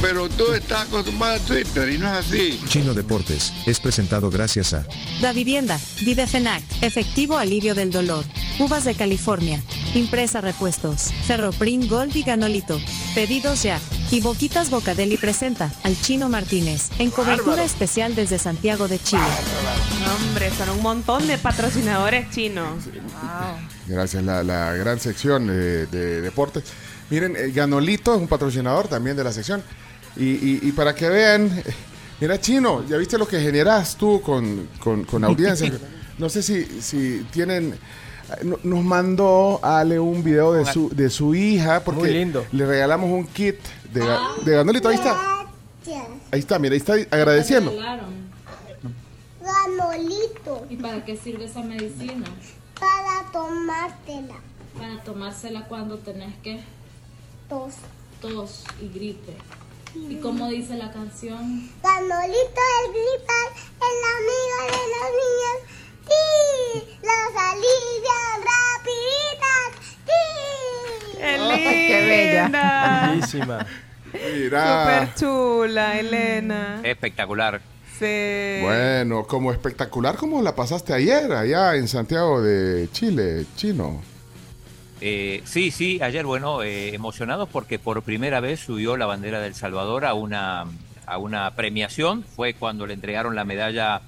Pero tú estás acostumbrado a Twitter y no es así. Chino Deportes es presentado gracias a Da Vivienda, Videfenac, Efectivo Alivio del Dolor, Uvas de California, Impresa Repuestos, Ferroprim Gold y Ganolito, Pedidos ya. Y Boquitas Bocadeli presenta al Chino Martínez, en cobertura Bárbaro. especial desde Santiago de Chile. No, hombre, son un montón de patrocinadores chinos. Gracias, la, la gran sección eh, de deportes. Miren, eh, Ganolito es un patrocinador también de la sección. Y, y- y para que vean, mira, Chino, ya viste lo que generas tú con, con, con audiencia. No sé si, si tienen. no- Nos mandó Ale un video de su, de su hija porque Muy lindo. le regalamos un kit de, ga- de Ganolito. Ahí está. Ahí está, mira, ahí está agradeciendo. Ganolito. ¿Y para qué sirve esa medicina? Para tomártela. Para tomársela cuando tenés que Tos. tos y gripe. ¿Y cómo dice la canción? Ganolito el gripar, el amigo de los niños. ¡Sí! ¡Los alivian rapiditas! ¡Sí! ¡Qué qué bella! Bellísima. Mira. Súper chula, Elena. Espectacular. Sí. Bueno, como espectacular, como la pasaste ayer allá en Santiago de Chile, Chino? Eh, sí, sí, ayer, bueno, eh, emocionados porque por primera vez subió la bandera del Salvador a una, a una premiación. Fue cuando le entregaron la medalla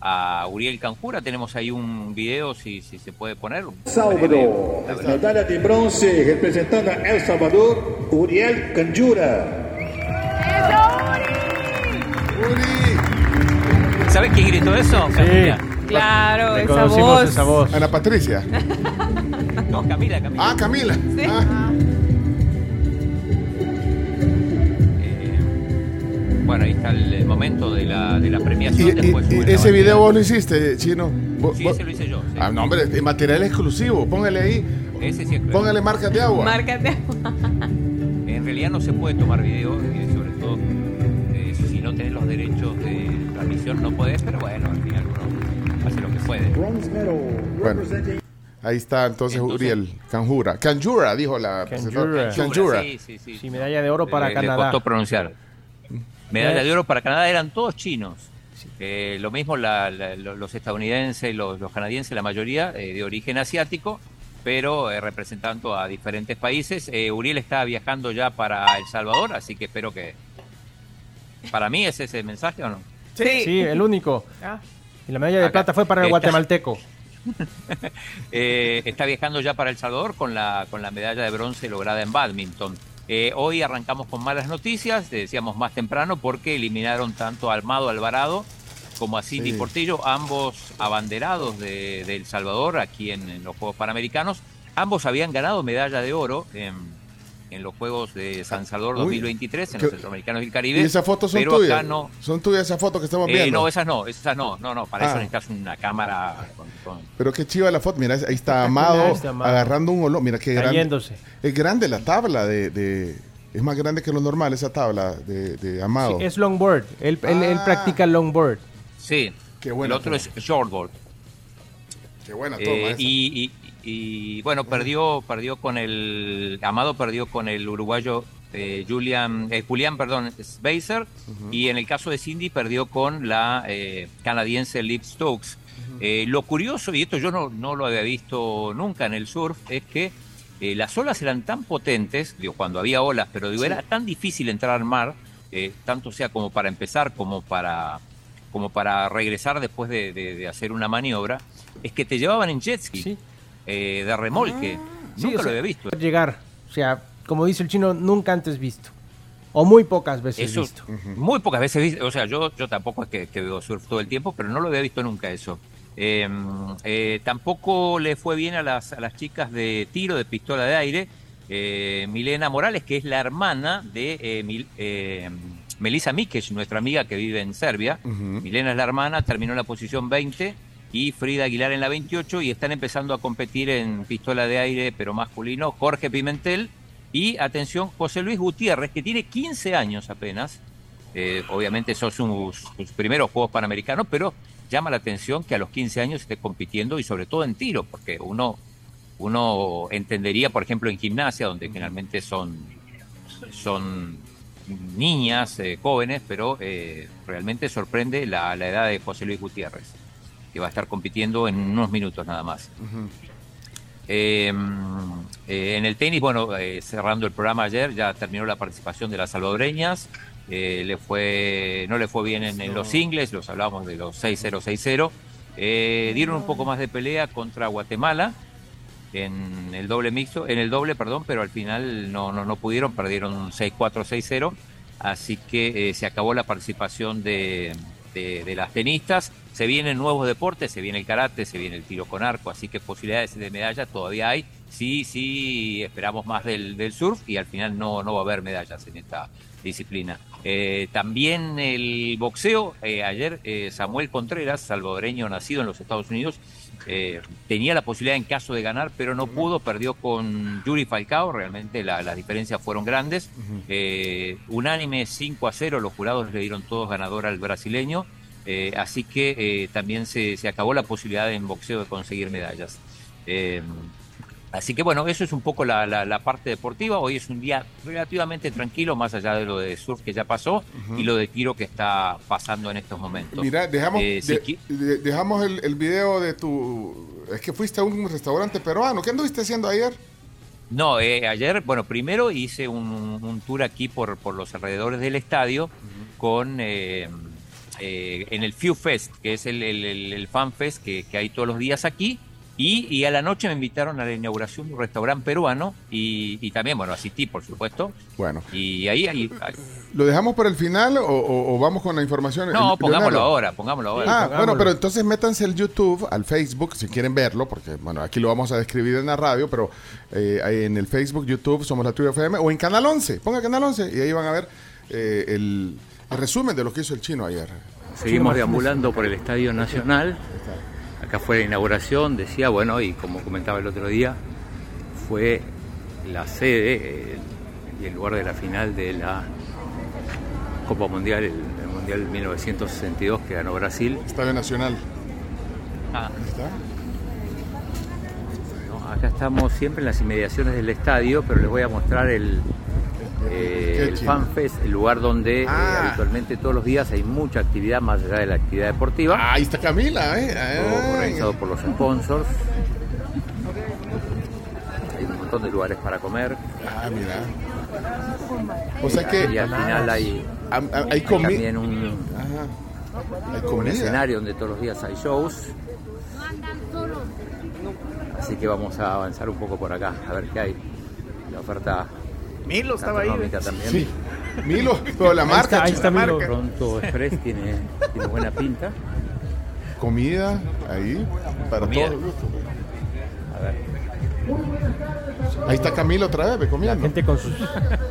a Uriel Canjura. Tenemos ahí un video, si, si se puede poner. Salvador, medalla de bronce representando a El Salvador, Uriel Canjura. ¿Sabes quién gritó eso? Camila. Claro, esa voz. esa voz. Ana Patricia. No, Camila, Camila. Ah, Camila. Sí. Ah. Bueno, ahí está el, momento de la, de la premiación. Y, Después y ese bandera. video vos lo hiciste, Chino. Vos- Sí, vos- ese lo hice yo. sí. Ah, no, hombre, es material exclusivo. Póngale ahí. Ese sí es Póngale marcas de agua. Márcate. En realidad no se puede tomar video, y sobre todo eh, si no tenés los derechos de transmisión no podés, pero bueno, al final puede. Bueno, Ahí está entonces, Uriel Canjura. Canjura, dijo la Canjura. Canjura. Sí, sí, sí. Sí, medalla de oro para Le- le Canadá. costó pronunciar. Medalla de oro para Canadá eran todos chinos. Eh, lo mismo la- la- lo- los estadounidenses, los, los canadienses, la mayoría eh, de origen asiático, pero eh, representando a diferentes países. Eh, Uriel está viajando ya para El Salvador, así que espero que... ¿Para mí es ese mensaje o no? Sí, el único. Ah. Y la medalla de Acá. plata fue para el guatemalteco. Eh, está viajando ya para El Salvador con la, con la medalla de bronce lograda en badminton. Eh, hoy arrancamos con malas noticias, decíamos más temprano, porque eliminaron tanto a Almado Alvarado como a Cindy Sí. Portillo, ambos abanderados de, de El Salvador aquí en, en los Juegos Panamericanos. Ambos habían ganado medalla de oro en, en los Juegos de San Salvador Uy, 2023, en qué- los Centroamericanos del Caribe. ¿Y esas fotos son pero tuyas? acá no, Son tuyas esas fotos que estamos eh, viendo. no, esas no, esas no, no, no, para Ah. eso necesitas una cámara con- con, Pero qué chiva la foto. Mira, ahí está Amado, Está Amado. agarrando un olor. Mira qué grande. Cayéndose. Es grande la tabla de, de- Es más grande que lo normal esa tabla de, de Amado. Sí, es longboard. Él, él, él Ah. practica longboard. Sí, Qué buena el otro toma. es shortboard. Qué buena toma Eh, esa. y, y- bueno, perdió, perdió con el Amado perdió con el uruguayo eh, Julian, eh, Julián, perdón, Spacer, y en el caso de Cindy perdió con la eh, canadiense Liv Stokes. Eh, lo curioso, y esto yo no, no lo había visto nunca en el surf, es que eh, las olas eran tan potentes, digo, cuando había olas, pero digo, Sí. era tan difícil entrar al mar, eh, tanto sea como para empezar como para como para regresar después de, de- de hacer una maniobra, es que te llevaban en jet ski, eh, de remolque. Sí, Nunca o sea, lo había visto. Llegar. O sea, como dice el chino, nunca antes visto. O muy pocas veces Eso, visto. muy pocas veces visto. O sea, yo, yo tampoco es que, que veo surf todo el tiempo, pero no lo había visto nunca eso. Eh, eh, tampoco le fue bien a las, a las chicas de tiro de pistola de aire. Eh, Milena Morales, que es la hermana de eh, Mil- eh, Melissa Mikic, nuestra amiga que vive en Serbia. Milena es la hermana, terminó en la posición 20 y Frida Aguilar en la 28 y están empezando a competir en pistola de aire, pero masculino, Jorge Pimentel y, atención, José Luis Gutiérrez, que tiene 15 años apenas. Eh, obviamente son sus, sus primeros Juegos Panamericanos, pero llama la atención que a los 15 años esté compitiendo y sobre todo en tiro, porque uno, uno entendería, por ejemplo, en gimnasia, donde generalmente son, son niñas, eh, jóvenes, pero eh, realmente sorprende la, la edad de José Luis Gutiérrez, que va a estar compitiendo en unos minutos nada más. Eh, eh, en el tenis, bueno, eh, cerrando el programa ayer, ya terminó la participación de las salvadoreñas. Eh, le fue, no le fue bien en, en los singles, los hablamos de los 6-0, 6-0. Eh, dieron un poco más de pelea contra Guatemala en el doble mixto, en el doble, perdón, pero al final no, no, no pudieron, perdieron 6-4, 6-0. Así que se acabó la participación de, de- de las tenistas. Se vienen nuevos deportes, se viene el karate, se viene el tiro con arco, así que posibilidades de medalla todavía hay. Sí, sí, esperamos más del, del surf y al final no, no va a haber medallas en esta disciplina. Eh, también el boxeo, eh, ayer eh, Samuel Contreras, salvadoreño nacido en los Estados Unidos, tenía la posibilidad en caso de ganar, pero no pudo, perdió con Yuri Falcao, realmente la- las diferencias fueron grandes. Unánime 5 a 0, los jurados le dieron todos ganador al brasileño, eh, así que eh, también se, se acabó la posibilidad en boxeo de conseguir medallas. Eh, Así que bueno, eso es un poco la, la- la parte deportiva. Hoy es un día relativamente tranquilo, más allá de lo de surf que ya pasó y lo de tiro que está pasando en estos momentos. Mira, dejamos, si de- dejamos el, el video de tu... Es que fuiste a un restaurante peruano. ¿Qué anduviste haciendo ayer? No, eh, ayer, bueno, primero hice un, un tour aquí por, por los alrededores del estadio con eh, en el Few Fest, que es el, el- el- el fan fest que, que hay todos los días aquí. Y, y a la noche me invitaron a la inauguración de un restaurante peruano y, y también, bueno, asistí, por supuesto. Bueno. Y ahí, ahí ¿Lo dejamos para el final o, o- o vamos con la información? no, pongámoslo Leonardo. ahora, pongámoslo ahora. Ah, pongámoslo. bueno, pero entonces métanse al YouTube, al Facebook, si quieren verlo, porque bueno, aquí lo vamos a describir en la radio, pero eh, en el Facebook, YouTube, somos la Tribu FM, o en Canal 11, ponga Canal 11 y ahí van a ver eh, el, el resumen de lo que hizo el chino ayer. Seguimos deambulando por el Estadio Nacional. Acá fue la inauguración, decía, bueno, y como comentaba el otro día, fue la sede eh, y el lugar de la final de la Copa Mundial, el, el Mundial 1962 que ganó Brasil. Estadio Nacional. Ah. está. acá estamos siempre en las inmediaciones del estadio, pero les voy a mostrar el, eh, el. FanFest, el lugar donde eh, Ah. habitualmente todos los días hay mucha actividad más allá de la actividad deportiva. Ah, ahí está Camila, ¿eh? Todo Ay. organizado por los sponsors. Hay un montón de lugares para comer. Ah, mira. O sea que Y al final hay, hay también un, Ajá. Hay un escenario donde todos los días hay shows. Así que vamos a avanzar un poco por acá, a ver qué hay. La oferta Milo estaba ahí. también. Sí. Milo, pero la Ahí marca. está, ahí está Milo. Pronto Express tiene, tiene buena pinta. Comida ahí para Comida. todos los gustos. A ver. Ahí está Camilo otra vez, ve, comiendo. Gente con sus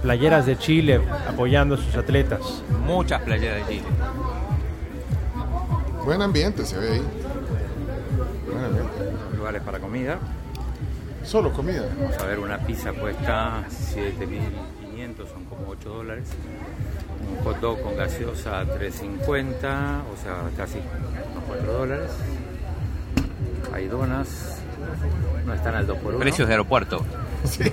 playeras de Chile apoyando a sus atletas. Muchas playeras de Chile. Buen ambiente se ve ahí. Buen ambiente. Lugares para comida. Solo comida. Vamos a ver, una pizza cuesta 7.500, son como 8 dólares. Un hot dog con gaseosa 3.50, o sea, casi unos 4 dólares. Hay donas, no están al 2 por 1 Precios de aeropuerto. Sí.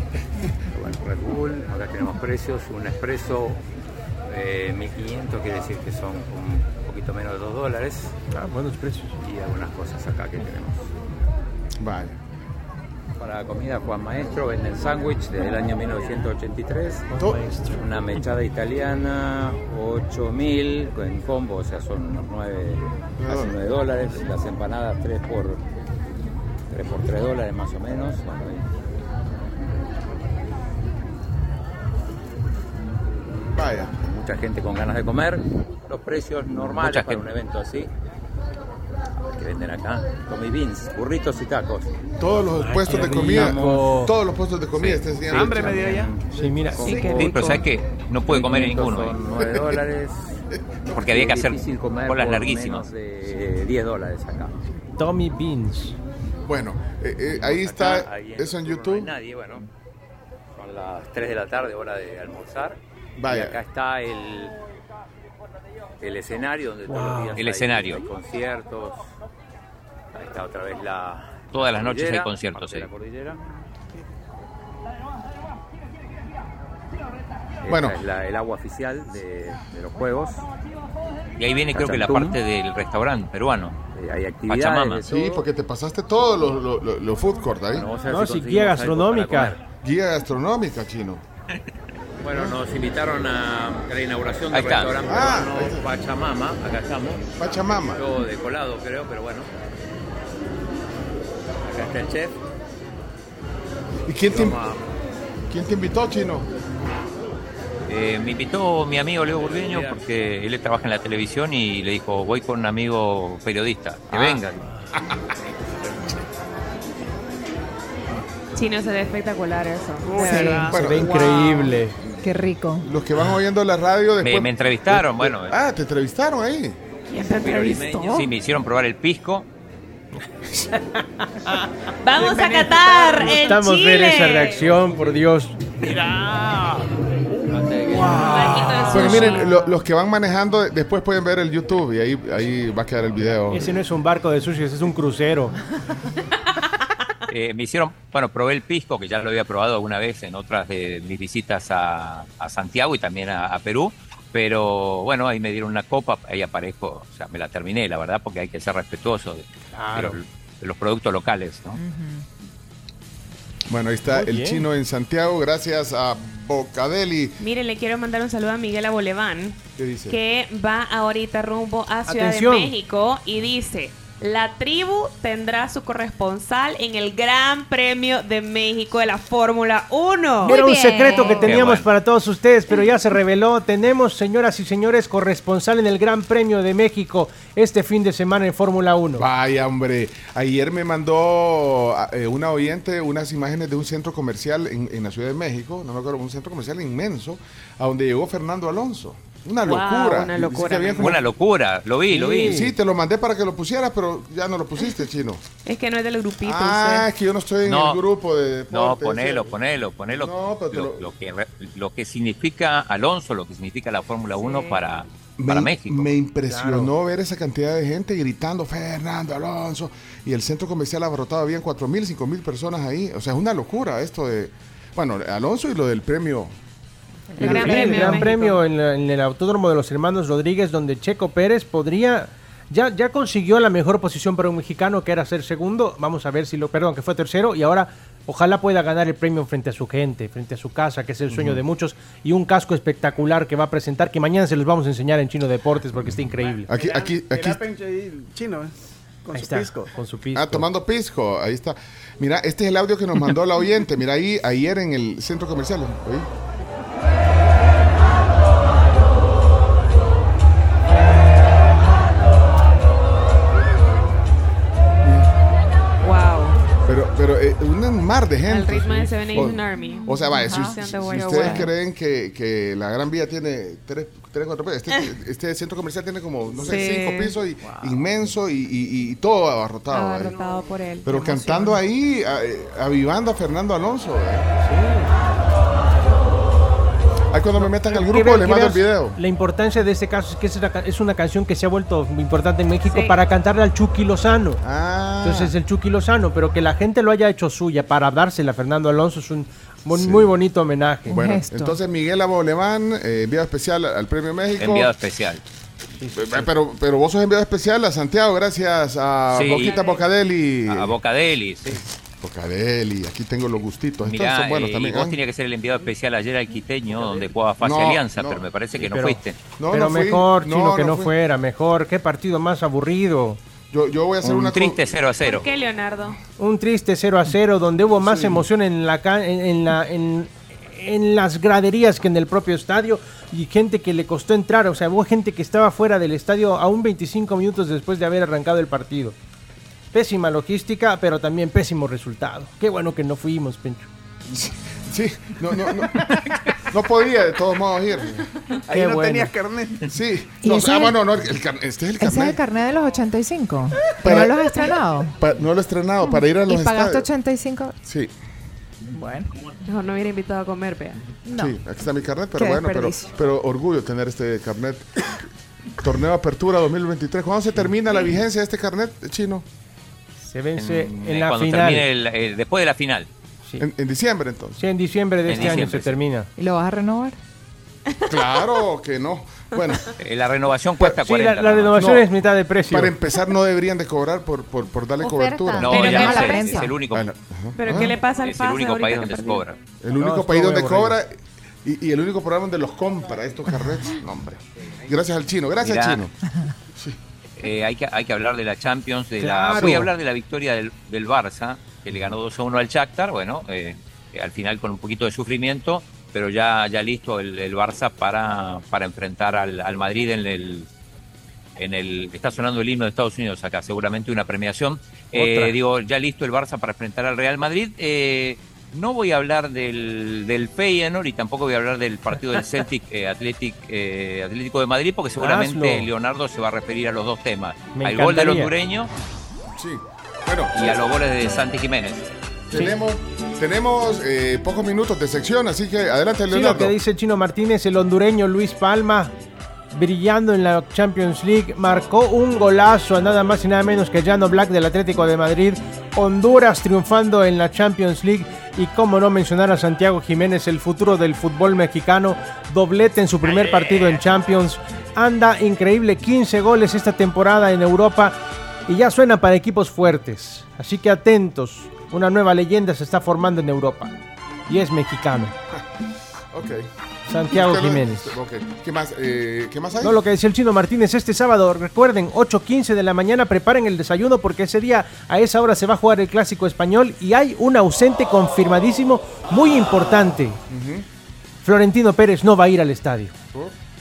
Bueno, Red Bull, acá tenemos precios, un espresso eh, 1.500 quiere decir que son un poquito menos de 2 dólares. Ah, buenos precios. Y algunas cosas acá que tenemos. Vaya. Para comida Juan Maestro venden sándwich desde el año 1983. To- Una mechada italiana, 8000 en combo, o sea, son unos 9, casi 9 dólares. Las empanadas 3 por 3 por 3 dólares más o menos. Vaya. Mucha gente con ganas de comer. Los precios normales Mucha para gente. un evento así. Qué venden acá. Tommy Beans, burritos y tacos. Todos los Ay, puestos de comida. rico. Todos los puestos de comida están. Hambre me dio ya. Sí, mira. Sí, Sí, pero ¿sabes qué? No pude comer en 500 ninguno. Son ¿eh? 9 dólares. Porque había que hacer colas por larguísimas. menos de 10 dólares acá. Tommy Beans. Bueno, eh, eh, ahí Acá, está. ahí Eso en Turno YouTube. No hay nadie, bueno. Son las 3 de la tarde, hora de almorzar. Vaya. Y acá está el, el escenario donde todos los días El hay- escenario. hay conciertos. Ahí está otra vez la. Todas la las noches hay conciertos, sí. la cordillera. Bueno. Esta es la- el agua oficial de, de los juegos. Y ahí viene creo que la parte del restaurante peruano. Eh, hay actividades. Pachamama. Sí, porque te pasaste todos los los food court ahí. Bueno, No, si guía gastronómica. Guía gastronómica, chino. Bueno, nos invitaron a la inauguración del restaurante Ah, peruano. Pachamama. Acá estamos. Pachamama. Yo de colado, creo, pero bueno. Acá está el chef. ¿Y quién te, a- quién te invitó, chino? Eh, me invitó mi amigo Leo Burgueño porque él trabaja en la televisión y le dijo, voy con un amigo periodista, que Ah. vengan. Chino se ve espectacular eso. Sí. Bueno, Se ve Wow. increíble. Qué rico. Los que van oyendo la radio Me, después. me entrevistaron, bueno, eh, Ah, te entrevistaron ahí. ¿Quién te entrevistó? sí, me hicieron probar el pisco. Vamos a Qatar, en Necesitamos Chile. ver esa reacción, por Dios. Porque sushi. miren, lo- los que van manejando después pueden ver el YouTube y ahí, ahí va a quedar el video. Ese no es un barco de sushi, ese es un crucero. Eh, me hicieron, bueno, probé el pisco, que ya lo había probado alguna vez en otras de mis visitas a, a Santiago y también a, a Perú. Pero bueno, ahí me dieron una copa, ahí aparezco, o sea, me la terminé, la verdad, porque hay que ser respetuoso de, Claro. de los, de los productos locales, ¿no? Bueno, ahí está Muy el bien. chino en Santiago, gracias a Bocadeli. Mire, le quiero mandar un saludo a Miguel Aboleván, que va ahorita rumbo a Ciudad Atención. de México y dice, la tribu tendrá su corresponsal en el Gran Premio de México de la Fórmula 1. Muy Era un bien. secreto que teníamos bueno. para todos ustedes, pero ya se reveló. Tenemos, señoras y señores, corresponsal en el Gran Premio de México este fin de semana en Fórmula 1. Vaya, hombre. Ayer me mandó eh, una oyente unas imágenes de un centro comercial en, en la Ciudad de México, no me acuerdo, un centro comercial inmenso, a donde llegó Fernando Alonso. Una Wow, locura. una locura, había como- Una locura, lo vi, lo vi. Sí, te lo mandé para que lo pusieras, pero ya no lo pusiste, chino. Es que no es del grupito. Ah, usted. es que yo no estoy en No. el grupo de No, ponelo, ponelo, ponelo. No, pero lo, lo- lo que, re- lo que significa Alonso, lo que significa la Fórmula 1 para, para me, México. me impresionó ver esa cantidad de gente gritando Fernando Alonso y el centro comercial abarrotado, habían 4.000, 5.000 personas ahí. O sea, es una locura esto de, bueno, Alonso y lo del premio. El Gran Sí, Premio el de Gran México. Premio en, la- en el Autódromo de los Hermanos Rodríguez, donde Checo Pérez podría. Ya, ya consiguió la mejor posición para un mexicano, que era ser segundo. Vamos a ver si lo. Perdón, que fue tercero. Y ahora ojalá pueda ganar el premio frente a su gente, frente a su casa, que es el sueño Ujú. de muchos. Y un casco espectacular que va a presentar, que mañana se los vamos a enseñar en Chino Deportes porque está increíble. Aquí, aquí, aquí. Chino, ¿eh? Con Ahí su está, pisco. con su pisco. Ah, tomando pisco, ahí está. Mira, este es el audio que nos mandó la oyente. Mira ahí, ayer en el centro comercial. ¿oí? Pero, eh, un mar de gente. Al ritmo de Seven O- Nation Army. O sea, vaya, si, Ajá. si- ustedes creen que, que la Gran Vía tiene tres, tres cuatro pisos, este, este centro comercial tiene como, no sé, Sí. cinco pisos y inmenso y, y- y todo abarrotado. ahí. Abarrotado por él. Pero cantando ahí, a- eh, avivando a Fernando Alonso. ¿eh? Ahí cuando me metan al grupo que mando el video. La importancia de este caso es que es una, ca- es una canción que se ha vuelto importante en México Sí. para cantarle al Chucky Lozano. Ah. Entonces el Chucky Lozano, pero que la gente lo haya hecho suya para dársela a Fernando Alonso es un muy, muy bonito homenaje. Bueno, entonces Miguel Abolemán, eh, enviado especial al Premio México. Enviado especial. Pero, pero vos sos enviado especial a Santiago, gracias a Sí. Boquita Bocadeli. A Bocadeli, sí. Bocadeli, aquí tengo los gustitos. Estos Mirá, son buenos eh, también. y vos ¿eh? tenías que ser el enviado especial ayer al Quiteño, donde jugaba Fase No, Alianza, no. pero me parece que no Pero- fuiste. pero mejor, Chino, que no, fuera, mejor. Qué partido más aburrido. Yo, yo voy a hacer Un una triste 0 a 0. ¿Por qué, Leonardo? Un triste 0 a 0, donde hubo más emoción en, la, en, en la, en, en las graderías que en el propio estadio y gente que le costó entrar. O sea, hubo gente que estaba fuera del estadio aún 25 minutos después de haber arrancado el partido. Pésima logística, pero también pésimo resultado. Qué bueno que no fuimos, Pencho. Sí, no, no, no. no podía de todos modos ir. Ahí Qué no bueno. tenías carnet. Sí. ¿Y No, ese ah, bueno, no, el car- este es el Ese es el carnet. carnet de los 85. Para- ¿No lo has estrenado? Pa- no lo he estrenado para ir a los ¿Y pagaste estadios. 85? Sí, Bueno. Mejor no hubiera invitado a comer, vea. No. sí, aquí está mi carnet, pero Qué bueno, pero, desperdicio. pero orgullo tener este carnet. Torneo Apertura 2023. ¿Cuándo se termina la vigencia de este carnet chino? Se vence en, Eh, la cuando final. termine el- eh, después de la final. En, en diciembre entonces. Sí, en diciembre de En este año diciembre, se sí. termina. ¿Y lo vas a renovar? Claro que no. Bueno, Eh, la renovación cuesta Sí, la, 40. la renovación No. es mitad de precio. para empezar no deberían de cobrar por, por, por darle Oferta. cobertura. No, Pero ya llama es, la es el único, Bueno. ¿Pero Ah. qué le pasa al es el único país donde se cobra. El único estuvo país donde cobra y, y el único programa donde los compra estos carrets. No, hombre. Gracias al chino, gracias Mirá. chino. Eh, hay, que, hay que hablar de la Champions. De la, voy a hablar de la victoria del, del Barça, que le ganó 2 a 1 al Shakhtar. Bueno, eh, al final con un poquito de sufrimiento, pero ya, ya listo el, el Barça para, para enfrentar al, al Madrid en el, en el. Está sonando el himno de Estados Unidos acá, seguramente una premiación. Eh, digo, ya listo el Barça para enfrentar al Real Madrid. Eh, no voy a hablar del, del Feyenoord y tampoco voy a hablar del partido del Celtic eh, Athletic, eh, Atlético de Madrid porque seguramente Hazlo. Leonardo se va a referir a los dos temas. Me al gol del hondureño Sí. Bueno, y a los goles de Santi Jiménez. tenemos, tenemos eh, pocos minutos de sección, así que adelante, Sí, lo Leonardo. que dice Chino Martínez, el hondureño Luis Palma, brillando en la Champions League, marcó un golazo a nada más y nada menos que Llano Black del Atlético de Madrid. Honduras triunfando en la Champions League. Y cómo no mencionar a Santiago Jiménez, el futuro del fútbol mexicano, doblete en su primer partido en Champions. Anda increíble, 15 goles esta temporada en Europa y ya suena para equipos fuertes. Así que atentos, una nueva leyenda se está formando en Europa y es mexicano. Ok. Santiago Jiménez. ¿Qué más, eh, ¿Qué más hay? No, lo que decía el chino Martínez este sábado, recuerden, 8.15 de la mañana, preparen el desayuno porque ese día a esa hora se va a jugar el clásico español y hay un ausente confirmadísimo muy importante. Florentino Pérez no va a ir al estadio.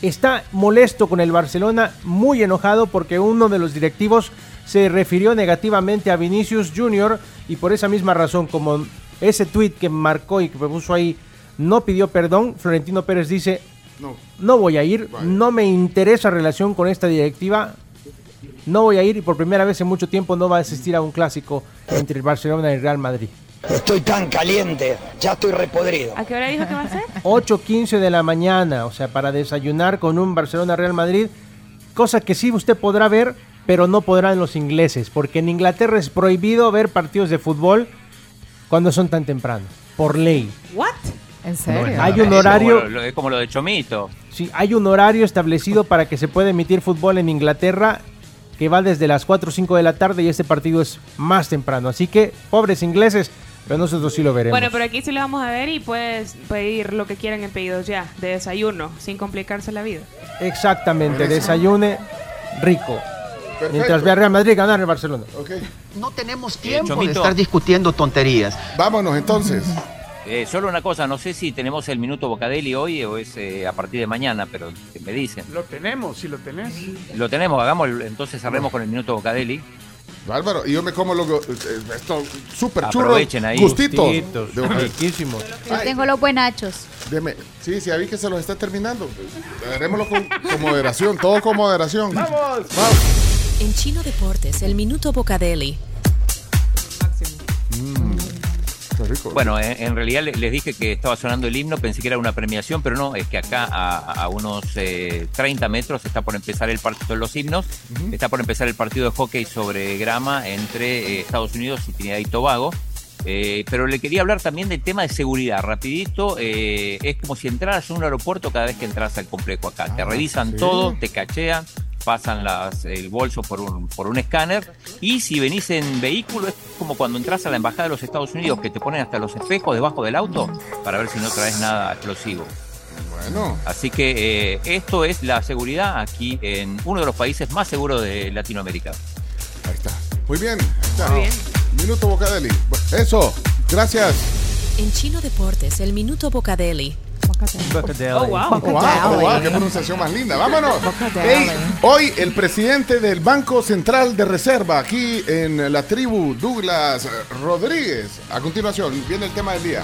Está molesto con el Barcelona, muy enojado porque uno de los directivos se refirió negativamente a Vinicius Jr. y por esa misma razón, como ese tweet que marcó y que puso ahí no pidió perdón, Florentino Pérez dice, No. no voy a ir, no me interesa relación con esta directiva, no voy a ir y por primera vez en mucho tiempo no va a asistir a un clásico entre el Barcelona y el Real Madrid. Estoy tan caliente, ya estoy repodrido. ¿A qué hora dijo que va a ser? 8.15 de la mañana, o sea, para desayunar con un Barcelona-Real Madrid, cosa que sí usted podrá ver, pero no podrán los ingleses, porque en Inglaterra es prohibido ver partidos de fútbol cuando son tan temprano, por ley. ¿What? ¿En serio? Hay un como horario, lo- es como lo de Chomito. sí, hay un horario establecido para que se pueda emitir fútbol en Inglaterra que va desde las 4 o 5 de la tarde y este partido es más temprano. Así que, pobres ingleses, pero nosotros sí lo veremos. Bueno, pero aquí sí lo vamos a ver y puedes pedir lo que quieran en pedidos ya, de desayuno, sin complicarse la vida. Exactamente, desayune rico. Perfecto. Mientras ve a Real Madrid ganar el Barcelona. Ok. No tenemos tiempo de tiempo de estar discutiendo tonterías. Vámonos entonces. Eh, solo una cosa, no sé si tenemos el minuto Bocadeli hoy o es eh, a partir de mañana, pero que me dicen. Lo tenemos, si lo tenés. Lo tenemos, hagamos, el- entonces cerremos con el minuto Bocadeli. Bárbaro. Y yo me como lo, eh, esto súper churro. Aprovechen ahí. Gustitos. Gustitos, De- riquísimos. Yo tengo los buenachos. deme- Sí, sí, ya vi que se los está terminando. Haremoslo con, con moderación, todo con moderación. ¡Vamos! En Chino Deportes, el Minuto Bocadeli. Qué rico. Bueno, en, en realidad le- les dije que estaba sonando el himno, pensé que era una premiación, pero no, es que acá a, a unos eh, 30 metros está por empezar el partido de los himnos, está por empezar el partido de hockey sobre grama entre eh, Estados Unidos y Trinidad y Tobago. Eh, pero le quería hablar también del tema de seguridad. Rapidito, eh, es como si entraras a un aeropuerto cada vez que entras al complejo acá. te Ah, revisan ¿sí? todo, te cachean, pasan las, el bolso por un, por un escáner. Y si venís en vehículo, es como cuando entras a la Embajada de los Estados Unidos, que te ponen hasta los espejos debajo del auto para ver si no traes nada explosivo. Bueno, Así que eh, esto es la seguridad aquí en uno de los países más seguros de Latinoamérica. ahí está. Muy bien. ahí está. Muy bien. Minuto Bocadeli. Eso. Gracias. En Chino Deportes, el Minuto Bocadeli. Oh, wow. Wow, wow, qué pronunciación más linda. Vámonos. Hoy el presidente del Banco Central de Reserva, aquí en la tribu, Douglas Rodríguez. A continuación, viene el tema del día.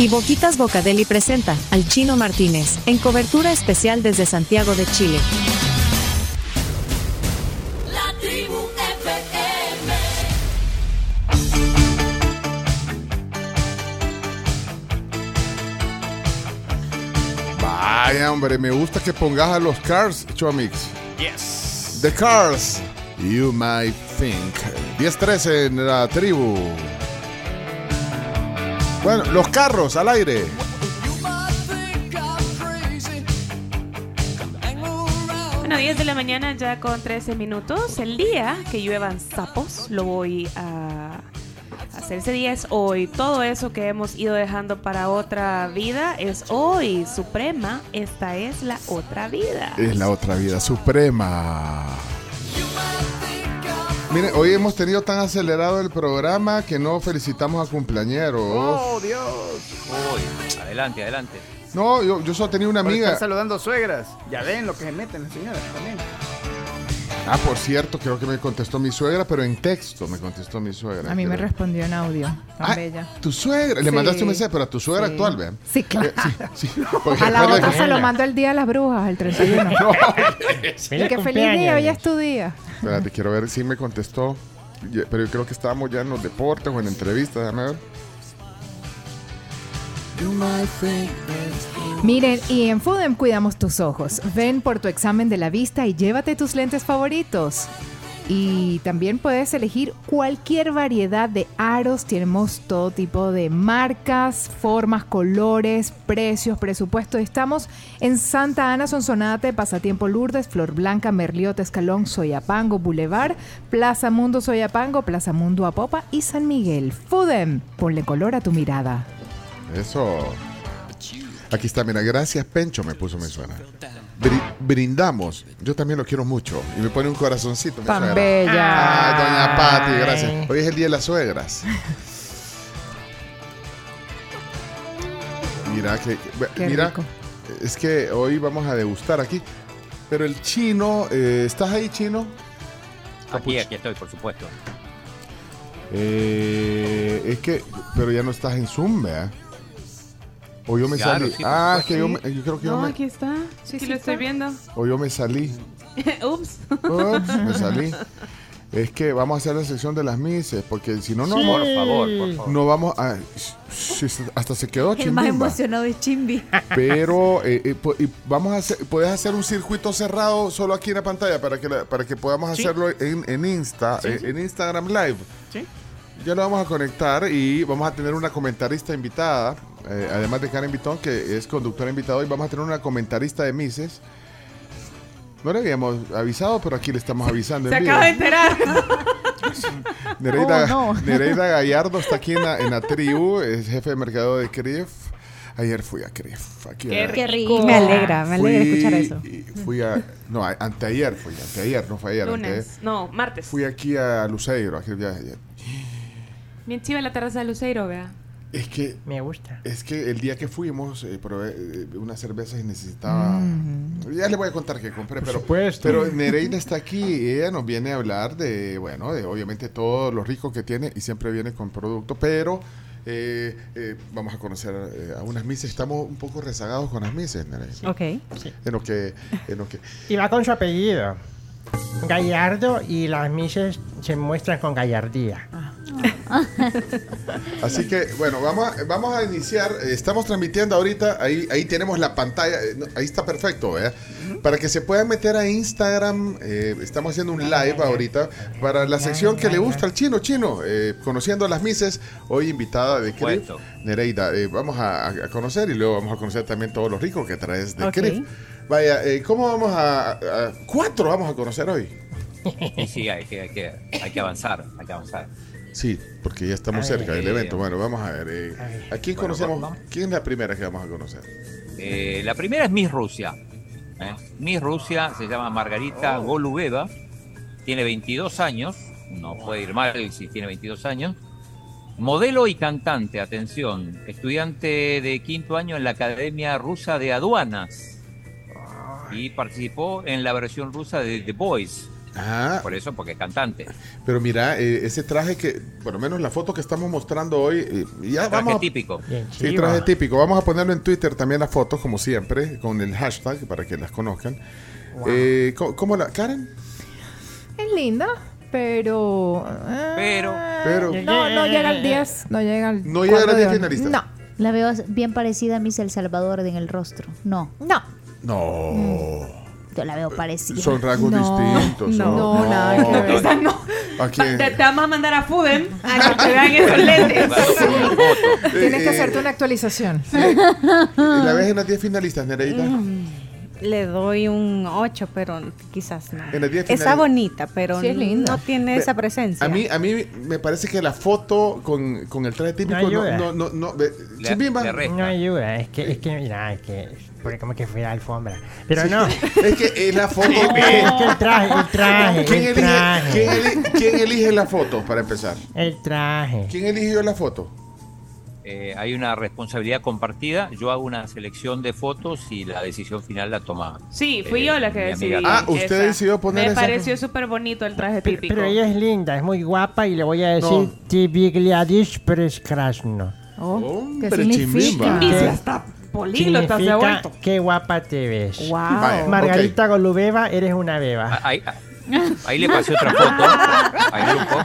Y Boquitas Bocadeli presenta al Chino Martínez, en cobertura especial desde Santiago de Chile. La tribu FM. Vaya, hombre, me gusta que pongas a los Cars, Chomix. Yes. The Cars. You might think. 10-13 en la tribu. Bueno, los carros al aire. Bueno, 10 de la mañana ya con 13 minutos. El día que lluevan sapos lo voy a hacer. Ese día es hoy. Todo eso que hemos ido dejando para otra vida es hoy. Suprema, esta es la otra vida. Es la otra vida suprema. Mire, hoy hemos tenido tan acelerado el programa que no felicitamos a cumpleañeros. ¡Oh, Dios! Uy, adelante, adelante. No, yo, yo solo tenía una amiga. estar saludando suegras. Ya ven lo que se meten las señoras también. Ah, por cierto, creo que me contestó mi suegra, pero en texto me contestó mi suegra. A mí me respondió en audio. Tan Ah, bella. Tu suegra, le Sí. mandaste un mensaje, pero a tu suegra Sí. actual, vean. Sí, claro. Sí, porque A la otra que- se lo mando el día de las brujas, el 31. Y que feliz día, hoy es tu día. Espérate, quiero ver si me contestó. Pero yo creo que estábamos ya en los deportes o en entrevistas, déjame ver. Miren, y en Foodem cuidamos tus ojos. Ven por tu examen de la vista y llévate tus lentes favoritos. Y también puedes elegir cualquier variedad de aros. Tenemos todo tipo de marcas, formas, colores, precios, presupuesto. Estamos en Santa Ana, Sonsonate, Pasatiempo Lourdes, Flor Blanca, Merliot, Escalón, Soyapango, Boulevard, Plaza Mundo Soyapango, Plaza Mundo Apopa y San Miguel. Foodem, ponle color a tu mirada. Eso. Aquí está, mira, gracias Pencho me puso mi suena. Bri- brindamos. Yo también lo quiero mucho. Y me pone un corazoncito. Tan suegra. bella. Ay, doña Pati, gracias. Hoy es el día de las suegras. Mira que, Qué mira, rico. es que hoy vamos a degustar aquí. Pero el chino, eh, ¿estás ahí, chino? Aquí, aquí estoy, por supuesto. Eh, es que, pero ya no estás en Zoom, ¿verdad? O yo me Claro, salí. sí, ah, que yo, me- yo creo que yo No, me, aquí está. Sí, lo estoy viendo. o yo me salí. Ups. Ups, me salí. Es que vamos a hacer la sección de las mises, porque si no, no Sí. vamos, Por favor, por favor. no vamos a... sí, hasta se quedó El más chimbimba. emocionado es Chimbi. Pero eh, eh, vamos a hacer, puedes hacer un circuito cerrado solo aquí en la pantalla para que la- para que podamos Sí. hacerlo en, en Insta, Sí, eh, sí. en Instagram Live. Sí. Ya lo vamos a conectar y vamos a tener una comentarista invitada, eh, además de Karen Vitón, que es conductora invitada, y vamos a tener una comentarista de Mises. No le habíamos avisado, pero aquí le estamos avisando. Se en vivo. acaba de enterar. Nereida, Oh, no. Nereida Gallardo está aquí en la, en la tribu, es jefe de mercado de CRIF. Ayer fui a. Aquí Qué a- rico. Qué rico. Me alegra, me alegra Fui- escuchar eso. Fui a. No, a- anteayer fui, anteayer, no fue ayer. anteayer. Lunes. No, martes. Fui aquí a Luceiro. aquí ya- ya- Bien chiva la terraza de Luceiro, vea. Es que. Me gusta. Es que el día que fuimos, eh, probé eh, unas cervezas y necesitaba. Ya le voy a contar que compré, pero. supuesto. Pero Nereida está aquí y ella nos viene a hablar de, bueno, de obviamente todo lo rico que tiene y siempre viene con producto, pero. eh, eh, vamos a conocer eh, a unas mises. Estamos un poco rezagados con las mises, Nereida. Ok. En lo que. En lo que Y va con su apellido. Gallardo y las mises se muestran con gallardía. Así que, bueno, vamos a, vamos a iniciar. Estamos transmitiendo ahorita. Ahí, ahí tenemos la pantalla. eh, Ahí está perfecto, ¿verdad? Para que se puedan meter a Instagram. eh, estamos haciendo un live ahorita para la sección que le gusta al chino, chino. eh, conociendo a las mises. Hoy invitada de Supuesto. Nereida. Eh, vamos a, a conocer y luego vamos a conocer también todos los ricos que traes de Ok. Crif. Vaya, eh, ¿cómo vamos a, a- Cuatro vamos a conocer hoy. Sí, hay que, hay que, hay que avanzar, hay que avanzar. Sí, porque ya estamos A ver. cerca del evento. Bueno, vamos a ver. eh, ¿A quién Bueno, conocemos? vamos. ¿Quién es la primera que vamos a conocer? Eh, la primera es Miss Rusia. ¿eh? Miss Rusia se llama Margarita Golubeva, tiene 22 años, no puede ir mal si tiene 22 años. Modelo y cantante, atención, estudiante de quinto año en la Academia Rusa de Aduanas y participó en la versión rusa de The Voice. Ah, Por eso, porque es cantante. pero mira, eh, ese traje que, por lo menos la foto que estamos mostrando hoy, eh, ya Traje vamos a- típico. Sí, traje típico. Vamos a ponerlo en Twitter también las fotos, como siempre, con el hashtag para que las conozcan. Eh, ¿cómo, cómo la Karen? Es linda, pero. eh, Pero. Pero. No, no llega al 10. No llega al. No llega a la cuadro 10 de- finalista. No. La veo bien parecida a Miss El Salvador en el rostro. No. No. No. Yo la veo parecida. Son rasgos distintos. no, son- no, nada que ver. Esa no. ¿A quién? Te, te vamos a mandar a Fuden a que te vean esos lentes. Tienes que Eh, hacerte una actualización. ¿Y la ves en las 10 finalistas, Nereida? Mm, Le doy un 8, pero quizás no. En las 10 Está bonita, pero Sí, es no tiene esa presencia. A mí, a mí me parece que la foto con, con el traje típico No no, ayuda. no, no, no, ve- Le- le resta. No ayuda, es que, es que, mira, es que, porque como que fuera alfombra. Pero Sí. no. Es que es la foto. Es que el traje, el traje, ¿Quién el elige, traje. quién eli- quién elige la foto para empezar? El traje. ¿Quién eligió la foto? Eh, hay una responsabilidad compartida. Yo hago una selección de fotos y la decisión final la toma. Sí, fui eh, yo la que decidí. amiga. Ah, usted esa. decidió poner Me esa pareció súper bonito el traje Pero, típico. pero ella es linda, es muy guapa y le voy a decir No. Tibigliadish Preskrasno. Hombre, significa? chimbimba. Y ¿Qué? Se ha vuelto. qué guapa te ves. Wow. Vaya. Margarita Golubeva, eres una Ah, beba. Ahí, ahí le pasé otra foto al grupo.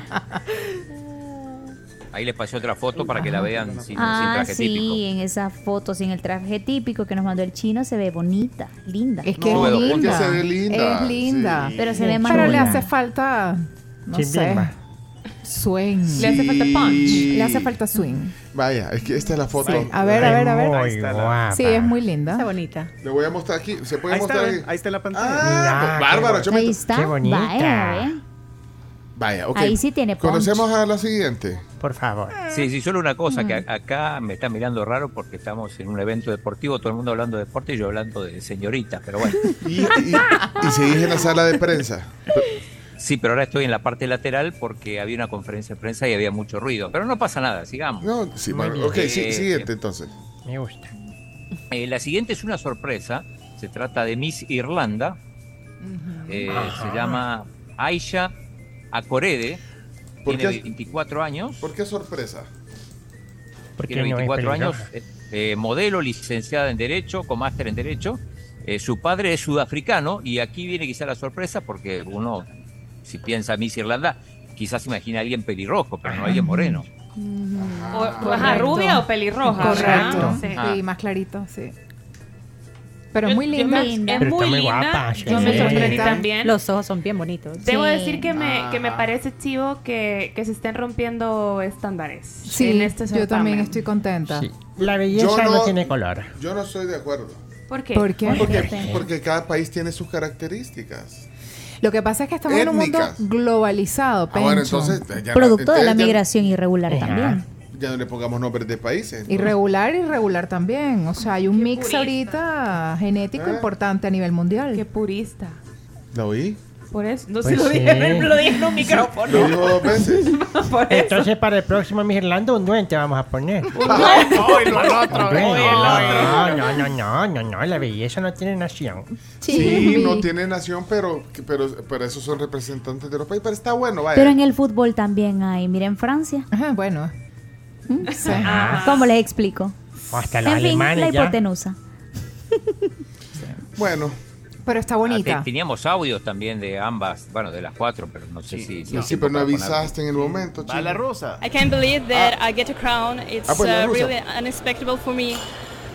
Ahí les pasé otra foto para que la vean sin, sin Ah, traje sí, típico. en esa foto sin el traje típico que nos mandó el chino se ve bonita, linda. Es que No, es linda. se ve linda, Es linda. sí. Pero se ve más Pero le hace falta. No Chimbimba. sé. Swing. Le hace falta punch. Le hace falta swing. Vaya, es que esta es la foto. Sí. A ver, a ver, a ver. Muy Ahí está la- guapa. Sí, es muy Está linda. bonita. Le voy a mostrar aquí. ¿Se puede Ahí está, mostrar ven, ahí? ahí está en la pantalla. Ah, Mira, bárbaro, qué Chomito. Ahí está. Qué bonita. Vaya, ¿ve? Vaya, ok. Ahí sí tiene punch. Conocemos a la siguiente. Por favor. Sí, sí, solo una cosa, que a- acá me están mirando raro porque estamos en un evento deportivo, todo el mundo hablando de deporte y yo hablando de señoritas, pero bueno. Y, y, y seguís en la sala de prensa. Sí, pero ahora estoy en la parte lateral porque había una conferencia de prensa y había mucho ruido. Pero no pasa nada, sigamos. No, sí, bueno, ok, sí, siguiente entonces. Me gusta. Eh, la siguiente es una sorpresa. Se trata de Miss Irlanda. Eh, se llama Aisha Acorede. ¿Por Tiene qué? 24 años. ¿Por qué sorpresa? Porque Tiene no es 24 años. eh, eh, modelo, licenciada en Derecho, con máster en Derecho. Eh, su padre es sudafricano y aquí viene quizá la sorpresa porque uno, si piensa Miss Irlanda, quizás imagina a alguien pelirrojo, pero no a alguien moreno. O, ajá, Correcto. rubia o pelirroja. Correcto. Sí, Sí. más clarito, sí. Pero es muy linda. me- es Pero muy linda. guapa, Yo me sí. sorprendí también. Los ojos son bien bonitos. Debo Sí. decir que me, que me Ajá. parece chivo que, que se estén rompiendo estándares. Sí, en este yo también estoy contenta. Sí. La belleza no, no- tiene color. Yo no estoy de acuerdo. ¿Por qué? ¿Por qué? Porque, porque cada país tiene sus características. Lo que pasa es que estamos en un mundo globalizado, Ah, bueno, Pencho. entonces eh, ya, Producto de la entonces ya- migración irregular Ajá. también. Ya no le pongamos nombres de países. Irregular, irregular también. O sea, hay un Qué mix purista. ahorita genético ¿Eh? importante a nivel mundial. Qué purista. ¿La oí? Por eso. No Pues se lo sí. dije, lo dije en un micrófono. Lo dijo dos veces. Por eso. Entonces para el próximo Miss Irlanda un duende vamos a poner. Hoy lo otro, Hombre, hoy el otro. no, no, no, no, no, no, la belleza no tiene nación. Sí, no tiene nación, pero, pero, pero esos son representantes de los países. Pero está bueno, vaya. Pero en el fútbol también hay. Miren Francia. Ajá, bueno. Sí. ¿Cómo les explico? O hasta los En fin, la alemanes ya. hipotenusa. Bueno, Pero está Ah, bonita. te- teníamos audios también de ambas, bueno, de las cuatro, pero no sé si... sí, sí, pero no avisaste en el momento, Va la chico. rusa. I can't believe that I get a crown. It's Ah, pues la uh, really unexpected for me.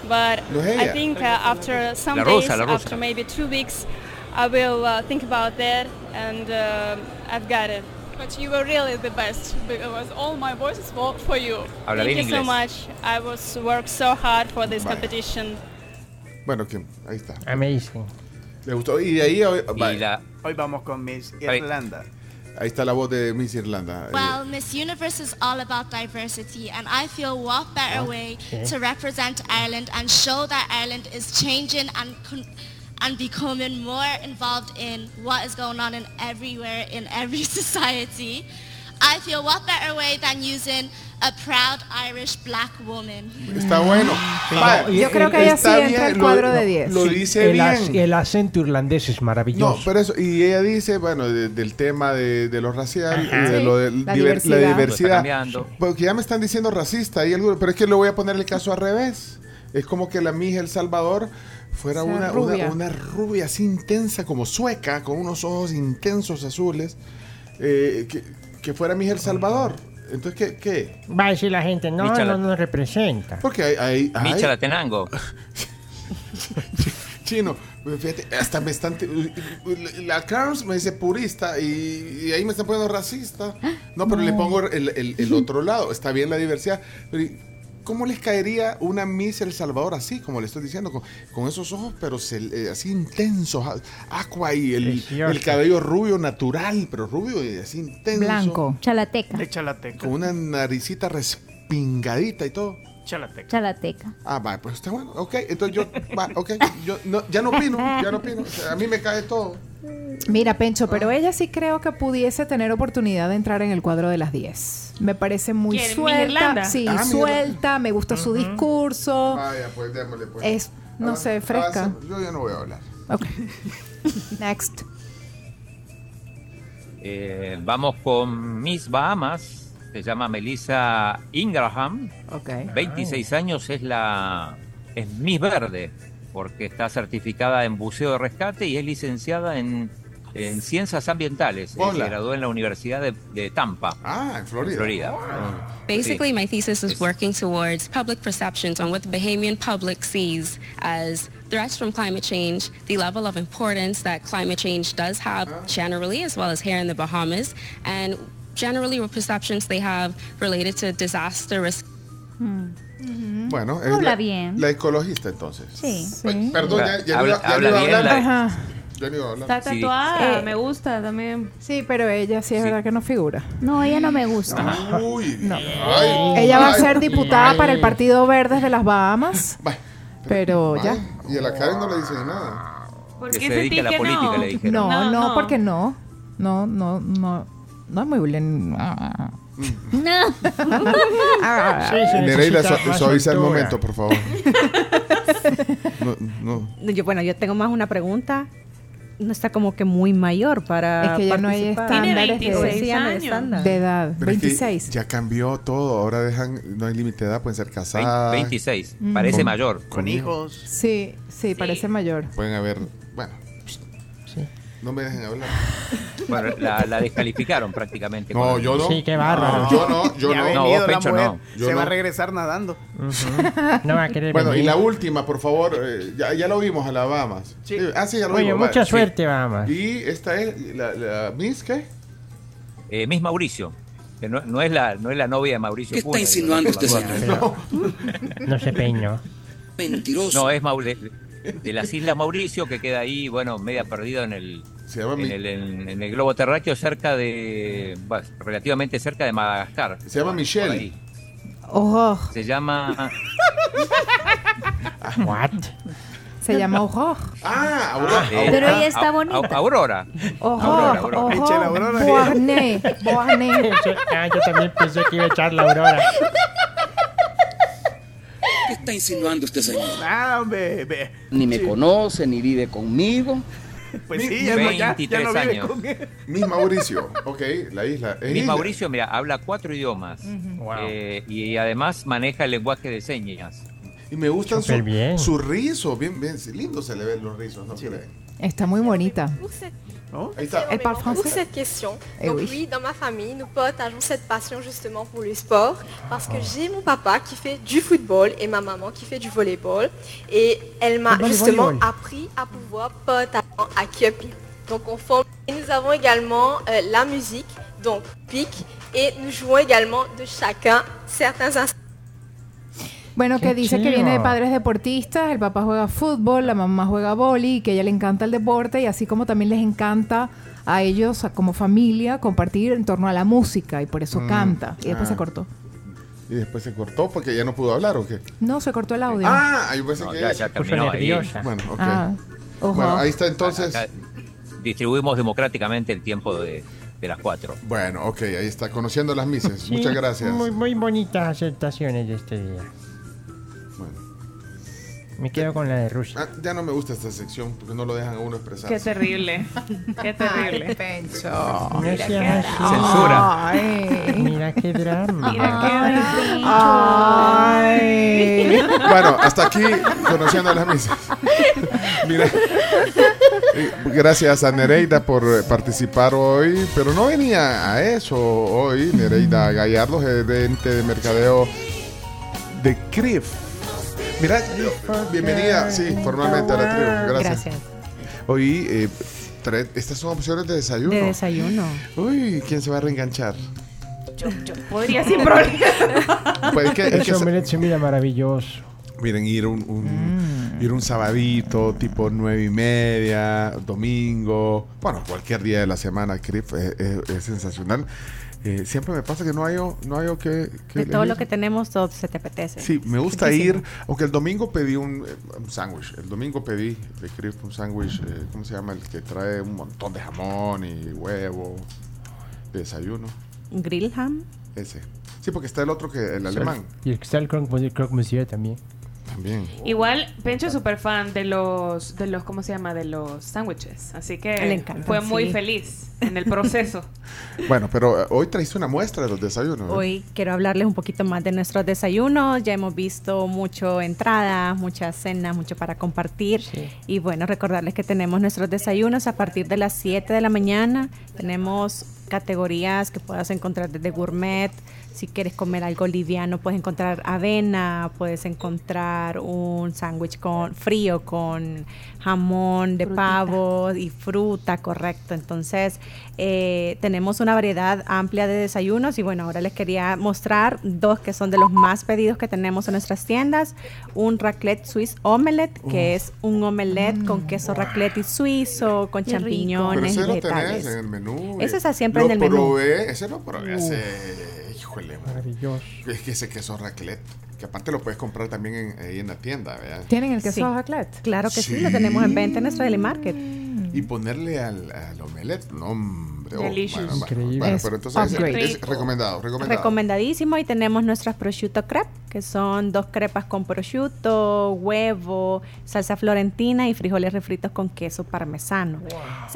But No es I think uh, after some La days, la after maybe two weeks, I will uh, think about that and uh, I've got it. But you were really the best because all my voices for, for you. Habla Thank you so inglés. much. I was worked so hard for this Vaya. competition. Bueno, ¿quién? Ahí está. Amazing. ¿Le gustó? Y de ahí, hoy- Y la, Hoy vamos con Miss Irlanda. ahí está la voz de Miss Irlanda. Eh, Well, Miss Universe is all about diversity, and I feel what better way to represent Ireland and show that Ireland is changing and and becoming more involved in what is going on in everywhere in every society. I feel what better way than using a proud Irish black woman. Está bueno. Vaya, Yo creo que ella sí está entra al lo- cuadro de 10. Lo dice el, bien. el acento irlandés es No, maravilloso. pero eso, y ella dice, bueno, de- del tema de, de lo racial Ajá. y de Sí, lo de la diver- diversidad. la Lo diversidad. cambiando. Porque ya me están diciendo racista, y algo, pero es que le voy a poner el caso al revés. Es como que la mija El Salvador fuera Sea una, rubia. una, una rubia así intensa, como sueca, con unos ojos intensos azules, eh, que, que fuera mija El Salvador. Entonces, ¿qué? qué? Va a decir la gente, no, no nos representa. Porque hay... hay, hay- Micha Latenango. Chino, fíjate, hasta me están. La Carms me dice purista y, y ahí me están poniendo racista. No, pero le pongo el, el- el otro lado. Está bien la diversidad. Pero ¿y ¿cómo les caería una Miss El Salvador así, como le estoy diciendo? Con, con esos ojos, pero se- eh, así intensos, a- aqua y el, el cabello rubio natural, pero rubio y así intenso. Blanco. Chalateca. De Chalateca. Con una naricita respingadita y todo. Chalateca. Chalateca. Ah, va, pues está bueno. Ok, entonces yo, va, ok, yo no, ya no opino, ya no opino. O sea, a mí me cae todo. Mira, Pencho, pero ella sí creo que pudiese tener oportunidad de entrar en el cuadro de las 10. Me parece muy suelta. Sí, Ah, mira. suelta, me gusta su discurso. Vaya, pues démosle pues. Es, no Ah, sé, fresca. ah, yo ya no voy a hablar. Ok. Next. Eh, vamos con Miss Bahamas. Se llama Melissa Ingraham. Ok. 26 años es la es Miss Verde porque está certificada en buceo de rescate y es licenciada en, en ciencias ambientales. Eh, Hola. Se graduó en la Universidad de, de Tampa. Ah, en Florida. Florida. Basically, Sí. my thesis is working towards public perceptions on what the Bahamian public sees as threats from climate change, the level of importance that climate change does have generally, as well as here in the Bahamas, and generally what perceptions they have related to disaster risk. Bueno, es Habla la, bien. la ecologista entonces. Sí. Ay, Perdón, ya, ya Habla- no iba, ya habla iba a bien hablar. la- Ajá. Ya no iba a hablar. Está Sí. tatuada, Eh, me gusta también. Sí, pero ella sí es verdad que no figura. No, ella no me gusta. Uy, No. ay, Ella va a ser diputada ay. para el Partido Verdes de las Bahamas. Vaya, Pero ya. Y a la Karen no le dicen nada. ¿Por Que qué se dedique a la sentí que política, no? le dijeron. No, No, no, no. porque no. No, no, no. No es muy bien. No. Sí, Nereida, suaviza el momento, por favor. No, no. Yo, bueno, yo tengo más una pregunta. No está como que muy mayor para Es que ya no hay Tiene de, 26 Sí, ya no hay años. estándar. de edad. Pero es que 26. ya cambió todo. Ahora dejan, no hay límite de edad, pueden ser casadas. 26, Mm. parece Con- mayor. Con hijos. Sí, sí, parece mayor. Pueden haber, bueno, Sí. No me dejen hablar. Bueno, la, la descalificaron prácticamente. No, yo no. Sí, qué bárbaro. No, yo no, yo no. No, la Pencho, no. Yo Se va a no. regresar nadando. No va a querer Bueno, y venir. la última, por favor, eh, ya, ya lo vimos, Alabama. Sí. Ah, sí, ya lo Oye, vimos. mucha vale, sí. suerte, vamos. Y esta es la, la Miss, ¿qué? Eh, Miss Mauricio. Que no, no es la, no es la novia de Mauricio ¿Qué está Funes, insinuando usted, no, señor? No se peñó. Mentiroso. No, es Maure- de las Islas Mauricio, que queda ahí, bueno, media perdido en el, Se llama en Mi- el, en- en el globo terráqueo, cerca de, bueno, relativamente cerca de Madagascar. Se llama Michelle. Ojo, Se llama What? se llama Ojo. Ah, Aurora. eh, Pero ella a- está a- bonita. a- Aurora. Ojo, Aurora, Aurora. Eche la ojo. Aurora. Boarné, Boarné. Ah, yo también pensé que iba a echar la aurora. ¿Qué está insinuando usted, señor? Nada, hombre. ve. Ni me conoce, ni vive conmigo. Pues sí, ya no, ya, ya 23 no vive años. con él. Miss Mauricio. Ok, la isla. Es Miss isla. Mauricio, mira, habla cuatro idiomas. Wow. Eh, y además maneja el lenguaje de señas. Y me gustan su, Súper bien. su rizo. Bien, bien. Lindo se le ven los rizos, ¿no creen? Está muy bonita. Está. Elle parle Pour français cette question. Eh Donc oui. oui. dans ma famille, nous partageons cette passion justement pour le sport parce que j'ai mon papa qui fait du football et ma maman qui fait du volleyball et elle m'a justement volleyball. appris à pouvoir partager à Kyopi. Donc on forme et nous avons également euh, la musique, donc pic et nous jouons également de chacun certains instruments. Bueno, Qué que dice que viene de padres deportistas, el papá juega fútbol, la mamá juega boli, que a ella le encanta el deporte y así como también les encanta a ellos como familia compartir en torno a la música y por eso Mm, canta. Y después ah. se cortó. Y después se cortó porque ya no pudo hablar, ¿o qué? No, se cortó el audio. Ah, yo pensé No, que... ya, ya terminó ahí. Bueno, ok. Ah, ojo. Bueno, ahí está entonces. Acá distribuimos democráticamente el tiempo de, de las cuatro. Bueno, ok, ahí está, conociendo las mises. Sí, Muchas gracias. Muy, muy bonitas aceptaciones de este día. Me quedo con la de Rusia. Ah, ya no me gusta esta sección porque no lo dejan a uno expresar. Qué terrible. Qué terrible. Pencho. Seas así. Censura. Ay. Mira qué drama. Mira qué Ay. Bueno, hasta aquí conociendo las misas. Mira, gracias a Nereida por eh, participar hoy, pero no venía a eso hoy. Nereida Gallardo, gerente de mercadeo de CRIF. Mira, bienvenida, sí, formalmente a la tribu. Gracias. Gracias. Hoy, eh, estas son opciones de desayuno. De desayuno. Uy, ¿quién se va a reenganchar? Podría sin problema. Pues es que- es que se- omelette se mira maravilloso. Miren, ir un, un- Mm. ir un sabadito, tipo nueve y media, domingo, bueno, cualquier día de la semana, Crip, es, es- es sensacional. Eh, siempre me pasa que no hay, no hay que, que De todo lo que tenemos, todo se te apetece. Sí, me gusta ir, aunque el domingo pedí un, eh, un sándwich. El domingo pedí de Crip un sándwich, eh, ¿cómo se llama? El que trae un montón de jamón y huevo, de desayuno. Grill ham. Ese. Sí, porque está el otro que el alemán. Y el que está el croque monsieur también. También. Igual, Pencho es súper fan de los, de los, ¿cómo se llama? De los sándwiches. Así que Le encantan, fue muy sí. feliz en el proceso. Bueno, pero eh, hoy traíste una muestra de los desayunos. ¿eh? Hoy quiero hablarles un poquito más de nuestros desayunos. Ya hemos visto mucho entrada, muchas cenas, mucho para compartir. Y bueno, recordarles que tenemos nuestros desayunos a partir de las 7 de la mañana. Tenemos categorías que puedas encontrar desde gourmet. Si quieres comer algo liviano, puedes encontrar avena, puedes encontrar un sándwich con frío con jamón de Frutita. pavo y fruta, correcto. Entonces, eh, tenemos una variedad amplia de desayunos y bueno, ahora les quería mostrar dos que son de los más pedidos que tenemos en nuestras tiendas. Un raclette Swiss omelette, que es un omelette con queso raclette y suizo, con Qué. Pero champiñones ese y lo tenés vegetales. en el menú. Ese eh. está siempre Lo en el menú. probé, ese lo probé hace... Híjole. Maravilloso. es que ese queso raclette, que aparte lo puedes comprar también en, ahí en la tienda, ¿verdad? ¿Tienen el queso Sí. raclette? Claro que sí. Sí. lo tenemos en venta en nuestro Deli Market. Y ponerle al, al omelette, no. Oh, Delicious. bueno, bueno, Increíble. bueno, Es pero entonces es, upgrade. es recomendado, recomendado. Recomendadísimo y tenemos nuestras prosciutto crepe que son dos crepas con prosciutto, huevo, salsa florentina y frijoles refritos con queso parmesano.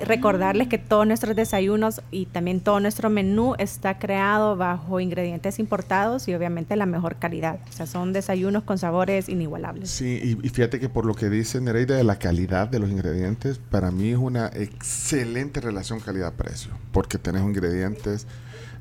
Recordarles que todos nuestros desayunos y también todo nuestro menú está creado bajo ingredientes importados y obviamente la mejor calidad. O sea, son desayunos con sabores inigualables. Sí, y, y fíjate que por lo que dice Nereida de la calidad de los ingredientes, para mí es una excelente relación calidad-precio, porque tenés ingredientes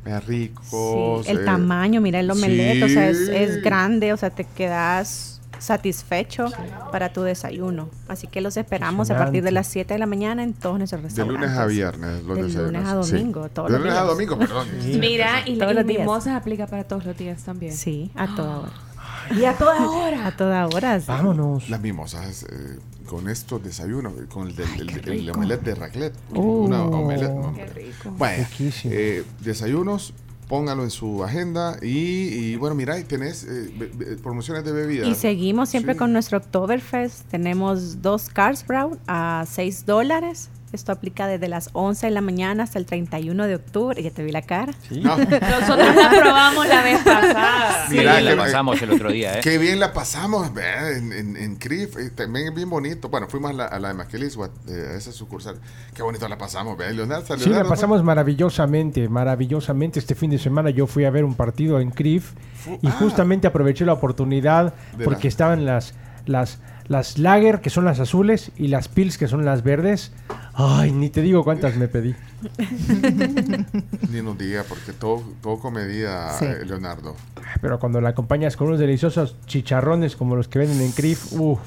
eh, ricos. el eh, tamaño, mira el omelette, o sea, es, grande, o sea, te quedas satisfecho para tu desayuno. Así que los esperamos a partir de las 7 de la mañana en todos nuestros De restaurantes. lunes a viernes. Los De desayunos, lunes a sí. domingo, todos De los lunes a días. domingo, perdón. Mira, y, Todos y los días. mimosas aplica para todos los días también. Sí, a toda hora. Y a toda hora. A toda hora. sí. Vámonos. Las mimosas eh, con estos desayunos, con el, del, el, el rico. omelette de raclette. Oh. Una omelette. no, Qué rico. Bueno, eh, desayunos, póngalo en su agenda y, y, bueno, mira, y tenés eh, be- be- promociones de bebidas. Y seguimos siempre Sí. con nuestro Oktoberfest. Tenemos dos Cars Brown a 6 dólares. Esto aplica desde las 11 de la mañana hasta el 31 de octubre. Ya te vi la cara. No. Nosotros la probamos la vez pasada. Mira, Sí, la pasamos el otro día, ¿eh? Qué bien la pasamos, en, en, en CRIF, eh, también es bien bonito. Bueno, fuimos a la, a la de Maquilisguat, eh, a esa sucursal. Qué bonito la pasamos, vea, Leonardo. Sí, la pasamos maravillosamente, maravillosamente. Este fin de semana yo fui a ver un partido en CRIF y justamente aproveché la oportunidad ah. De porque la- estaban las, las, las lager, que son las azules, y las pils, que son las verdes. Ay, ni te digo cuántas me pedí. Ni nos diga, porque todo, todo comedia, Sí. eh, Leonardo. Pero cuando la acompañas con unos deliciosos chicharrones como los que venden en CRIF, uff,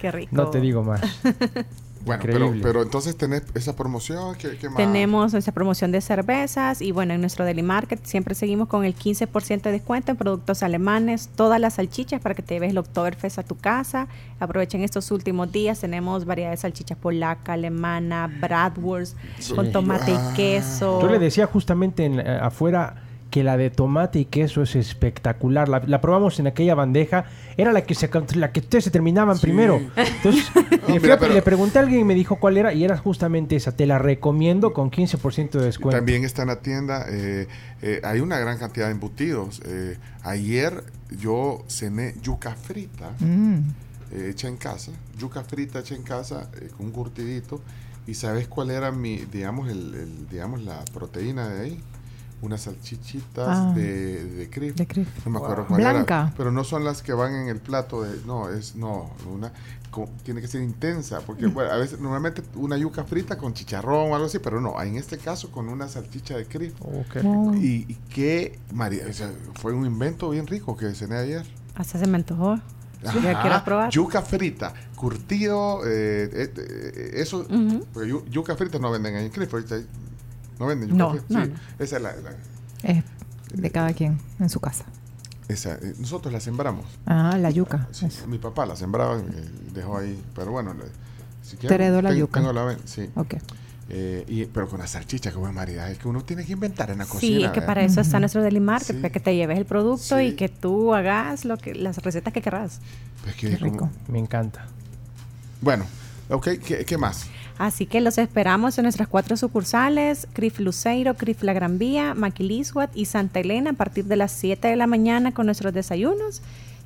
Qué rico. no te digo más. Bueno, pero, pero entonces tenés esa promoción, ¿qué, qué más? Tenemos nuestra promoción de cervezas y bueno, en nuestro Deli Market siempre seguimos con el 15% de descuento en productos alemanes, todas las salchichas para que te lleves el Oktoberfest a tu casa. Aprovechen estos últimos días, tenemos variedad de salchichas polaca, alemana, bratwurst, Sí. con tomate Ah. y queso. Yo le decía justamente en, afuera que la de tomate y queso es espectacular. La, la probamos en aquella bandeja. Era la que se la que ustedes se terminaban primero. Entonces, le, fui mira, a- pero- le pregunté a alguien y me dijo cuál era y era justamente esa. Te la recomiendo con 15% de descuento. También está en la tienda, eh, eh, hay una gran cantidad de embutidos. Eh, ayer yo cené yuca frita, Mm. eh, hecha en casa, yuca frita hecha en casa, eh, con un curtidito. ¿Y sabes cuál era mi, digamos, el, el- digamos, la proteína de ahí? Unas salchichitas Ah. de, de Crif. De Crif. No me acuerdo Wow. cuál era. Blanca. Pero no son las que van en el plato de. No, es. No, una. co- tiene que ser intensa. Porque Mm. bueno, a veces, normalmente una yuca frita con chicharrón o algo así. Pero no, en este caso con una salchicha de Crif. qué rico. Y, y qué. María, o sea, fue un invento bien rico que cené ayer. Hasta se me antojó. Ya Ajá, quiero probar. Yuca frita, curtido, eh, eh, eh, eso, Ujú. porque yu- yuca frita no venden ahí en hay- no venden yuca No, no, sí, no. esa es la, la- Es de cada quien en su casa. esa, eh, nosotros la sembramos. Ah, la yuca. Sí, mi papá la sembraba y me dejó ahí, pero bueno, le- si Te heredó la yuca. tengo la ven- sí. Ok. Eh, y, pero con la salchicha, que buen maridaje, es que uno tiene que inventar en la cocina. Sí, es que ¿verdad? para eso está nuestro Deli Market, Sí. para que te lleves el producto Sí. y que tú hagas lo que las recetas que querrás. Es que como- Me encanta. Bueno, ok, ¿qué, qué más? Así que los esperamos en nuestras cuatro sucursales, CRIF Luceiro, CRIF La Gran Vía, Maquilisguat y Santa Elena a partir de las 7 de la mañana con nuestros desayunos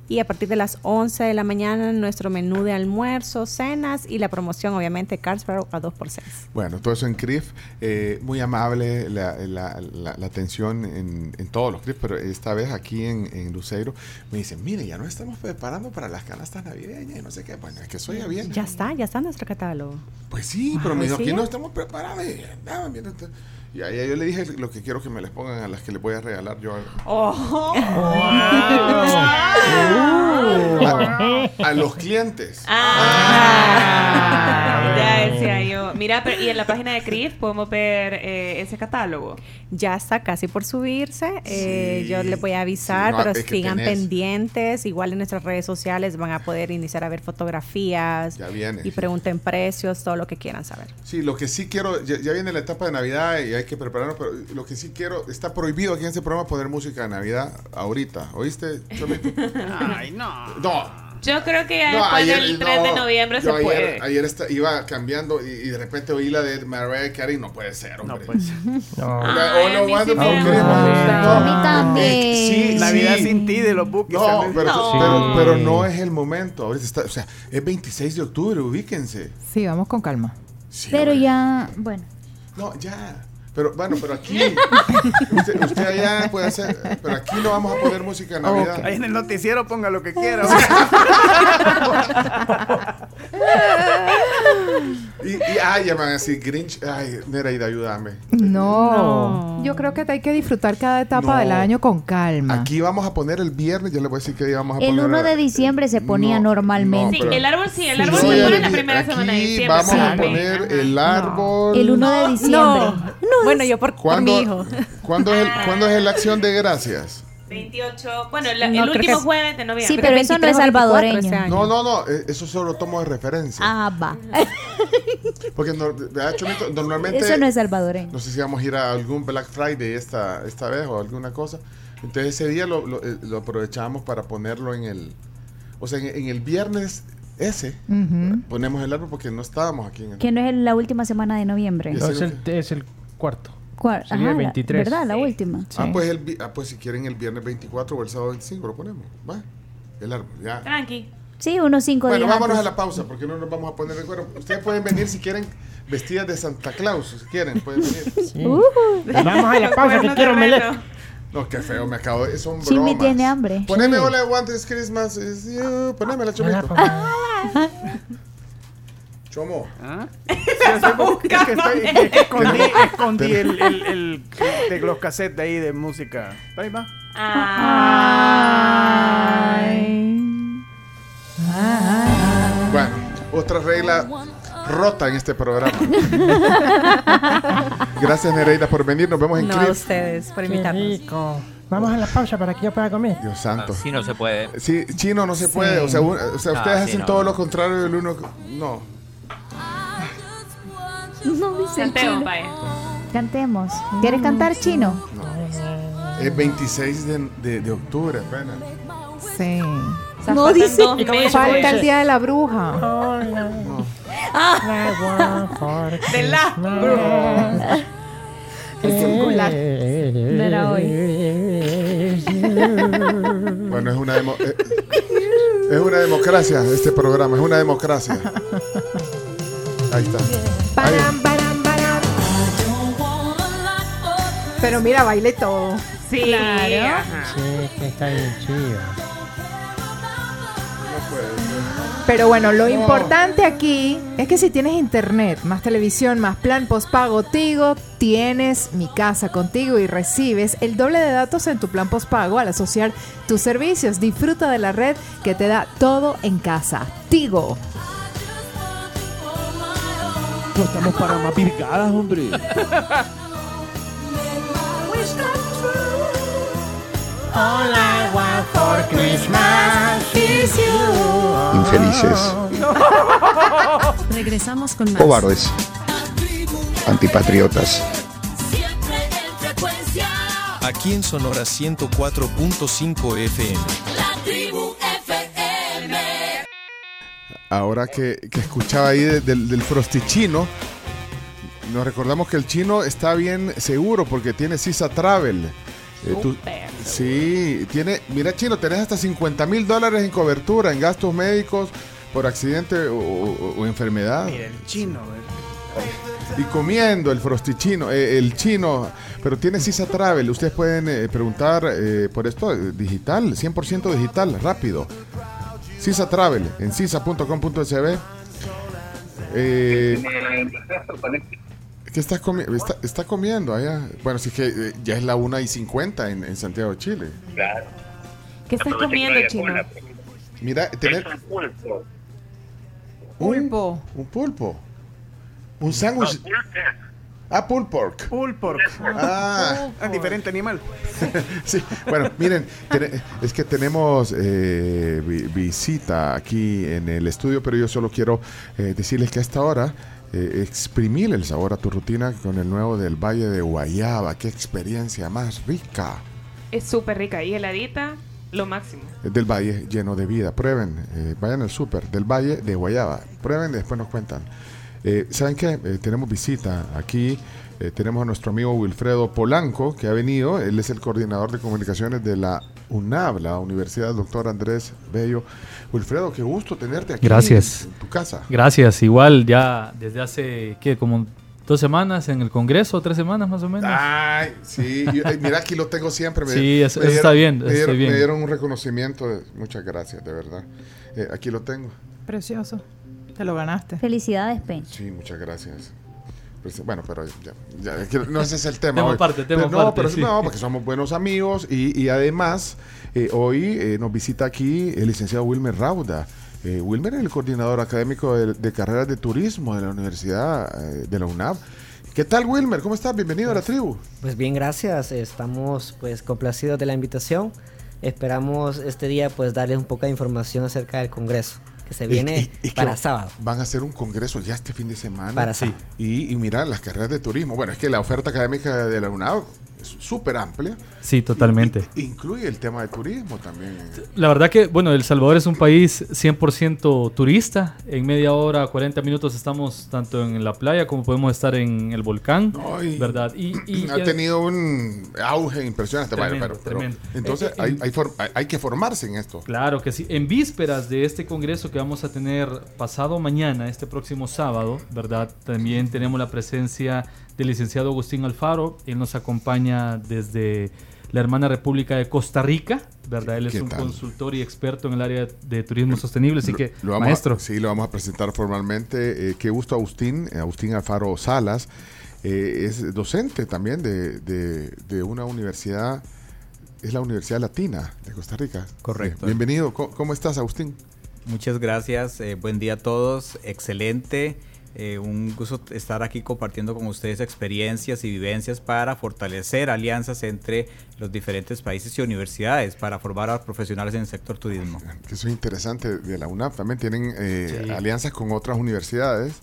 y a partir de las 11 de la mañana nuestro menú de almuerzo, cenas y la promoción obviamente Carlsbad a 2 por 6. Bueno, todo eso en CRIF, eh, muy amable la, la- la- la atención en, en todos los CRIF, pero esta vez aquí en, en Luceiro me dicen, mire, ya nos estamos preparando para las canastas navideñas y no sé qué, bueno, es que soy ya bien. Ya está, ya está nuestro catálogo. Pues sí, pero me dijo, ¿sí? aquí no estamos preparados. Y, ah, mira, y ahí yo le dije lo que quiero que me les pongan a las que les voy a regalar yo. Oh. A, a los clientes. Ah, ya decía yo. Mira, pero, y en la página de CRIF podemos ver eh, ese catálogo. Ya está casi por subirse. eh, Sí. yo les voy a avisar, Sí, no, pero es que sigan tenés. pendientes. Igual en nuestras redes sociales van a poder iniciar a ver fotografías Ya viene. y pregunten precios, todo lo que quieran saber. Sí, lo que sí quiero, ya, ya viene la etapa de Navidad y hay que prepararnos, pero lo que sí quiero, está prohibido aquí en este programa poner música de Navidad ahorita, ¿oíste? Ay, no. No, Yo creo que ya No, después ayer- del 3 de no, noviembre yo se ayer, puede. Ayer esta- iba cambiando y, y de repente oí la de Mariah Carey. No puede ser, hombre. No puede ser. No. Ay, a mí sí me gusta. A mí también. sí, Navidad sí. sin ti de los buques. No, pero, No. Pero, pero no es el momento. Ahorita está, o sea, es 26 de octubre, ubíquense. Sí, vamos con calma. Sí, Pero ya, bueno. No, ya. Pero bueno, pero aquí. usted, usted allá puede hacer. Pero aquí no vamos a poner música de Navidad. Ahí en el noticiero ponga lo que quiera. Y, y ay, ya me van a decir Grinch. Ay, Nereida, ayúdame. No. Yo creo que hay que disfrutar cada etapa No. del año con calma. Aquí vamos a poner el viernes. Yo le voy a decir que día vamos a El poner. 1 de diciembre se ponía No, normalmente. Sí, el árbol sí, el árbol sí, se pone el- la primera aquí semana de diciembre. Vamos a poner el árbol. El 1 de diciembre. Bueno, yo por, por ¿Cuándo, mi hijo. ¿cuándo, es el, ¿Cuándo es la acción de gracias? 28, bueno, la- No, el último jueves de noviembre. Sí, pero eso no es 23 o 24 salvadoreño. No, no, no. eh, Eso solo tomo de referencia. Ah, va. Porque no- normalmente. Eso no es salvadoreño. No sé si vamos a ir a algún Black Friday esta, esta vez o alguna cosa. Entonces ese día lo, lo, eh, lo aprovechamos para ponerlo en el... O sea, en, en el viernes ese ponemos el árbol porque no estábamos aquí en el... Que no es la última semana de noviembre. No, es, el, es el cuarto. Cuar- Sería el la- 23. ¿Verdad? La última. Ah, pues el, vi- ah, pues si quieren el viernes 24 o el sábado 25 lo ponemos. Va, el árbol, ya. Tranqui. Sí, unos cinco Bueno, días. vámonos a antes. la pausa porque no nos vamos a poner de acuerdo. Ustedes pueden venir si quieren vestidas de Santa Claus, si quieren, pueden venir. Uh, Vamos a la pausa que quiero reto. No, qué feo, me acabo de... Son bromas. tiene hambre. Poneme All I Want is Christmas is you. Poneme la chomito. Chomo. ¿Ah? Sí, es que estoy- escondí, escondí el, el, el, de los cassettes de ahí de música. Ahí va. Bueno, otra regla rota en este programa. Gracias Nereida por venir, nos vemos en No a clip. ustedes por Qué invitarnos. rico. Vamos a la pausa para que yo pueda comer. Dios santo. Así no se puede. Sí, chino no se puede, o sea, un- o sea Ah, ustedes sí, hacen no, todo lo contrario del uno. No. No dice Cantemos, chino. vaya. Cantemos. ¿Quieres cantar chino? Es 26 de, de- de octubre apenas. Sí. No dice. Falta el día de la bruja. De la El singular. No era Bueno, es una, demo- eh, es una democracia este programa, es una democracia. Ahí está. Ahí. Param, param, param. Pero mira, baile todo. Sí. que está bien chido. Pero bueno, lo importante aquí es que si tienes internet, más televisión, más plan postpago Tigo, tienes mi casa contigo y recibes el doble de datos en tu plan postpago al asociar tus servicios. Disfruta de la red que te da todo en casa. Tigo. No estamos para más virgadas, hombre. All I want for Christmas is you. Infelices, Regresamos con más. cobardes, antipatriotas. Aquí en Sonora 104.5 FM. Ahora que, que escuchaba ahí de- del, del frostichino, nos recordamos que el chino está bien seguro porque tiene Sisa Travel. Eh, tú- sí, tiene, mira chino, tenés hasta 50 mil dólares en cobertura, en gastos médicos por accidente o, o- o enfermedad. Mira, el chino. el- Y comiendo el frostichino, eh, el chino, pero tiene Sisa Travel. Ustedes pueden eh, preguntar eh, por esto, eh, digital, 100% digital, rápido. Sisa Travel, en sisa.com.sb. Eh, ¿Qué estás comiendo? Está, está comiendo allá. Bueno, sí que eh, ya es la 1 y 50 en, en Santiago de Chile. ¿Qué estás comiendo, chino? Mira, tener Pulpo. un pulpo. Un sándwich. Ah, pulled pork. Pulled pork. Ah. Ah, diferente animal. sí, bueno, miren, es que tenemos eh, vi- visita aquí en el estudio, pero yo solo quiero eh, decirles que a esta hora eh, exprimir el sabor a tu rutina con el nuevo del Valle de Guayaba. Qué experiencia más rica. Es súper rica y heladita. Lo máximo. Del Valle lleno de vida. Prueben, eh, vayan al súper del Valle de Guayaba. Prueben y después nos cuentan. Eh, ¿Saben qué? Eh, tenemos visita aquí. eh, tenemos a nuestro amigo Wilfredo Polanco, que ha venido. Él es el coordinador de comunicaciones de la UNAB, la Universidad Doctor Andrés Bello. Wilfredo, qué gusto tenerte aquí Gracias. en tu casa. Gracias. Igual ya desde hace, ¿qué? Como dos semanas en el Congreso, tres semanas más o menos. Ay, sí, ay, mira, aquí lo tengo siempre. Sí, eso- me eso está bien, Me está dieron, bien. me dieron un reconocimiento. de- muchas gracias, de verdad. Eh, aquí lo tengo. Precioso. Te lo ganaste. Felicidades, Pen. Sí, muchas gracias. Pues, bueno, pero ya, ya, no ese es el tema. Hoy. aparte, tema Pero no, pero sí. no, porque somos buenos amigos y, y además eh, hoy eh, nos visita aquí el licenciado Wilmer Rauda. Eh, Wilmer es el coordinador académico de, de carreras de turismo de la Universidad eh, de la UNAV. ¿Qué tal, Wilmer? ¿Cómo estás? Bienvenido a la tribu. Pues bien, gracias. Estamos pues complacidos de la invitación. Esperamos este día pues darles un poco de información acerca del Congreso que se viene Y- y- y que para sábado. Van a hacer un congreso ya este fin de semana. Para Sí. Y, y mira, las carreras de turismo. Bueno, es que la oferta académica de la UNAV súper amplia. Sí, totalmente. Incluye el tema de turismo también. La verdad que, bueno, El Salvador es un país 100% turista. En media hora, 40 minutos estamos tanto en la playa como podemos estar en el volcán, y- ¿verdad? Y, y- ha tenido un auge impresionante. Tremendo, pero- pero- tremendo. entonces Eh, eh, hay, hay- hay que formarse en esto. Claro que sí. En vísperas de este congreso que vamos a tener pasado mañana, este próximo sábado, ¿verdad? También tenemos la presencia del licenciado Agustín Alfaro. Él nos acompaña desde la hermana República de Costa Rica, ¿verdad? Él es ¿Qué un tal? consultor y experto en el área de turismo sostenible, así que, Lo vamos a- maestro. sí, lo vamos a presentar formalmente. Eh, qué gusto, Agustín, eh, Agustín Alfaro Salas. eh, es docente también de, de- de una universidad, es la Universidad Latina de Costa Rica. Correcto. Eh, bienvenido. ¿Cómo, cómo estás, Agustín? Muchas gracias, eh, buen día a todos, excelente. Eh, un gusto estar aquí compartiendo con ustedes experiencias y vivencias para fortalecer alianzas entre los diferentes países y universidades para formar a profesionales en el sector turismo. Que eso es interesante de la UNAP. También tienen eh, Sí. alianzas con otras universidades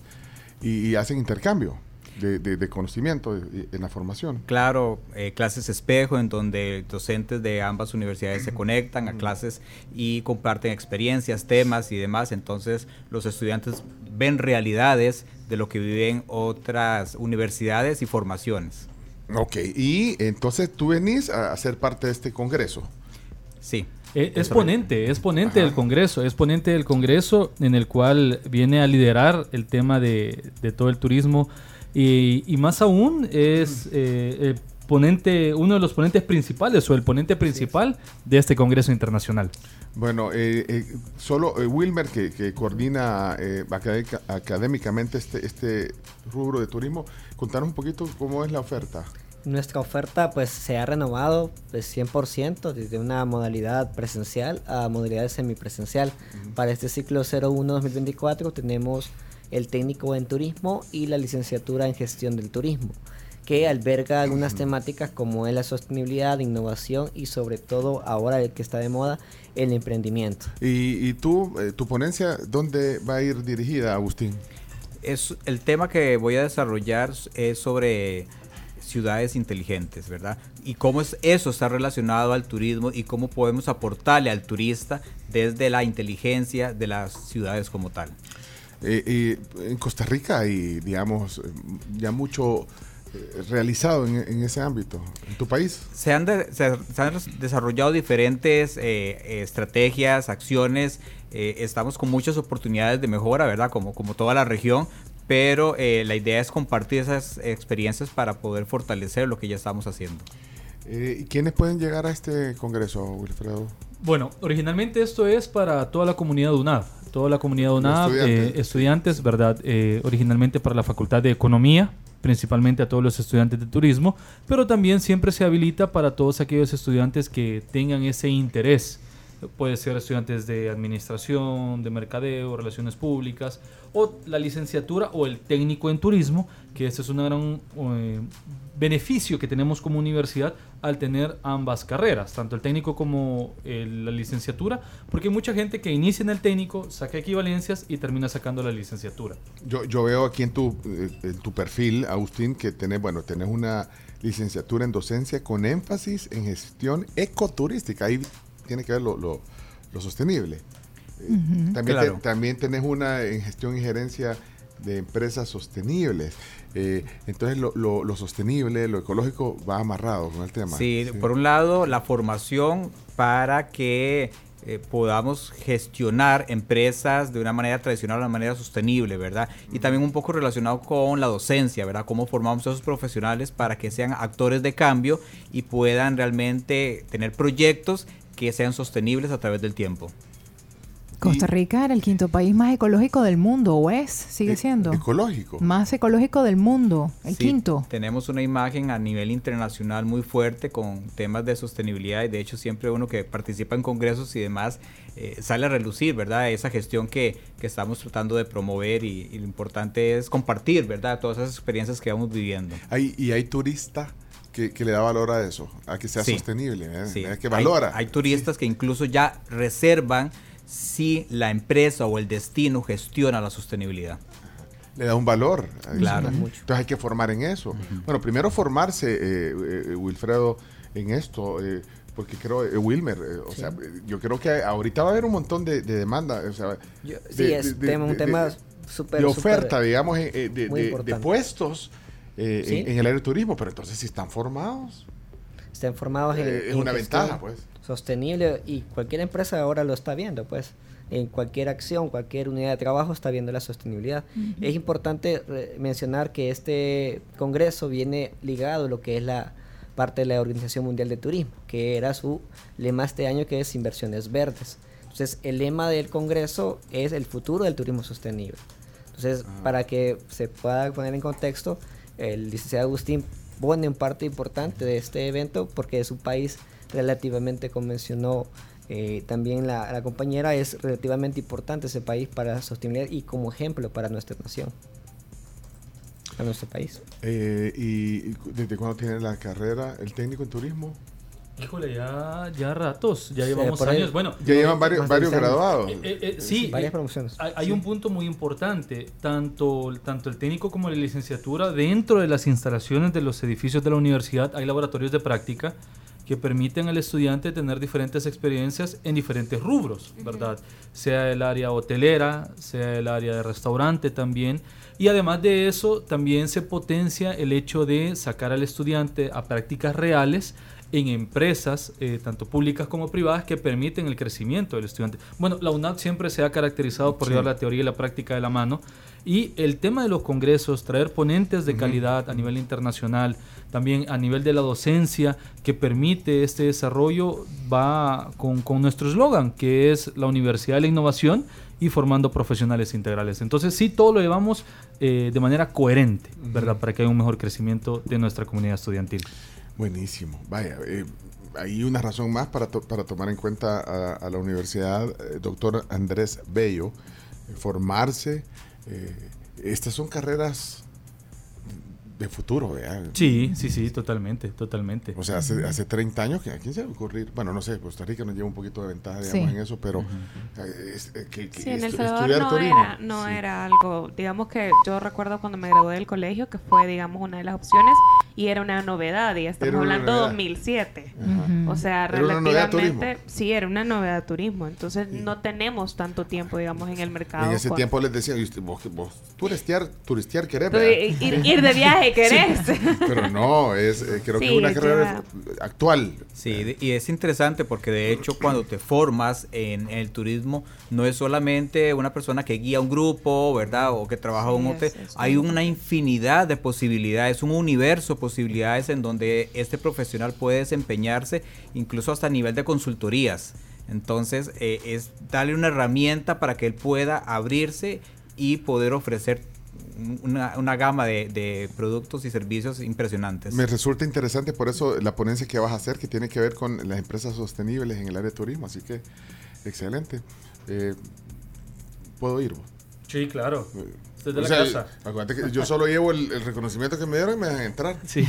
y, y hacen intercambio de, de- de conocimiento en la formación. Claro, eh, clases espejo en donde docentes de ambas universidades se conectan a clases y comparten experiencias, temas y demás. Entonces los estudiantes ven realidades de lo que viven otras universidades y formaciones. Ok, y entonces tú venís a, a ser parte de este congreso. Sí. Eh, es ponente, es ponente del Congreso, es ponente del Congreso en el cual viene a liderar el tema de, de todo el turismo y, y más aún es eh, el ponente, uno de los ponentes principales o el ponente principal de este Congreso Internacional. Bueno, eh, eh, solo eh, Wilmer, que, que coordina eh, académica- académicamente este, este rubro de turismo, contanos un poquito cómo es la oferta. Nuestra oferta pues se ha renovado pues 100% desde una modalidad presencial a modalidad semipresencial. Para este ciclo 01-2024 tenemos el técnico en turismo y la licenciatura en gestión del turismo, que alberga algunas temáticas como es la sostenibilidad, innovación y sobre todo ahora el que está de moda, el emprendimiento. Y, y tú, eh, tu ponencia, ¿dónde va a ir dirigida, Agustín? Es, el tema que voy a desarrollar es sobre ciudades inteligentes, ¿verdad? Y cómo es, eso está relacionado al turismo y cómo podemos aportarle al turista desde la inteligencia de las ciudades como tal. Eh, y en Costa Rica hay, digamos, eh, ya mucho eh, realizado en, en ese ámbito. ¿En tu país? Se han, de- se, se han desarrollado diferentes eh, estrategias, acciones. eh, estamos con muchas oportunidades de mejora, ¿verdad? Como, como toda la región. Pero eh, la idea es compartir esas experiencias para poder fortalecer lo que ya estamos haciendo. Eh, ¿y ¿Quiénes pueden llegar a este congreso, Wilfredo? Bueno, originalmente esto es para toda la comunidad UNAV, toda la comunidad UNAV, estudiantes. eh, estudiantes, ¿verdad? Eh, originalmente para la Facultad de Economía, principalmente a todos los estudiantes de turismo, pero también siempre se habilita para todos aquellos estudiantes que tengan ese interés. Puede ser estudiantes de administración, de mercadeo, relaciones públicas, o la licenciatura o el técnico en turismo, que ese es un gran eh, beneficio que tenemos como universidad al tener ambas carreras, tanto el técnico como la licenciatura, porque hay mucha gente que inicia en el técnico, saca equivalencias y termina sacando la licenciatura. Yo, yo veo aquí en tu, eh, tu perfil, Agustín, que tenés, bueno, tenés una licenciatura en docencia con énfasis en gestión ecoturística. Ahí tiene que ver lo, lo- lo sostenible. Eh, también, Claro. te- también tenés una en gestión y gerencia de empresas sostenibles. Eh, entonces lo, lo- lo sostenible, lo ecológico va amarrado con el tema. Sí, por un lado, la formación para que eh, podamos gestionar empresas de una manera tradicional, de una manera sostenible, ¿verdad? Y también un poco relacionado con la docencia, ¿verdad? Cómo formamos a esos profesionales para que sean actores de cambio y puedan realmente tener proyectos que sean sostenibles a través del tiempo. Costa Rica era el quinto país más ecológico del mundo, ¿o es? Sigue siendo. Ecológico. Más ecológico del mundo, el Sí, quinto. Tenemos una imagen a nivel internacional muy fuerte con temas de sostenibilidad y de hecho siempre uno que participa en congresos y demás eh, sale a relucir, ¿verdad? Esa gestión que, que estamos tratando de promover y, y lo importante es compartir, ¿verdad? Todas esas experiencias que vamos viviendo. Hay, y hay turista que, que le da valor a eso, a que sea Sí. sostenible, ¿eh? Sí. Es que Hay- valora. Hay, turistas que incluso ya reservan si la empresa o el destino gestiona la sostenibilidad. le da un valor. Claro. Entonces hay que formar en eso. Bueno, primero formarse, eh, eh, Wilfredo, en esto, eh, porque creo, eh, Wilmer, eh, o sea, yo creo que ahorita va a haber un montón de, de demanda. O sea, Yo- de- sí, es tema- un tema súper, De oferta, digamos, eh, de, puestos eh, Sí. en, en el área de turismo, pero entonces si están formados. estén formados en, Eh, es en una ventaja, pues. Sostenible y cualquier empresa ahora lo está viendo, pues. En cualquier acción, cualquier unidad de trabajo está viendo la sostenibilidad. Es importante mencionar que este congreso viene ligado a lo que es la parte de la Organización Mundial de Turismo, que era su lema este año, que es inversiones verdes. Entonces, el lema del congreso es el futuro del turismo sostenible. Entonces, para que se pueda poner en contexto, el licenciado Agustín pone en parte importante de este evento porque es un país relativamente, como mencionó eh, también la, compañera, es relativamente importante ese país para la sostenibilidad y como ejemplo para nuestra nación, para nuestro país. Eh, y ¿Desde cuándo tiene la carrera el técnico en turismo? Híjole, ya, ya ratos, ya Sí, llevamos ahí. años. Bueno, Ya llevan varios- varios 10 años. graduados. Eh, eh, eh, sí, varias promociones. Hay, hay Sí. un punto muy importante, tanto, tanto el técnico como la licenciatura, dentro de las instalaciones de los edificios de la universidad hay laboratorios de práctica que permiten al estudiante tener diferentes experiencias en diferentes rubros, ¿verdad? Sea el área hotelera, sea el área de restaurante también. Y además de eso, también se potencia el hecho de sacar al estudiante a prácticas reales en empresas, eh, tanto públicas como privadas, que permiten el crecimiento del estudiante. Bueno, la UNAP siempre se ha caracterizado por Sí. llevar la teoría y la práctica de la mano. Y el tema de los congresos, traer ponentes de calidad a nivel internacional, también a nivel de la docencia, que permite este desarrollo, va con, con nuestro eslogan, que es la Universidad de la Innovación y formando profesionales integrales. Entonces sí, todo lo llevamos eh, de manera coherente, ¿verdad? Para que haya un mejor crecimiento de nuestra comunidad estudiantil. Buenísimo. Vaya, eh, hay una razón más para, to- para tomar en cuenta a, la universidad, eh, doctor Andrés Bello, eh, formarse. eh, estas son carreras de futuro, ¿verdad? Sí, sí, sí, totalmente, totalmente. O sea, hace, hace 30 años, que ¿a quién se va a ocurrir? Bueno, no sé, Costa Rica nos lleva un poquito de ventaja, digamos, Sí. en eso, pero eh, es- eh, que, que Sí, en El Salvador estudiar no, turismo. era, no era algo, digamos que yo recuerdo cuando me gradué del colegio que fue, digamos, una de las opciones y era una novedad y estamos hablando de novedad. 2007. Ajá. O sea, Era una novedad relativamente, sí, era una novedad de turismo, entonces no tenemos tanto tiempo, digamos, en el mercado. En ese con- tiempo les decían, "Y usted- vos, vos turistear, turistear querés, Tú, ¿verdad?" ir- ir de viaje, ¿querés? Pero no, es, eh, creo que es una carrera actual. Sí, y es interesante porque de hecho cuando te formas en, en el turismo no es solamente una persona que guía un grupo, ¿verdad? O que trabaja en un hotel. es- es Hay una infinidad de posibilidades, un universo de posibilidades en donde este profesional puede desempeñarse incluso hasta a nivel de consultorías. Entonces eh, es darle una herramienta para que él pueda abrirse y poder ofrecer una, una gama de, de productos y servicios impresionantes. Me resulta interesante por eso la ponencia que vas a hacer, que tiene que ver con las empresas sostenibles en el área de turismo. Así que, excelente. Eh, ¿Puedo ir? Sí, claro. Desde O la sea, casa. acuérdate que yo solo llevo el, el reconocimiento que me dieron y me dejan entrar. Sí.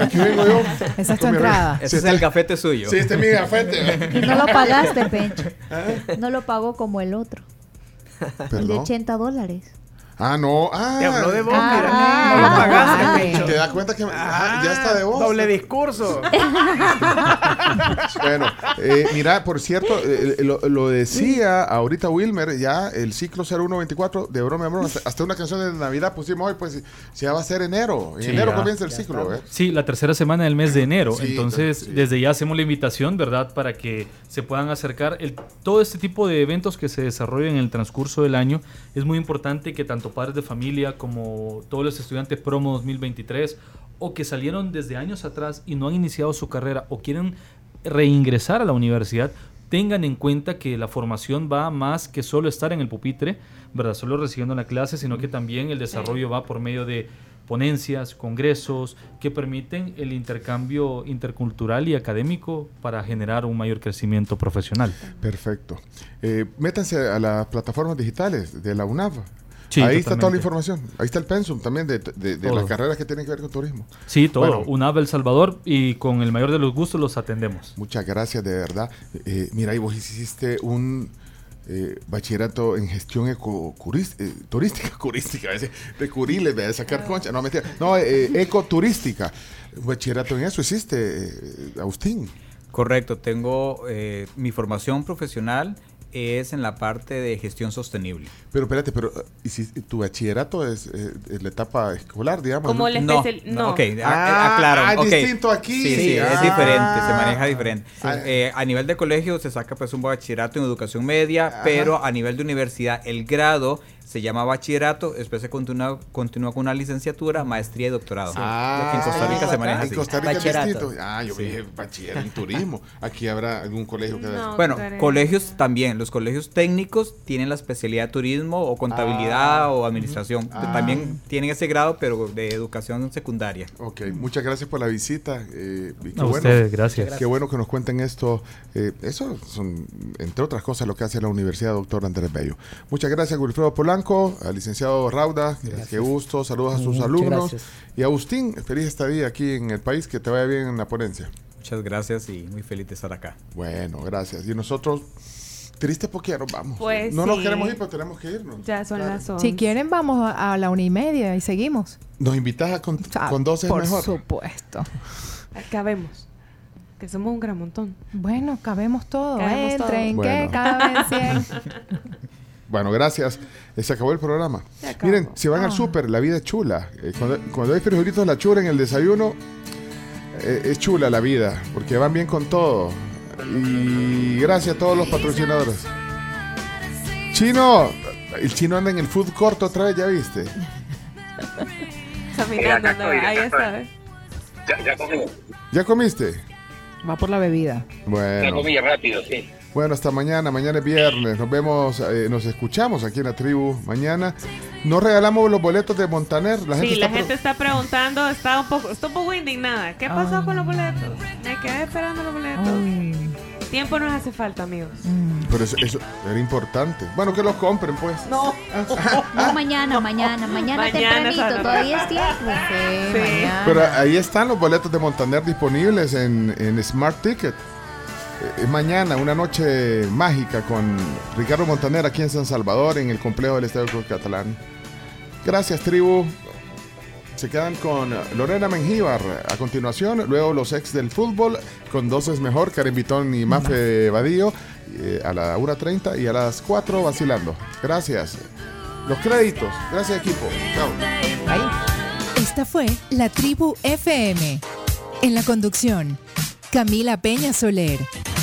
Aquí vengo yo. Esa es tu entrada. Ese Sí, es el gafete suyo. Sí, este es mi gafete. Y no lo pagaste, Pencho. ¿Eh? No lo pagó como el otro. El de Perdón. 80 dólares. Ah, no. Ah, Te habló de vos, Ah, mira. No lo pagaste, ah, Pencho. Te das cuenta que ah, ya está de vos. Doble discurso. Bueno, eh, mira, por cierto, eh, lo, lo decía ahorita Wilmer, ya el ciclo 0124 de broma, de broma, hasta, hasta una canción de Navidad pusimos hoy, pues ya va a ser enero. En Sí, enero ya. comienza el ciclo, ¿eh? Sí, la tercera semana del mes de enero. Sí, Entonces, desde ya hacemos la invitación, ¿verdad? Para que se puedan acercar. El, todo este tipo de eventos que se desarrollan en el transcurso del año, es muy importante que tanto padres de familia como todos los estudiantes promo 2023 o que salieron desde años atrás y no han iniciado su carrera o quieren reingresar a la universidad, tengan en cuenta que la formación va más que solo estar en el pupitre, ¿verdad? Solo recibiendo la clase, sino que también el desarrollo va por medio de ponencias, congresos, que permiten el intercambio intercultural y académico para generar un mayor crecimiento profesional. Perfecto. Eh, métanse a las plataformas digitales de la UNAV. Sí, Ahí está toda la información. Ahí está el pensum también de, de- de Todo. las carreras que tienen que ver con turismo. Sí, todo. Bueno, UNAV El Salvador y con el mayor de los gustos los atendemos. Muchas gracias, de verdad. Eh, mira, y vos hiciste un eh, bachillerato en gestión eco curis- eh, turística, curística, a veces, de curiles, de sacar concha, no, mentira. No, eh, ecoturística. Bachillerato en eso hiciste, eh, Agustín. Correcto, tengo eh, mi formación profesional es en la parte de gestión sostenible. Pero espérate, pero eh, hiciste- tu bachillerato es eh, en la etapa escolar, digamos. Como ¿no? el No, especial- no, ok, a- Ah, aclaro. ah, distinto aquí. Sí, sí, Ah. es diferente, se maneja diferente. Ah. Eh, a nivel de colegio se saca pues un bachillerato en educación media, pero a nivel de universidad el grado se llama bachillerato, después se continúa, continúa con una licenciatura, maestría y doctorado. Ah, en Costa Rica se maneja En así. Costa Rica Bachillerato. Ah, yo Sí. dije bachiller en turismo. Aquí habrá algún colegio que Bueno, colegios también, los colegios técnicos tienen la especialidad de turismo o contabilidad Ah. o administración. Ah. También tienen ese grado, pero de educación secundaria. Ok, muchas gracias por la visita. eh, y qué A bueno, ustedes, gracias. Qué bueno que nos cuenten esto. eh, eso son, entre otras cosas, lo que hace la Universidad Doctor Andrés Bello. Muchas gracias, Wilfredo Polanco, al licenciado Rauda. Qué gusto, saludos a sus Muchas alumnos. gracias. Y Agustín, feliz estadía aquí en el país, que te vaya bien en la ponencia. Muchas gracias y muy feliz de estar acá. Bueno, gracias. Y nosotros, tristes porque ya nos vamos. Pues no nos sí. queremos ir, pero tenemos que irnos. Ya son Claro. las 11. Si quieren, vamos a, la una y media y seguimos. Nos invitas a con, con 12 es Por mejor. supuesto. Cabemos. Que somos un gran montón. Bueno, cabemos todo. Cabemos todo. Entren, Bueno. que caben 100. Bueno, gracias. Eh, Se acabó el programa. Se acabó. Miren, si van al Ah. súper, la vida es chula. Eh, cuando, cuando hay frijolitos la chura en el desayuno, eh, es chula la vida, porque van bien con todo. Y gracias a todos los patrocinadores. Chino, el chino anda en el food court otra vez, ¿ya viste? Ahí está. Ya, ya comí. ¿Ya comiste? Va por la bebida. Ya Bueno. comí rápido, sí. Bueno, hasta mañana. Mañana es viernes. Nos vemos, eh, nos escuchamos aquí en la tribu mañana. No regalamos los boletos de Montaner. La gente Sí, está la gente está preguntando, está un poco, está un poco indignada. ¿Qué pasó con los boletos? Me quedé esperando los boletos. Tiempo nos hace falta, amigos. Pero eso, eso era importante. Bueno, que los compren, pues. No. No, mañana, mañana, mañana, Mañana, tempranito, todavía es tiempo. Sí, Sí. mañana. Pero ahí están los boletos de Montaner disponibles en, en Smart Ticket. Eh, mañana, una noche mágica con Ricardo Montaner aquí en San Salvador, en el complejo del Estadio Club Catalán. Gracias, tribu. Se quedan con Lorena Mengíbar a continuación, luego los ex del fútbol con dos es mejor, Karen Vitón y Mafe Badillo eh, a la 1.30 y a las 4 vacilando. Gracias. Los créditos. Gracias equipo. Chao. Esta fue La Tribu FM. En la conducción, Camila Peña Soler,